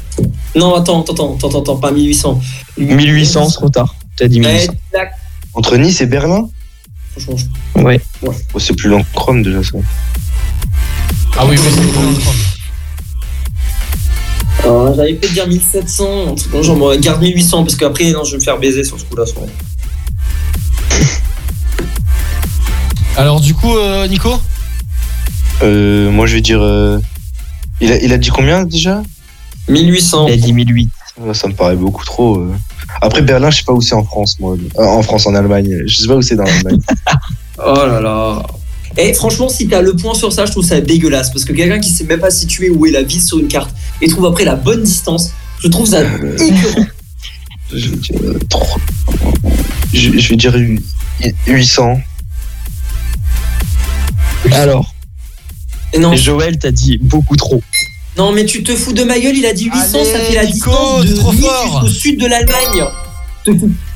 Non, attends, attends, attends, attends, attends, pas 1800. 1800, c'est trop tard. T'as dit Ouais, 1800. tac. Entre Nice et Berlin? Franchement, je- Ouais. oh, C'est plus long que Rome déjà, ça. Ah oui, oui, c'est bon. Euh, J'avais peut-être dire 1700, un truc genre, moi, garde 1800 parce qu'après, non, je vais me faire baiser sur ce coup-là. Alors, du coup, euh, Nico Euh, moi, je vais dire. euh, Il, a, il a dit combien déjà? 1800. Il a dit 1008. Ça me paraît beaucoup trop. euh. Après, Berlin, je sais pas où c'est en France, moi. Euh, en France, en Allemagne. Je sais pas où c'est dans l'Allemagne. Oh là là. Et franchement, si t'as le point sur ça, je trouve ça dégueulasse. Parce que quelqu'un qui sait même pas situer où est la ville sur une carte et trouve après la bonne distance, je trouve ça écœurant. je vais dire. euh, Je, je vais dire hu- 800. Alors, Non. Et Joël t'a dit beaucoup trop. Non, mais tu te fous de ma gueule, il a dit 800, ça fait la Nico, distance de trop Nice fort. jusqu'au sud de l'Allemagne.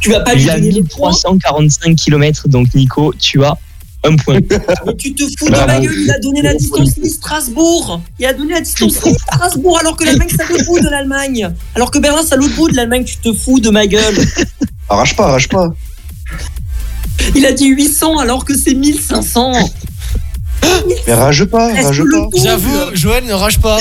Tu vas pas lui Il a donner le point 345 km, donc Nico, tu as un point. Mais tu te fous de Bravo. ma gueule, il a donné la distance Nice-Strasbourg. Il a donné la distance Nice-Strasbourg alors que l'Allemagne c'est à l'autre bout de l'Allemagne. Alors que Berlin c'est à l'autre bout de l'Allemagne, tu te fous de ma gueule. Arrache pas, arrache pas. Il a dit 800 alors que c'est 1500. Mais rage pas, rage pas. J'avoue, Joël, ne rage pas.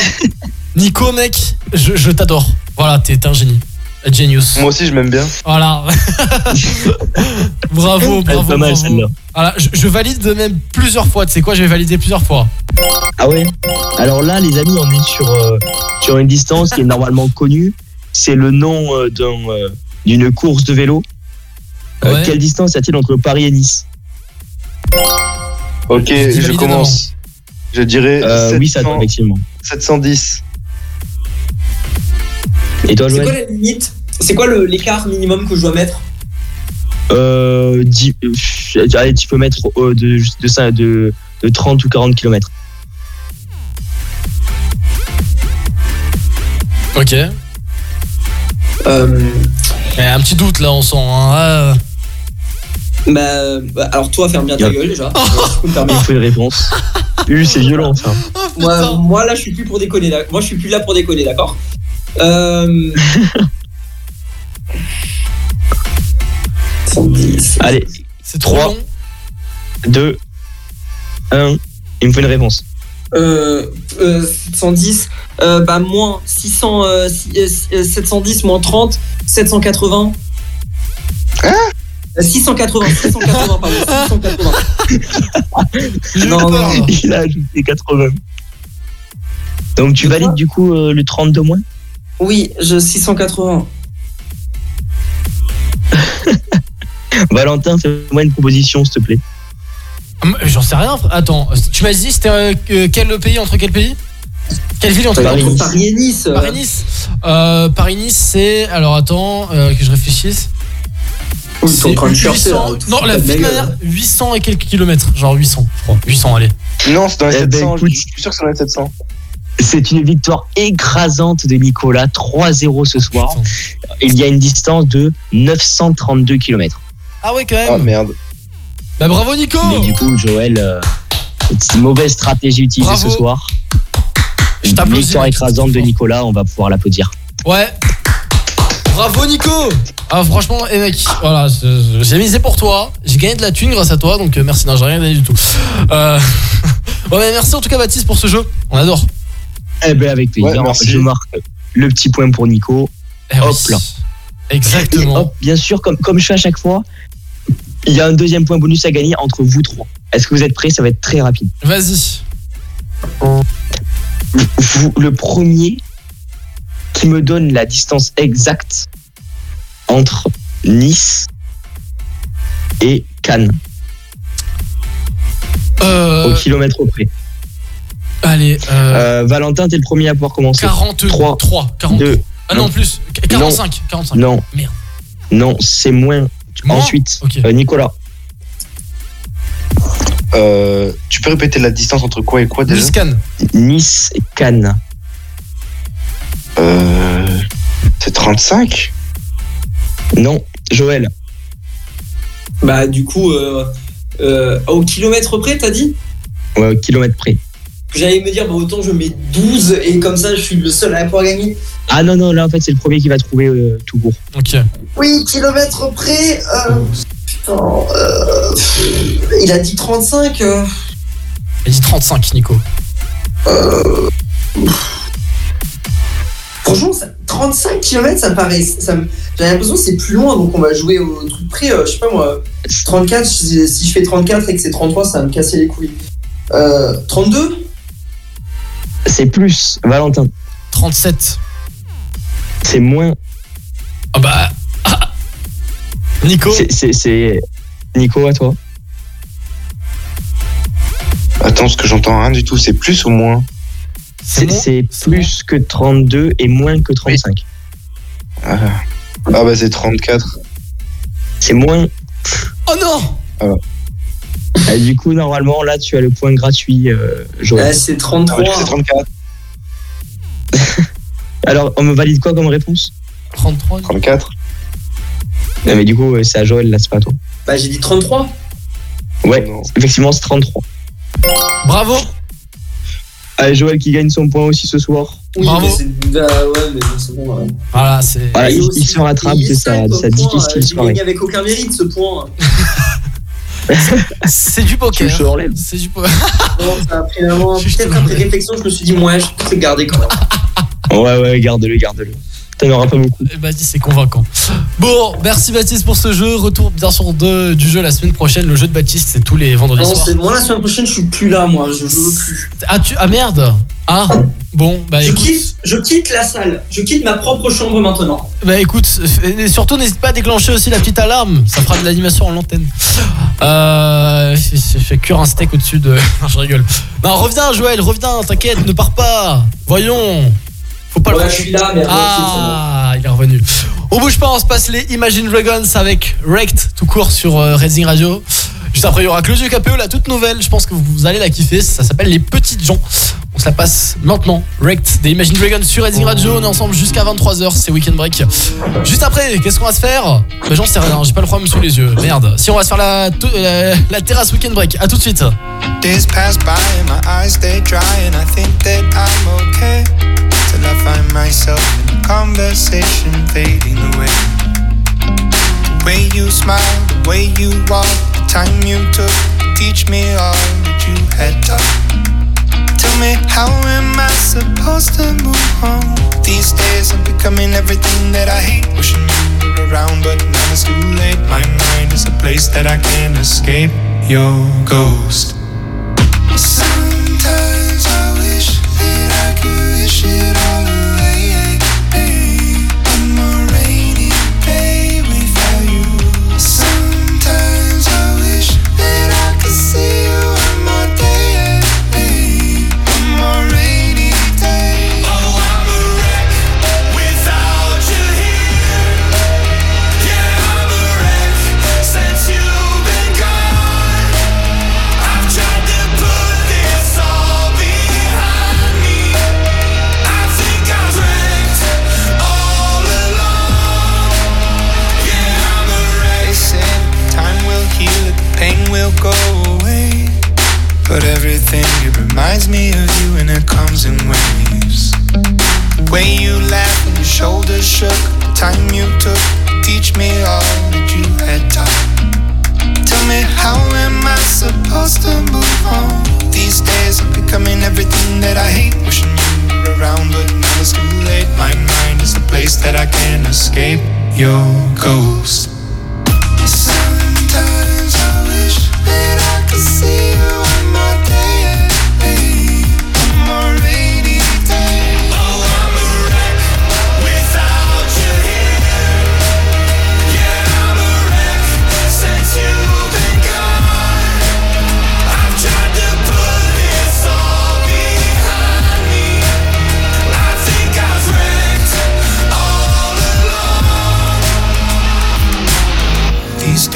Nico, mec, je, je t'adore. Voilà, t'es un génie. A Genius. Moi aussi, je m'aime bien. Voilà. bravo, bravo. pas mal, bravo. celle-là. Voilà, je, je valide même plusieurs fois. Tu sais quoi, je vais valider plusieurs fois. Ah ouais? Alors là, les amis, on est sur, euh, sur une distance qui est normalement connue. C'est le nom euh, d'un, euh, d'une course de vélo. Euh, Ouais. Quelle distance y a-t-il entre Paris et Nice? Ok, je commence. Je dirais euh, Oui, ça 700 effectivement. 710. Et toi, C'est quoi la limite C'est quoi le- l'écart minimum que je dois mettre euh, dix- euh, Allez, tu peux mettre euh, de, de, de, de 30 ou 40 km. Ok. euh, un petit doute là, on sent. hein. Ah, bah, bah, alors toi ferme bien ta gueule déjà. Euh, Il faut une réponse. Euh, c'est violent ça. Moi, moi là je suis plus pour déconner. d'ac- Moi je suis plus là pour déconner, d'accord euh... 110. Allez, c'est trop Trois. long. 2, 1, il me faut une réponse. Euh, euh, 710, euh, bah moins 600, euh, si- euh, si- euh, 710 moins 30, 780. Hein? Euh, 680, 680, pardon, 680. J'ai eu Non, non. Il a ajouté 80. Donc tu De valides du coup euh, le 32 moins? Oui, je 680. Valentin, fais-moi une proposition s'il te plaît. Hum, J'en sais rien. Attends, tu m'as dit c'était euh, que- quel pays entre quel pays? Quelle ville entre Paris. Paris et Nice. Paris-Nice. Euh, Paris-Nice, c'est. Alors attends, euh, que je réfléchisse. Ils sont en train de chercher, non, la gueule. 800 et quelques kilomètres. Genre 800, je crois. 800, allez. Non, c'est dans les Eh ben, 700. écoute. je suis sûr que c'est dans les 700. C'est une victoire écrasante de Nicolas, 3-0 ce soir. Il y a une distance de 932 km. Ah ouais, quand Ah même. merde. Bah bravo, Nico Mais du coup, Joël, euh, c'est une mauvaise stratégie utilisée Bravo. ce soir. Je Une victoire écrasante de. Nicolas, on va pouvoir l'applaudir. Ouais. Bravo Nico Ah franchement, eh mec, voilà, j'ai misé pour toi, j'ai gagné de la thune grâce à toi, donc euh, merci, non j'ai rien gagné du tout. Euh... ouais mais merci en tout cas Baptiste pour ce jeu, on adore. Eh ben avec plaisir, Ouais, je marque le petit point pour Nico. Eh Hop oui. là. Et Exactement. hop, bien sûr, comme, comme je fais à chaque fois, il y a un deuxième point bonus à gagner entre vous trois. Est-ce que vous êtes prêts? Ça va être très rapide. Vas-y. Vous, le premier qui me donne la distance exacte entre Nice et Cannes, Euh, au kilomètre près. Allez, euh, Euh, Valentin, t'es le premier à pouvoir commencer. 43, 3, 42. 2, Ah non, non. plus, 45, 45. non. Merde. Non, c'est moins. Moins Ensuite, euh, Nicolas. Euh, tu peux répéter la distance entre quoi et quoi déjà? Niscan. Nice et Cannes. euh, C'est 35 Non, Joël. Bah, du coup, euh, euh, au kilomètre près, t'as dit? Ouais, au kilomètre près. J'allais me dire, bah, autant je mets 12 et comme ça, je suis le seul à pouvoir gagner. Ah non, non, là en fait c'est le premier qui va trouver euh, tout court. Ok. Oui, kilomètre près. euh, putain, euh, il a dit 35. euh, Il dit 35 Nico. euh, franchement, ça- 35 km, ça paraît. Ça, me- J'ai l'impression que c'est plus loin, donc on va jouer au truc près. euh, je sais pas moi, 34, si, si je fais 34 et que c'est 33, ça va me casser les couilles. Euh, 32 C'est plus, Valentin. 37. C'est moins. Ah bah. ah. Nico. C'est- Nico à toi. Attends, parce que j'entends rien du tout. C'est plus ou moins? C'est bon c'est C'est plus que 32 et moins que 35. Ah, Ah bah c'est 34. C'est moins. Oh non Et du coup, normalement, là, tu as le point gratuit, euh, Joël. Eh, c'est 33. Ah, c'est 34. Alors, on me valide quoi comme réponse 33. 34. Non, mais du coup, euh, c'est à Joël, là, c'est pas à toi. Bah, j'ai dit 33. Ouais, effectivement, c'est 33. Bravo. Allez, Joël qui gagne son point aussi ce soir. Oui, Bravo. mais c'est. Bah, ouais, mais bon, c'est bon. ouais. Voilà, c'est. Voilà, Et il, il se rattrape il de sa, difficile soirée. gagné avec aucun mérite ce point. C'est du poker. C'est du poker. Non, ça a pris vraiment. Juste Peut-être après réflexion, je me suis dit, ouais, je peux le garder quand même. Ouais, ouais, garde-le, garde-le. T'en auras pas beaucoup. Eh, Baptiste, c'est convaincant. Bon, merci Baptiste pour ce jeu. Retour bien sûr de, du jeu la semaine prochaine. Le jeu de Baptiste, c'est tous les vendredis Non, soirs. c'est moi la semaine prochaine, je suis plus là, moi. Je veux plus. Ah, tu... ah merde Ah Bon, bah Je écoute, quitte, je quitte la salle. Je quitte ma propre chambre maintenant. bah, écoute et surtout n'hésite pas à déclencher aussi la petite alarme. Ça fera de l'animation en l'antenne. Euh, je fais cuire un steak au-dessus de. Non, je rigole. Non, reviens Joël, reviens, t'inquiète, ne pars pas. Voyons. Faut pas le Ouais, je suis là, mais Ah, il est revenu. On bouge pas, on se passe les Imagine Dragons avec Wrecked tout court sur euh, Racing Radio. Juste après, il y aura Closure KPE, la toute nouvelle. Je pense que vous allez la kiffer. Ça s'appelle Les Petites gens. On se la passe maintenant. Wrecked des Imagine Dragons sur Racing Radio. On est ensemble jusqu'à 23h. C'est Weekend Break. Juste après, qu'est-ce qu'on va se faire? Bah, j'en sais rien. J'ai pas le programme sous les yeux. Merde. Si, on va se faire la, t- la, la terrasse Weekend Break. À tout de suite. Days pass by and my eyes stay dry, and I think that I'm okay. Till I find myself in a conversation fading away. The way you smile, the way you walk, the time you took to teach me all that you had taught. Tell me, how am I supposed to move on? These days I'm becoming everything that I hate. Wishing you were around, but now it's too late. My mind is a place that I can't escape. Your ghost. shit up reminds me of you, and it comes in waves. Way you laughed and your shoulders shook, the time you took teach me all that you had taught. Tell me, how am I supposed to move on? These days I'm becoming everything that I hate. Wishing you were around, but now it's too late. My mind is the place that I can't escape. Your ghost.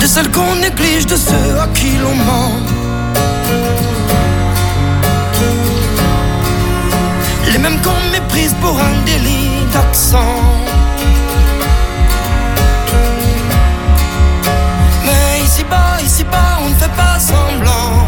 De celles qu'on néglige, de ceux à qui l'on ment. Les mêmes qu'on méprise pour un délit d'accent. Mais ici bas, ici bas, on ne fait pas semblant.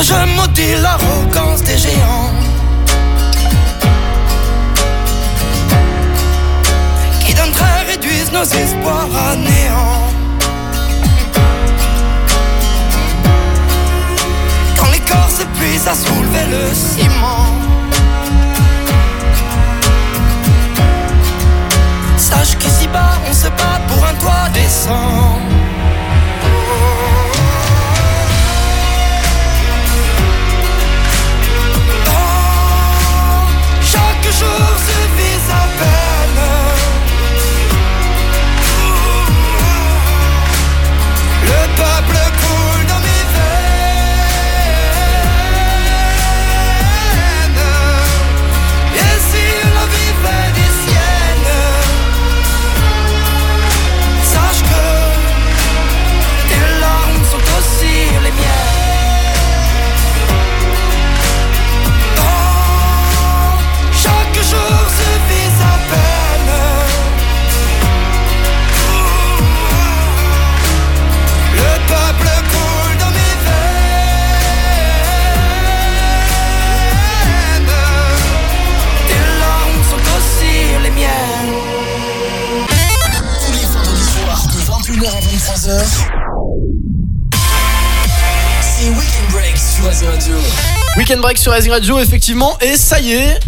Je maudis l'arrogance des géants. Qui d'un trait réduisent nos espoirs à néant. Quand les corps s'épuisent à soulever le ciment. Sache qu'ici bas, on se bat pour un toit décent. Chaque sur Rising Radio, effectivement, et ça y est,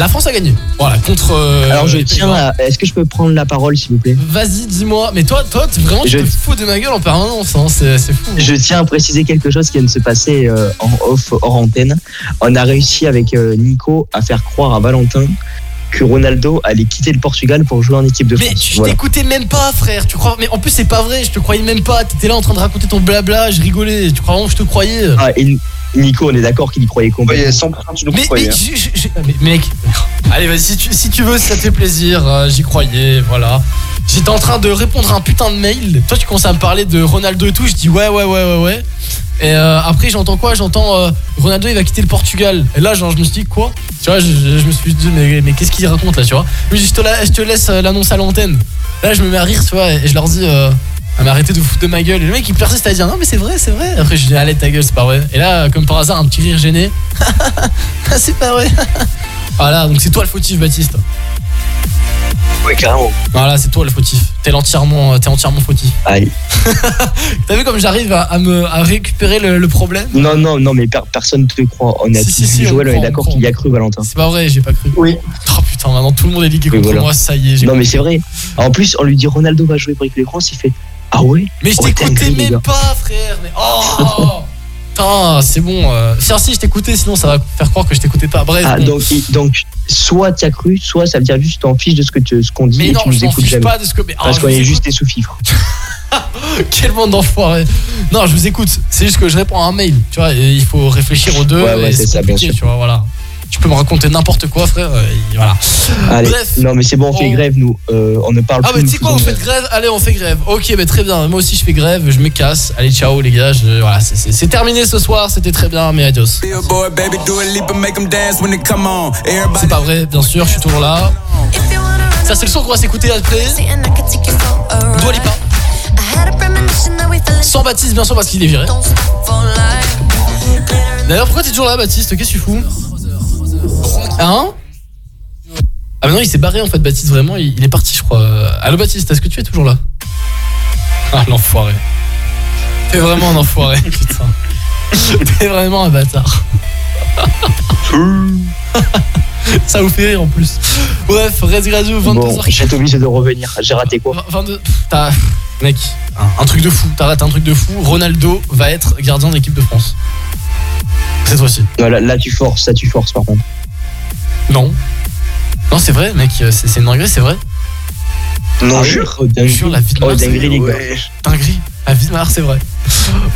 la France a gagné. Voilà, contre. euh, Alors je tiens à... Est-ce que je peux prendre la parole s'il vous plaît? Vas-y, dis-moi. Mais toi, toi, tu- vraiment, tu Je- te fous de ma gueule en permanence. Hein. C'est fou. Je tiens à préciser quelque chose qui vient de se passer euh, en off, hors antenne. On a réussi avec euh, Nico à faire croire à Valentin que Ronaldo allait quitter le Portugal pour jouer en équipe de Mais France. tu Voilà. t'écoutais même pas, frère. Tu crois Mais en plus, c'est pas vrai. Je te croyais même pas. T'étais là en train de raconter ton blabla. Je rigolais. Tu crois vraiment que je te croyais? Ah, et Nico, on est d'accord qu'il y croyait complètement. 100% tu nous Mais, croyais. mais, hein. je- je- je- mais mec, allez vas-y si tu, si tu veux, si ça te fait plaisir, euh, j'y croyais, voilà. J'étais en train de répondre à un putain de mail. Toi tu commences à me parler de Ronaldo et tout, je dis ouais ouais ouais ouais ouais. Et euh, après j'entends quoi? J'entends euh, Ronaldo il va quitter le Portugal. Et là je me suis dit quoi? Tu vois, je, me suis dit mais, mais qu'est-ce qu'il raconte là tu vois? Dis je te, je te laisse euh, l'annonce à l'antenne. Là je me mets à rire tu vois et je leur dis mais arrêtez de vous foutre de ma gueule. Et le mec il persiste à dire non mais c'est vrai c'est vrai. Après je dis allez ta gueule c'est pas vrai. Et là comme par hasard un petit rire gêné. Ah, c'est pas vrai. voilà, donc c'est toi le fautif, Baptiste. Ouais, carrément. Voilà, c'est toi le fautif. T'es entièrement, t'es entièrement fautif. Aïe. T'as vu comme j'arrive à, à me à récupérer le, le problème? Non, non, non, mais per- personne ne te croit. On a Si, tous si, si, on Joël, on est d'accord qu'il y a cru, Valentin. C'est pas vrai, j'ai pas cru. Oui. Oh putain, maintenant tout le monde est ligué Oui, contre voilà. moi, ça y est. j'ai Non, mais c'est vrai. En plus, on lui dit Ronaldo va jouer pour l'équipe de France, il fait Ah ouais? Mais je t'écoutais même pas, frère. Mais oh Putain, c'est bon. Euh... Si, si, je t'écoutais, sinon ça va faire croire que je t'écoutais pas. Bref. Ah, bon. donc, donc, soit tu as cru, soit ça veut dire juste tu t'en fiches de ce que qu'on dit Mais et non, tu nous écoutes jamais. pas de ce que. Mais, Parce oh, qu'on est juste des sous-fifres. Quel monde d'enfoiré. Non, je vous écoute. C'est juste que je réponds à un mail. Tu vois, et il faut réfléchir aux deux. Ouais, ouais, et c'est ça, bien sûr. Tu vois, voilà. Tu peux me raconter n'importe quoi, frère. et voilà. Allez, Bref. non, mais c'est bon, on fait On- grève, nous. Euh, on ne parle Ah plus. mais tu sais quoi, on fait grève? Allez, on fait grève. Ok, bah très bien. Moi aussi, je fais grève. Je me casse. Allez, ciao les gars. Je- voilà, c'est- terminé ce soir. C'était très bien, mais adios. C'est pas vrai, bien sûr. Je suis toujours là. Ça, c'est le son qu'on va s'écouter après. Dua Lipa. Sans Baptiste, bien sûr, parce qu'il est viré. D'ailleurs, pourquoi t'es toujours là, Baptiste? Qu'est-ce que tu fous? Hein Ah mais non, il s'est barré en fait, Baptiste, vraiment, il, il est parti, je crois. Allô Baptiste, est-ce que tu es toujours là Ah, l'enfoiré. T'es vraiment un enfoiré, putain. T'es vraiment un bâtard. Ça vous fait rire en plus. Bref, Red Radio, 22h. Bon, j'étais obligé de revenir. J'ai raté quoi 22. Pff, T'as. Mec, un, un truc de fou. T'as raté un truc de fou. Ronaldo va être gardien de l'équipe de France. Cette fois-ci. Non, là, là, tu forces, là tu forces par contre. Non. Non, c'est vrai, mec. euh, C'est c'est une dinguerie, c'est vrai. Non, Ah, jure. oui jure, la vie de Oh, Mars, dinguerie, les gars. Dinguerie. La vie de Mars, c'est vrai.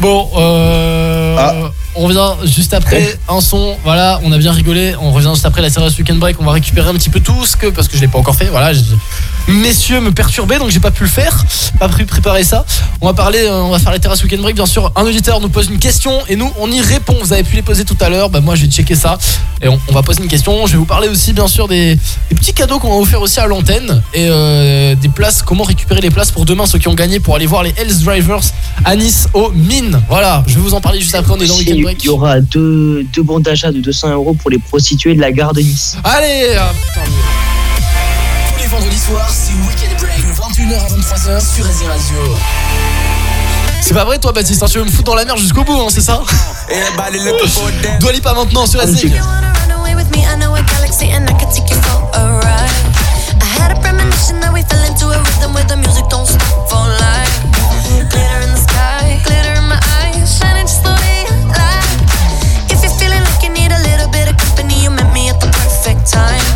Bon, euh, Ah. On revient juste après un son. Voilà, on a bien rigolé. On revient juste après la série Weekend Break. On va récupérer un petit peu tout ce que parce que je l'ai pas encore fait. Voilà, je- messieurs me perturbaient donc j'ai pas pu le faire, pas pu préparer ça. On va parler, euh, on va faire les terrasses Weekend Break. Bien sûr, un auditeur nous pose une question et nous on y répond. Vous avez pu les poser tout à l'heure. Bah moi je vais checker ça et on, on va poser une question. Je vais vous parler aussi bien sûr des, des petits cadeaux qu'on va offrir aussi à l'antenne et euh, des places. Comment récupérer les places pour demain ceux qui ont gagné pour aller voir les Hells Drivers à Nice aux mines. Voilà, je vais vous en parler juste après. On est dans Weekend Break. Il y aura deux, deux bons d'achat de 200 euros pour les prostituées de la gare de Nice. Allez, ah, putain, Tous les vendredis soirs, c'est Weekend Break de 21h à 23h sur Resi Radio. c'est pas vrai toi Baptiste, hein, tu veux me foutre dans la merde jusqu'au bout, hein, c'est ça Dois pas maintenant sur la You wanna run away with me? I know a galaxy and I can take you for a ride. I had a premonition that we fell into a rhythm where the music don't stop for life. Glitter in the time.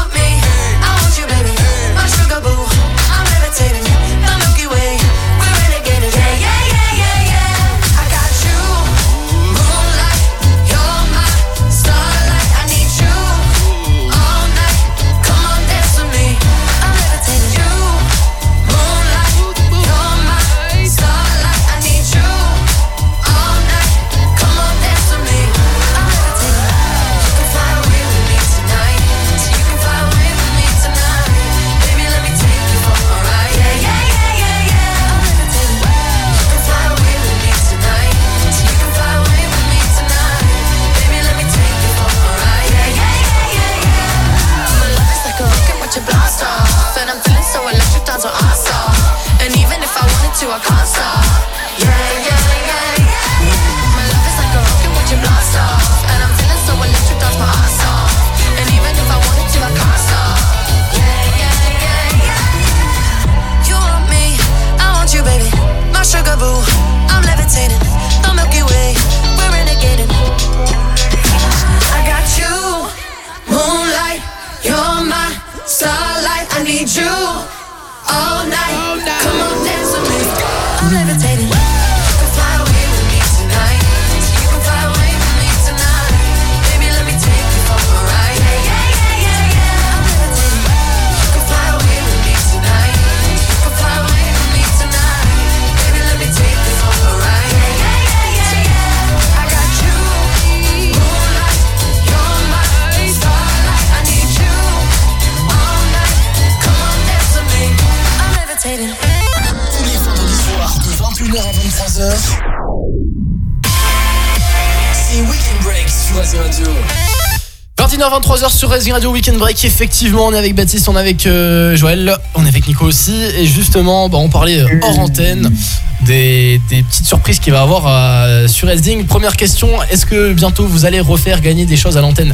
If I can't stop. Yeah, yeah, yeah, yeah. My love is like a rocket with your blast off, and I'm feeling so electric, that's my ass off. And even if I wanted to, I can't stop. Yeah, yeah, yeah, yeah. You want me, I want you, baby. My sugar boo, I'm levitating. The Milky Way, we're renegading. I got you, moonlight. You're my starlight. I need you all night. Come on, Radio. 21h 23h sur Racing Radio Weekend Break effectivement on est avec Baptiste on est avec euh, Joël on est avec Nico aussi et justement bah, on parlait euh, hors antenne des, petites surprises qu'il va avoir euh, sur Redding. Première question, est-ce que bientôt vous allez refaire gagner des choses à l'antenne?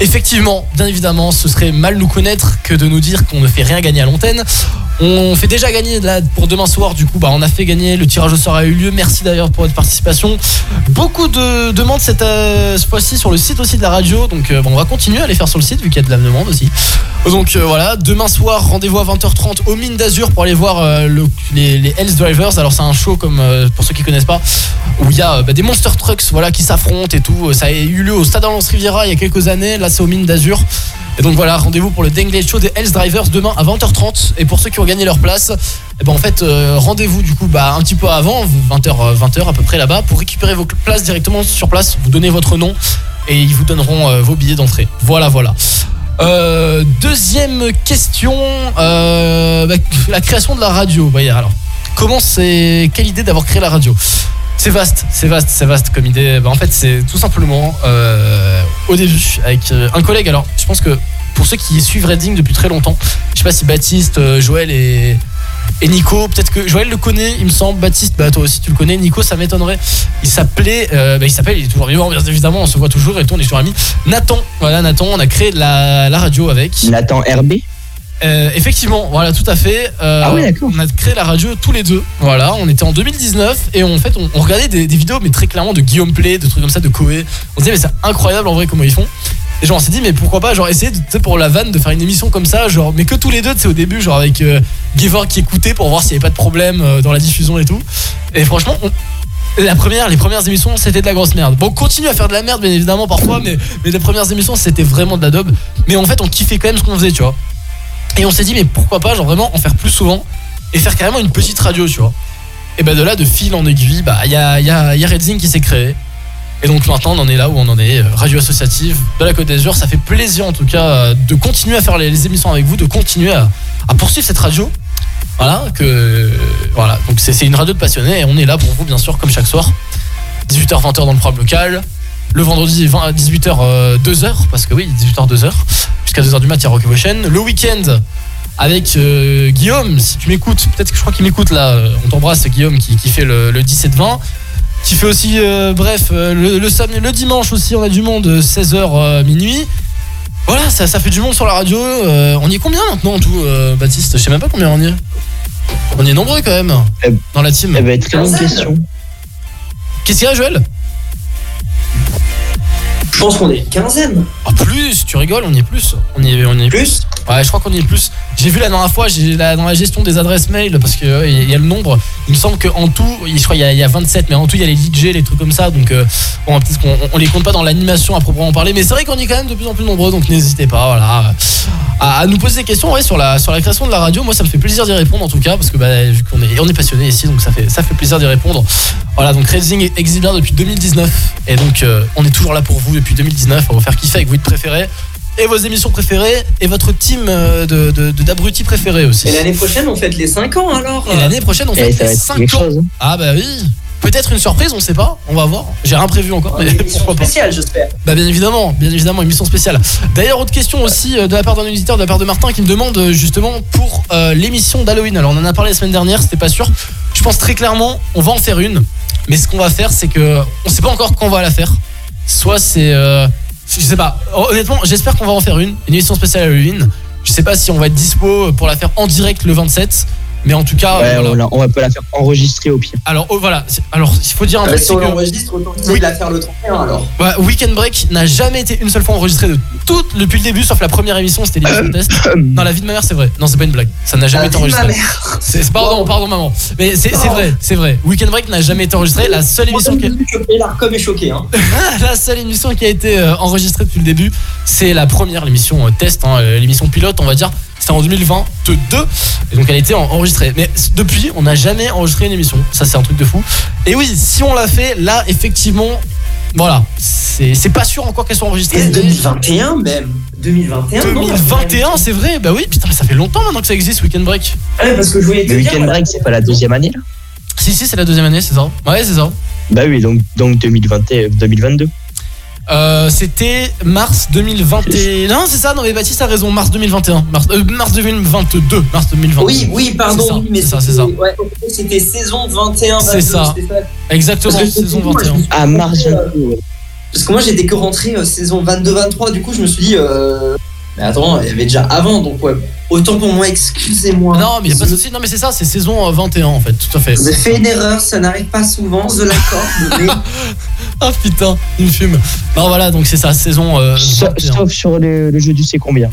Effectivement, bien évidemment, ce serait mal nous connaître que de nous dire qu'on ne fait rien gagner à l'antenne. On fait déjà gagner pour demain soir, du coup, bah, on a fait gagner, le tirage au sort a eu lieu. Merci d'ailleurs pour votre participation. Beaucoup de demandes cette, euh, fois-ci sur le site aussi de la radio, donc euh, on va continuer à les faire sur le site vu qu'il y a de la demande aussi. Donc euh, voilà, demain soir, rendez-vous à 20h30 au Mine d'Azur pour aller voir le- les, Hells Drivers. Alors c'est un show comme pour ceux qui connaissent pas, où il y a bah, des Monster Trucks voilà, qui s'affrontent et tout. Ça a eu lieu au Stade Lance Riviera il y a quelques années, là c'est au Mine d'Azur. Et donc voilà, rendez-vous pour le Dengley Show des Hells Drivers demain à 20h30. Et pour ceux qui ont gagné leur place, eh ben en fait, euh, rendez-vous du coup bah, un petit peu avant, 20h, 20h à peu près là-bas, pour récupérer vos places directement sur place. Vous donnez votre nom et ils vous donneront euh, vos billets d'entrée. Voilà, voilà. Euh, deuxième question, euh, bah, la création de la radio. Voyez, alors, comment c'est, quelle idée d'avoir créé la radio? C'est vaste, c'est vaste, c'est vaste comme idée. Bah, en fait, c'est tout simplement euh, au début avec euh, un collègue. Alors, je pense que pour ceux qui suivent Redding depuis très longtemps, je sais pas si Baptiste, euh, Joël et Nico, peut-être que Joël le connaît, il me semble. Baptiste, bah toi aussi tu le connais. Nico, ça m'étonnerait. Il s'appelait, bah, il s'appelle, il est toujours vivant, bien évidemment. On se voit toujours et tout, on est toujours amis. Nathan, voilà Nathan, on a créé la, la radio avec. Nathan RB Euh, effectivement, voilà, tout à fait. Euh, Ah oui, d'accord. On a créé la radio tous les deux. Voilà, on était en 2019 et en fait, on, on regardait des, des vidéos, mais très clairement de Guillaume Play, de trucs comme ça, de Koé. On se disait, mais c'est incroyable en vrai comment ils font. Et genre, on s'est dit, mais pourquoi pas, genre, essayer, de- pour la vanne, de faire une émission comme ça, genre, mais que tous les deux, tu sais, au début, genre, avec euh, Givor qui écoutait pour voir s'il n'y avait pas de problème euh, dans la diffusion et tout. Et franchement, on- la première, les premières émissions, c'était de la grosse merde. Bon, on continue à faire de la merde, bien évidemment, parfois, mais, mais les premières émissions, c'était vraiment de la daube. Mais en fait, on kiffait quand même ce qu'on faisait, tu vois. Et on s'est dit, mais pourquoi pas, genre vraiment en faire plus souvent et faire carrément une petite radio, tu vois. Et bah de là, de fil en aiguille, bah il y a, y y a Redzing qui s'est créé. Et donc maintenant, on en est là où on en est, euh, radio associative de la Côte d'Azur. Ça fait plaisir en tout cas euh, de continuer à faire les, émissions avec vous, de continuer à, poursuivre cette radio. Voilà, que voilà. Donc c'est une radio de passionnés et on est là pour vous, bien sûr, comme chaque soir. 18h, 20h dans le programme local. Le vendredi, 20 18h, 2h, parce que oui, 18h, 2h. Jusqu'à 2h du mat, il y a Rock Evolution. Le week-end, avec euh, Guillaume, si tu m'écoutes, peut-être que je crois qu'il m'écoute là. euh, On t'embrasse, Guillaume, qui, qui fait le, le 17-20. Qui fait aussi, euh, bref, euh, le, le samedi, le dimanche aussi, on a du monde, 16h minuit. Voilà, ça, ça fait du monde sur la radio. Euh, on y est combien maintenant en tout, euh, Baptiste? Je sais même pas combien on y est. On y est nombreux quand même dans la team. Eh ben, très bonne question. Qu'est-ce qu'il y a, Joël? Yeah. Je pense qu'on est une quinzaine. Ah, plus, tu rigoles, on y est plus. On y est, on y est plus Ouais, je crois qu'on y est plus. J'ai vu la dernière fois, j'ai dans la gestion des adresses mail, parce qu'il il y a le nombre. Il me semble qu'en tout, je crois qu'il y, a- il y a 27, mais en tout, il y a les DJ, les trucs comme ça. Donc, euh, bon, peut-être qu'on on les compte pas dans l'animation à proprement parler. Mais c'est vrai qu'on est quand même de plus en plus nombreux, donc n'hésitez pas, voilà. À, à nous poser des questions ouais, sur, la, sur la création de la radio. Moi, ça me fait plaisir d'y répondre en tout cas, parce que bah, vu qu'on est, on est passionné ici, donc ça fait, ça fait plaisir d'y répondre. Voilà, donc Racing existe bien depuis 2019. Et donc, euh, on est toujours là pour vous depuis 2019, pour vous faire kiffer avec vos préférés. Et vos émissions préférées et votre team euh, de, d'abrutis préférés aussi. Et l'année prochaine, on fête les 5 ans alors Et l'année prochaine, on Eh, fait ça va les être 5 quelque ans. chose, hein. Ah bah oui. Peut-être une surprise, on sait pas. On va voir. J'ai rien prévu encore. Mais pourquoi pas. spécial, j'espère. Bah bien évidemment, bien évidemment, émission spéciale. D'ailleurs, autre question aussi euh, de la part d'un auditeur, de la part de Martin, qui me demande euh, justement pour euh, l'émission d'Halloween. Alors on en a parlé la semaine dernière, c'était pas sûr. Je pense très clairement, on va en faire une. Mais ce qu'on va faire, c'est que on sait pas encore quand on va la faire. Soit c'est, euh, je sais pas. Honnêtement, j'espère qu'on va en faire une, une émission spéciale Halloween. Je sais pas si on va être dispo pour la faire en direct le 27. Mais en tout cas, Ouais, voilà. on, peut la faire enregistrer au pire. Alors oh, voilà, alors il faut dire un truc, si on que l'enregistre, autant essayer de la faire le 31 alors. bah, Weekend Break n'a jamais été une seule fois enregistré de tout depuis le début, sauf la première émission, c'était l'émission test. Non, la vie de ma mère, c'est vrai. Non, c'est pas une blague. Ça n'a jamais La été vie de ma enregistré. mère. C'est pardon, pardon maman. Mais c'est c'est vrai, c'est vrai. Weekend Break n'a jamais été enregistré. La seule émission qui, est choqué. Hein. la seule émission qui a été euh, enregistrée depuis le début, c'est la première, l'émission euh, test, hein, euh, l'émission pilote, on va dire. C'était en 2022 et donc elle a été en- enregistrée. Mais depuis, on n'a jamais enregistré une émission. Ça, c'est un truc de fou. Et oui, si on l'a fait, là, effectivement, voilà, c'est pas sûr encore qu'elle soit enregistrée. Et mais- 2021 même. 2021 non, 2021, c'est vrai, bah oui, putain, mais ça fait longtemps maintenant que ça existe, Weekend Break. Ouais, parce que je voulais te Le dire, week-end break, c'est pas la deuxième année là? Si, si, c'est la deuxième année, c'est ça. Ouais, c'est ça. Bah oui, donc, donc 2020, et- 2022. Euh, C'était mars 2021. Non, c'est ça. Non, mais Baptiste a raison. Mars 2021. Mars, euh, mars 2022. Mars 2022. Oui, oui, pardon, C'est ça, oui, mais c'est ça, c'est ça. ouais, c'était saison 21 C'est ça. Exactement, Parce que saison moi, 21. je- Ah, mars, euh, Parce que moi j'étais que rentré euh, saison 22-23, du coup je me suis dit, euh, mais attends, il y avait déjà avant, donc ouais, autant pour moi, excusez-moi. Non, mais pas de souci. Non, mais c'est ça. C'est saison euh, 21 en fait. Tout à fait. J'ai fait une erreur, ça n'arrive pas souvent, je l'accorde, mais Ah putain, il me fume. Non, voilà. Donc c'est ça. Saison. euh, Sauf 21. sauf sur le, le jeu du c'est combien.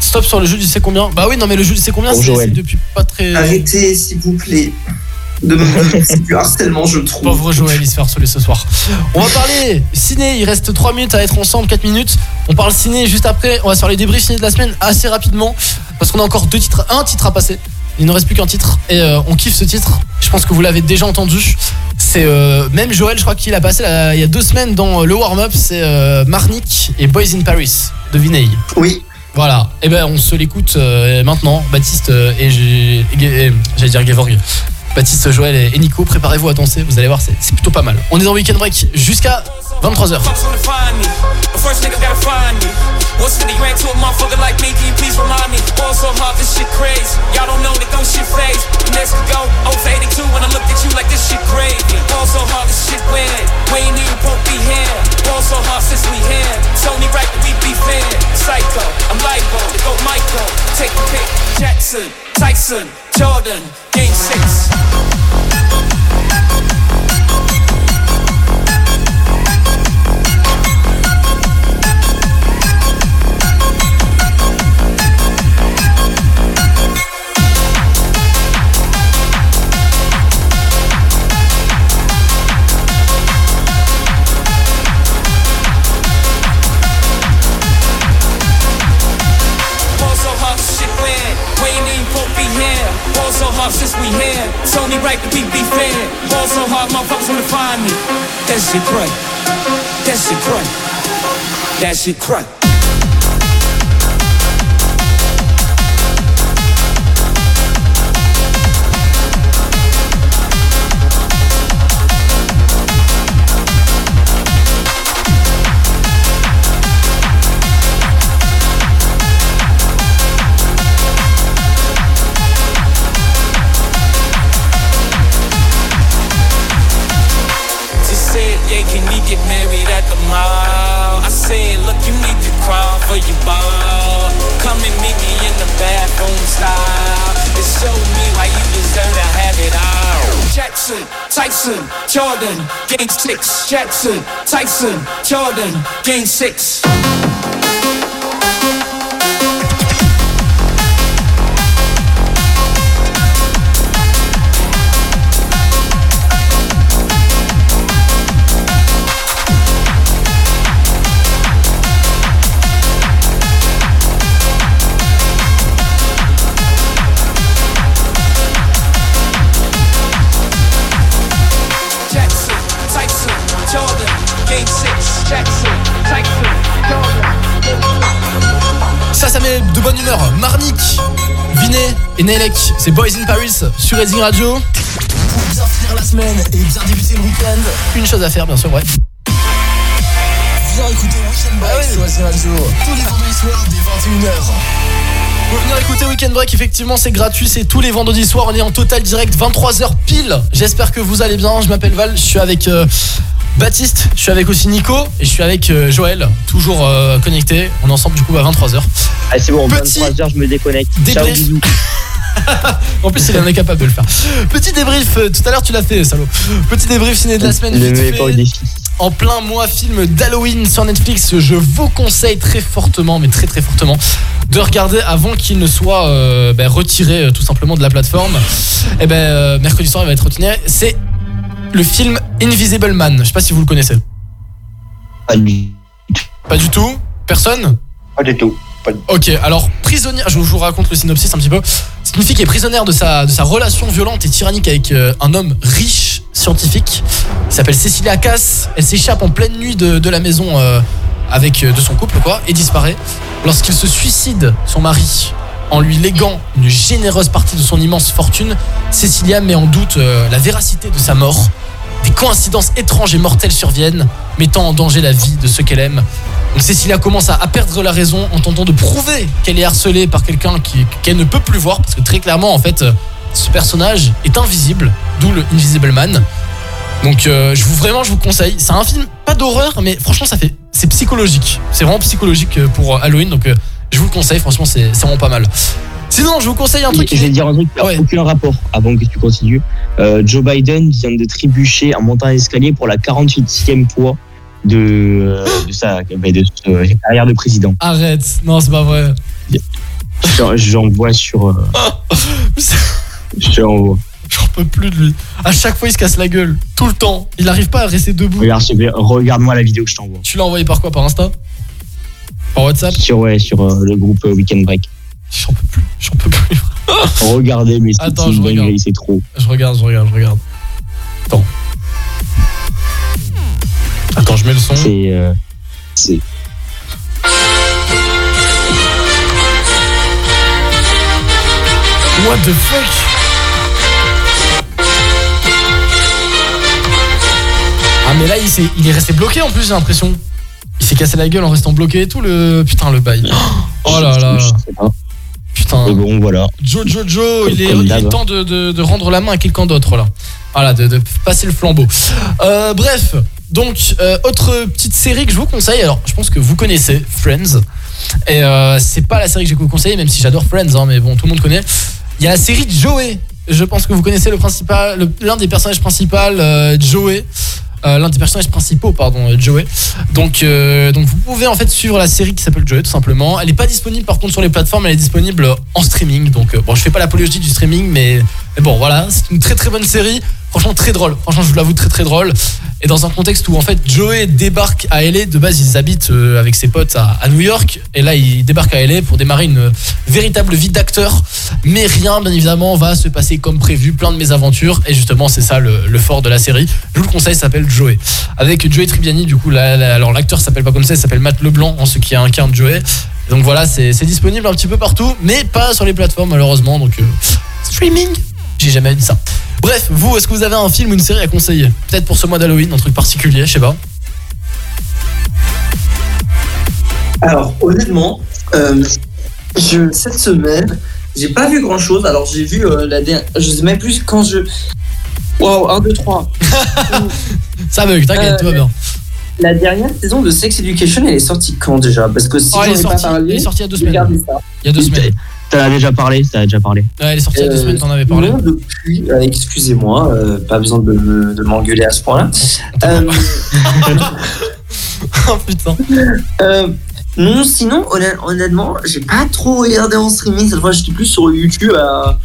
Stop sur le jeu du c'est combien Bah oui, non, mais le jeu du c'est combien c'est depuis pas très. arrêtez s'il vous plaît de c'est du harcèlement, je trouve. Pauvre Joël, il se fait harceler ce soir. On va parler ciné, il reste 3 minutes à être ensemble, 4 minutes. On parle ciné juste après, on va se faire les débriefs ciné de la semaine assez rapidement. Parce qu'on a encore deux titres, un titre à passer. Il ne reste plus qu'un titre et euh, on kiffe ce titre. Je pense que vous l'avez déjà entendu. C'est euh, même Joël, je crois qu'il a passé il y a deux semaines dans euh, le warm-up. C'est euh, Marnik et Boys in Paris de Vinay. Oui. Voilà. Et ben on se l'écoute maintenant. Baptiste et j'ai- et- et- j'allais dire Gevorg. Baptiste, Joël et Nico, préparez-vous à danser. Vous allez voir, c'est plutôt pas mal. On est dans Weekend Break jusqu'à 23h. Fucks wanna find me. The first nigga gotta find me. What's when you ran to a motherfucker like me? Can you please remind me? Ball so hard, this shit crazy. Y'all don't know that don't shit phase. Next could go 0 for 82 when I looked at you like this shit crazy. Ball so hard, this shit weird. We ain't even won't be here. Ball so hard since we here. It's only right that we be fair. Psycho, I'm lipo, to go Michael. Take the pick. Jackson, Tyson, Jordan, Game 6. Hard since we here. It's only right that we be fair. Ball so hard, motherfuckers wanna find me. That shit crack. That shit crack. That shit crack. Your ball. Come and meet me in the bathroom style. Me why you deserve to have it all. Jackson, Tyson, Jordan, game six. Jackson, Tyson, Jordan, game six. Marnik, Vinet et Nelek, c'est Boys in Paris sur Racing Radio. Pour bien finir la semaine et bien débuter le week-end, Une chose à faire, bien sûr, ouais. viens écouter Weekend Break sur Racing Radio tous les vendredis soirs dès 21h. Pour venir écouter Weekend Break, effectivement, c'est gratuit, c'est tous les vendredis soirs. On est en total direct, 23h pile. J'espère que vous allez bien. Je m'appelle Val, je suis avec euh, Baptiste, je suis avec aussi Nico et je suis avec euh, Joël, toujours euh, connecté. On est ensemble du coup à 23h. Ah, c'est bon, Petit 23h, je me déconnecte. Ciao, débrief. bisous. En plus, il en est capable de le faire. Petit débrief, euh, tout à l'heure tu l'as fait, salaud. Petit débrief ciné de la semaine. Ne vite me mets fait. pas au défi. en plein mois film d'Halloween sur Netflix. Je vous conseille très fortement, mais très très fortement, de regarder avant qu'il ne soit euh, ben, retiré tout simplement de la plateforme. Et ben euh, mercredi soir il va être retiré. C'est le film Invisible Man. Je sais pas si vous le connaissez. Pas du Pas du tout. Personne. Pas du tout. Pas du- Ok, alors prisonnière, je vous raconte le synopsis un petit peu. C'est une fille qui est prisonnière de sa, de sa relation violente et tyrannique avec euh, un homme riche scientifique. Il s'appelle Cecilia Cass. Elle s'échappe en pleine nuit de, de la maison euh, avec euh, de son couple quoi et disparaît. Lorsqu'il se suicide, son mari, en lui léguant une généreuse partie de son immense fortune, Cecilia met en doute euh, la véracité de sa mort. Des coïncidences étranges et mortelles surviennent, mettant en danger la vie de ceux qu'elle aime. Donc Cécilia commence à, perdre la raison en tentant de prouver qu'elle est harcelée par quelqu'un qu'elle ne peut plus voir, parce que très clairement, en fait, euh, ce personnage est invisible, d'où le Invisible Man. Donc euh, je vous vraiment je vous conseille. C'est un film pas d'horreur, mais franchement ça fait c'est psychologique. C'est vraiment psychologique pour Halloween, donc je vous le conseille. Franchement c'est vraiment pas mal. Sinon je vous conseille un truc. Je vais dire un truc qui n'a aucun rapport avant que tu continues. Euh, Joe Biden vient de trébucher en montant l'escalier pour la 48e fois de, euh, de sa bah, de carrière de président. Arrête, non c'est pas vrai. J'en- vois sur. euh, J'en vois. J'en peux plus de lui. À chaque fois il se casse la gueule, tout le temps. Il n'arrive pas à rester debout. Regarde, regarde-moi la vidéo que je t'envoie. Tu l'as envoyé par quoi Par Insta? Par WhatsApp Sur, ouais, sur euh, le groupe euh, Weekend Break. J'en peux plus, j'en peux plus. Regardez, mais c'est Attends, c'est je une regarde. dinguerie, c'est trop. Je regarde, je regarde, je regarde. Attends. Attends, je mets le son. C'est. euh, c'est. What the fuck? Ah mais là il, il est resté bloqué en plus j'ai l'impression. Il s'est cassé la gueule en restant bloqué et tout le... Putain le bail. Oh là là. Putain. Mais bon, voilà. Joe Joe Joe, il est, il est temps de, de- de rendre la main à quelqu'un d'autre là. Voilà, de, de passer le flambeau. Euh, bref, donc euh, autre petite série que je vous conseille. Alors, je pense que vous connaissez Friends. Et euh, c'est pas la série que je vais vous conseiller, même si j'adore Friends, hein, mais bon, tout le monde connaît. Il y a la série Joey. Je pense que vous connaissez le principal, l'un des personnages principaux, Joey. Euh, l'un des personnages principaux, pardon, euh, Joey. Donc, euh, donc vous pouvez en fait suivre la série qui s'appelle Joey tout simplement. Elle n'est pas disponible par contre sur les plateformes, elle est disponible en streaming. Donc bon, je fais pas l'apologie du streaming, mais, mais bon voilà, c'est une très très bonne série. Franchement très drôle. Franchement je vous l'avoue très très drôle. Et dans un contexte où en fait Joey débarque à LA, de base ils habitent euh, avec ses potes à, New York, et là il débarque à LA pour démarrer une véritable vie d'acteur. Mais rien bien évidemment va se passer comme prévu, plein de mésaventures, et justement c'est ça le, fort de la série. Je vous le conseille, s'appelle Joey. Avec Joey Tribbiani, du coup, alors l'acteur s'appelle pas comme ça, il s'appelle Matt Leblanc, en ce qui incarne Joey. Donc voilà, c'est c'est disponible un petit peu partout, mais pas sur les plateformes malheureusement. Donc euh, streaming, j'ai jamais dit ça. Bref, vous, est-ce que vous avez un film ou une série à conseiller Peut-être pour ce mois d'Halloween, un truc particulier, je sais pas. Alors, honnêtement, euh, je, cette semaine, j'ai pas vu grand chose. Alors, j'ai vu euh, la dernière. Je sais même plus quand je. Waouh, 1, 2, 3. Ça bug, t'inquiète, tout va bien. La dernière saison de Sex Education, elle est sortie quand déjà? Parce que si Oh, elle, j'en est ai pas sortie, parlé, elle est sortie il y a deux semaines. ça. Il y a deux semaines. T'en as déjà parlé, t'en as déjà parlé. Ouais, elle est sortie il y a deux semaines, t'en avais parlé. non, depuis, euh, excusez-moi, euh, pas besoin de, me- de m'engueuler à ce point-là. Euh, oh putain. Euh, non, sinon, honn- honnêtement, j'ai pas trop regardé en streaming. Cette fois, j'étais plus sur YouTube à,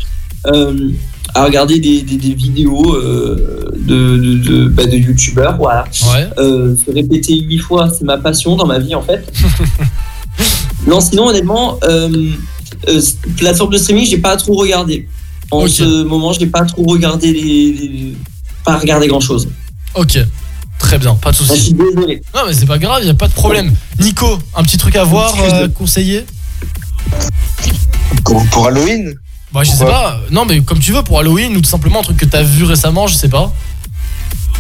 euh, à regarder des, des, des vidéos euh, de, de, de, bah, de youtubeurs. Voilà. Ouais. Euh, se répéter huit fois, c'est ma passion dans ma vie en fait. non, sinon, honnêtement, euh, euh, plateforme de streaming, j'ai pas trop regardé. En ce moment, j'ai pas trop regardé les, les- pas regardé grand chose. Ok, très bien, pas de soucis. Je suis désolé. Non, mais c'est pas grave, il a pas de problème. Nico, un petit truc à voir, euh, conseiller? Pour, pour Halloween? Bah, je sais pas. Non, mais comme tu veux, pour Halloween ou tout simplement un truc que t'as vu récemment, je sais pas.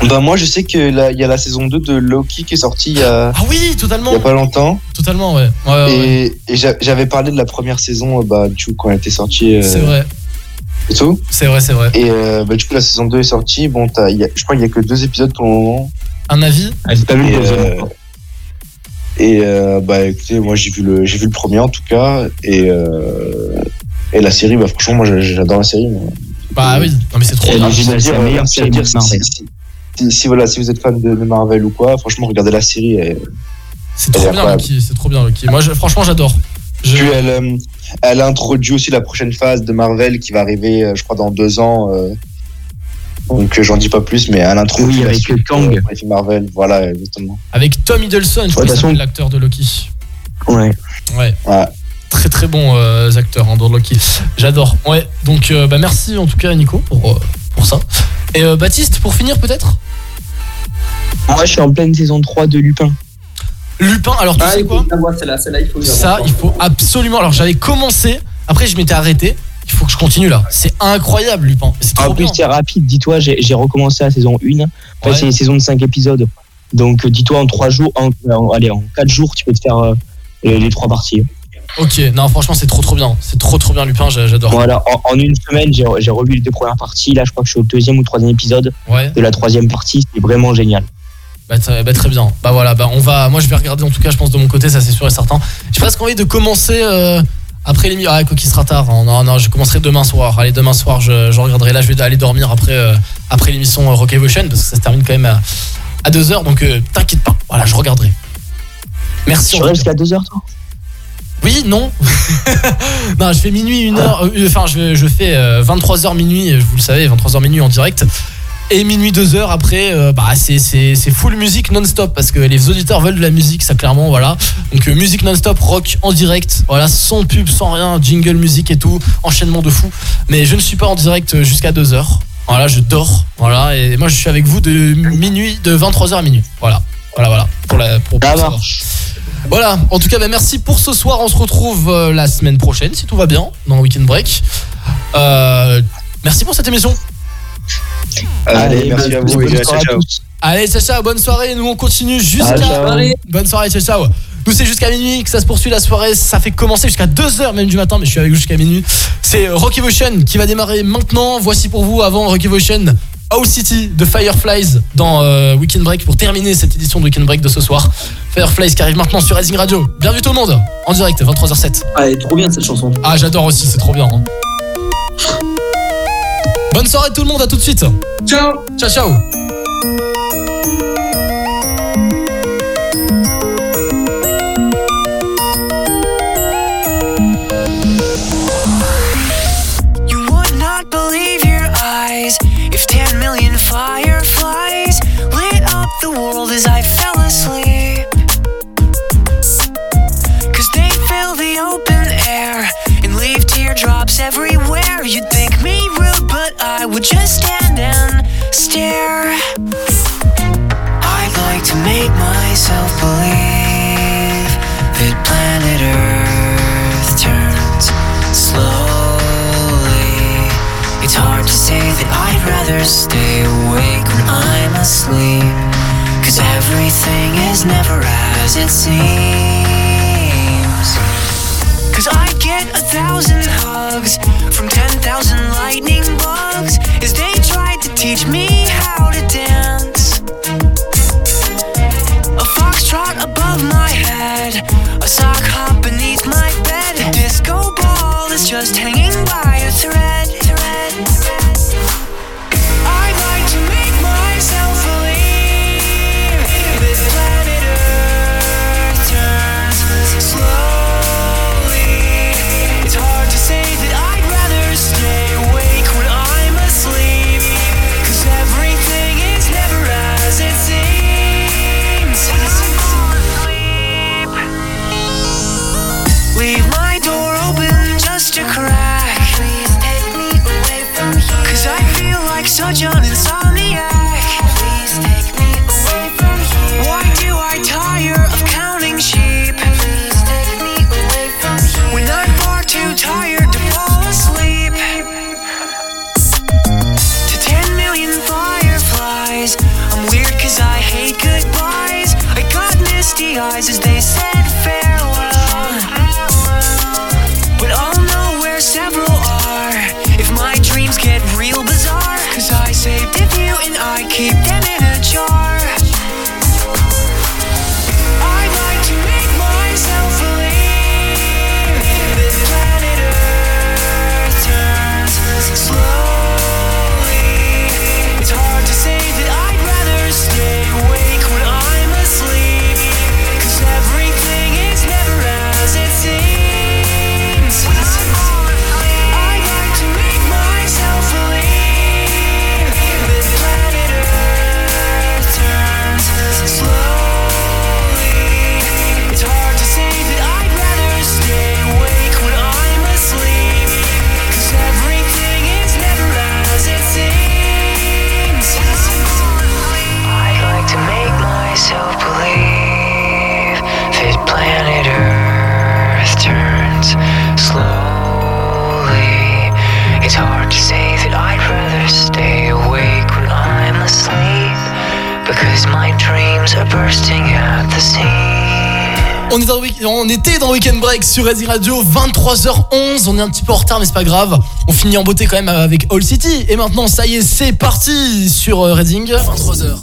Bah moi je sais qu'il y a la saison 2 de Loki qui est sortie il y a, Ah oui, totalement. il y a pas longtemps. Totalement, ouais. Ouais, ouais, ouais. et et j'a- j'avais parlé de la première saison euh, bah, du coup, quand elle était sortie. euh, C'est vrai. Et tout. C'est vrai, c'est vrai. Et euh, bah, du coup la saison 2 est sortie. Bon, t'as- il y a- je crois qu'il y a que deux épisodes pour le moment. Un avis? Ah, pas vu Et, euh. Et euh, bah écoutez, moi j'ai vu le j'ai vu le premier en tout cas et euh, et la série bah franchement moi j'a- j'adore la série. moi. Bah oui, non, mais c'est trop c'est la meilleure série si, voilà si vous êtes fan de, de Marvel ou quoi, franchement regardez la série. C'est trop bien. Loki. C'est trop bien, Loki. Moi, je- franchement, j'adore. Je- Puis elle, euh, elle introduit aussi la prochaine phase de Marvel qui va arriver, euh, je crois, dans deux ans. euh. donc j'en dis pas plus, mais elle introduit Oui, avec suite, Kang. euh, Marvel. Voilà, exactement. Avec Tom Hiddleston, je crois Ouais, façon- l'acteur de Loki. Ouais. Ouais. Ouais. Très très bons euh, acteurs hein, dans Loki. J'adore. Ouais. Donc euh, bah merci en tout cas Nico pour, euh, pour ça. Et euh, Baptiste pour finir peut-être Moi, je suis en pleine saison 3 de Lupin. Lupin. Alors tu Ah, sais quoi celle-là, celle-là, il faut Ça il faut absolument. Alors j'avais commencé. Après je m'étais arrêté. Il faut que je continue là. C'est incroyable, Lupin. Trop En plus, c'est rapide. Dis-toi, j'ai recommencé la saison 1. Enfin, Ouais. c'est une saison de 5 épisodes. Donc, euh, dis-toi, en 3 jours, en, en- allez, en 4 jours, tu peux te faire euh, les, les 3 parties. Ok, non, franchement, c'est trop trop bien. C'est trop trop bien, Lupin. j'a- J'adore. Voilà, en, en une semaine, j'ai revu les deux premières parties. Là, je crois que je suis au deuxième ou troisième épisode Ouais. de la troisième partie. C'est vraiment génial. Bah, très, bah, très bien. Bah voilà, bah on va. Moi je vais regarder en tout cas, je pense de mon côté, ça c'est sûr et certain. J'ai presque envie de commencer euh, après l'émission. Ah, quoi qu'il sera tard. hein. Non, non, je commencerai demain soir. Allez, demain soir, je, je regarderai. Là, je vais aller dormir après, euh, après l'émission euh, Rock Evolution parce que ça se termine quand même à, à 2h. Donc euh, t'inquiète pas. Voilà, je regarderai. Merci. Tu jusqu'à 2h, toi? Oui, non. non, je fais minuit, 1 heure. euh, Enfin, je, je fais 23h minuit, vous le savez, 23h minuit en direct. Et minuit 2 heures après, euh, bah c'est c'est c'est full musique non-stop parce que les auditeurs veulent de la musique, ça clairement, voilà. Donc euh, musique non-stop, rock en direct, voilà, sans pub, sans rien, jingle musique et tout, enchaînement de fou. Mais je ne suis pas en direct euh, jusqu'à 2 heures. Voilà, je dors, voilà. Et moi, je suis avec vous de minuit, de 23h à minuit. Voilà, voilà, voilà. Pour la pour. Voilà, en tout cas, bah, merci pour ce soir. On se retrouve euh, la semaine prochaine, si tout va bien, dans le Weekend Break. Euh, merci pour cette émission. Allez, merci à vous et ciao, ciao. Allez, ciao, ciao, bonne soirée. Nous, on continue jusqu'à. Bonne soirée, ciao, ciao. Nous, c'est jusqu'à minuit que ça se poursuit la soirée. Ça fait commencer jusqu'à 2h même du matin, mais je suis avec vous jusqu'à minuit. C'est Rock Evolution qui va démarrer maintenant. Voici pour vous, avant Rock Evolution, House City de Fireflies dans euh, Weekend Break pour terminer cette édition de Weekend Break de ce soir. Fireflies qui arrive maintenant sur Rising Radio. Bienvenue tout le monde, en direct, 23h07. Ah, elle est trop bien cette chanson. Ah, j'adore aussi, c'est trop bien. hein. Bonne soirée tout le monde, à tout de suite. Ciao. Ciao, ciao. As I fell asleep. Cause they fill the open air and leave teardrops everywhere. You'd think me rude, but I would just stand and stare. I'd like to make myself believe that planet Earth turns slowly. It's hard to say that I'd rather stay awake when I'm asleep. Cause everything is never as it seems. Cause I get a thousand hugs from 10,000 lightning bugs as they tried to teach me how to dance. A foxtrot above my head, a sock hop beneath my bed. A disco ball is just hanging On, est dans le on était dans Weekend Break sur Ready Radio, 23h11. On est un petit peu en retard, mais c'est pas grave. On finit en beauté quand même avec All City. Et maintenant, ça y est, c'est parti sur euh, Reading. 23h.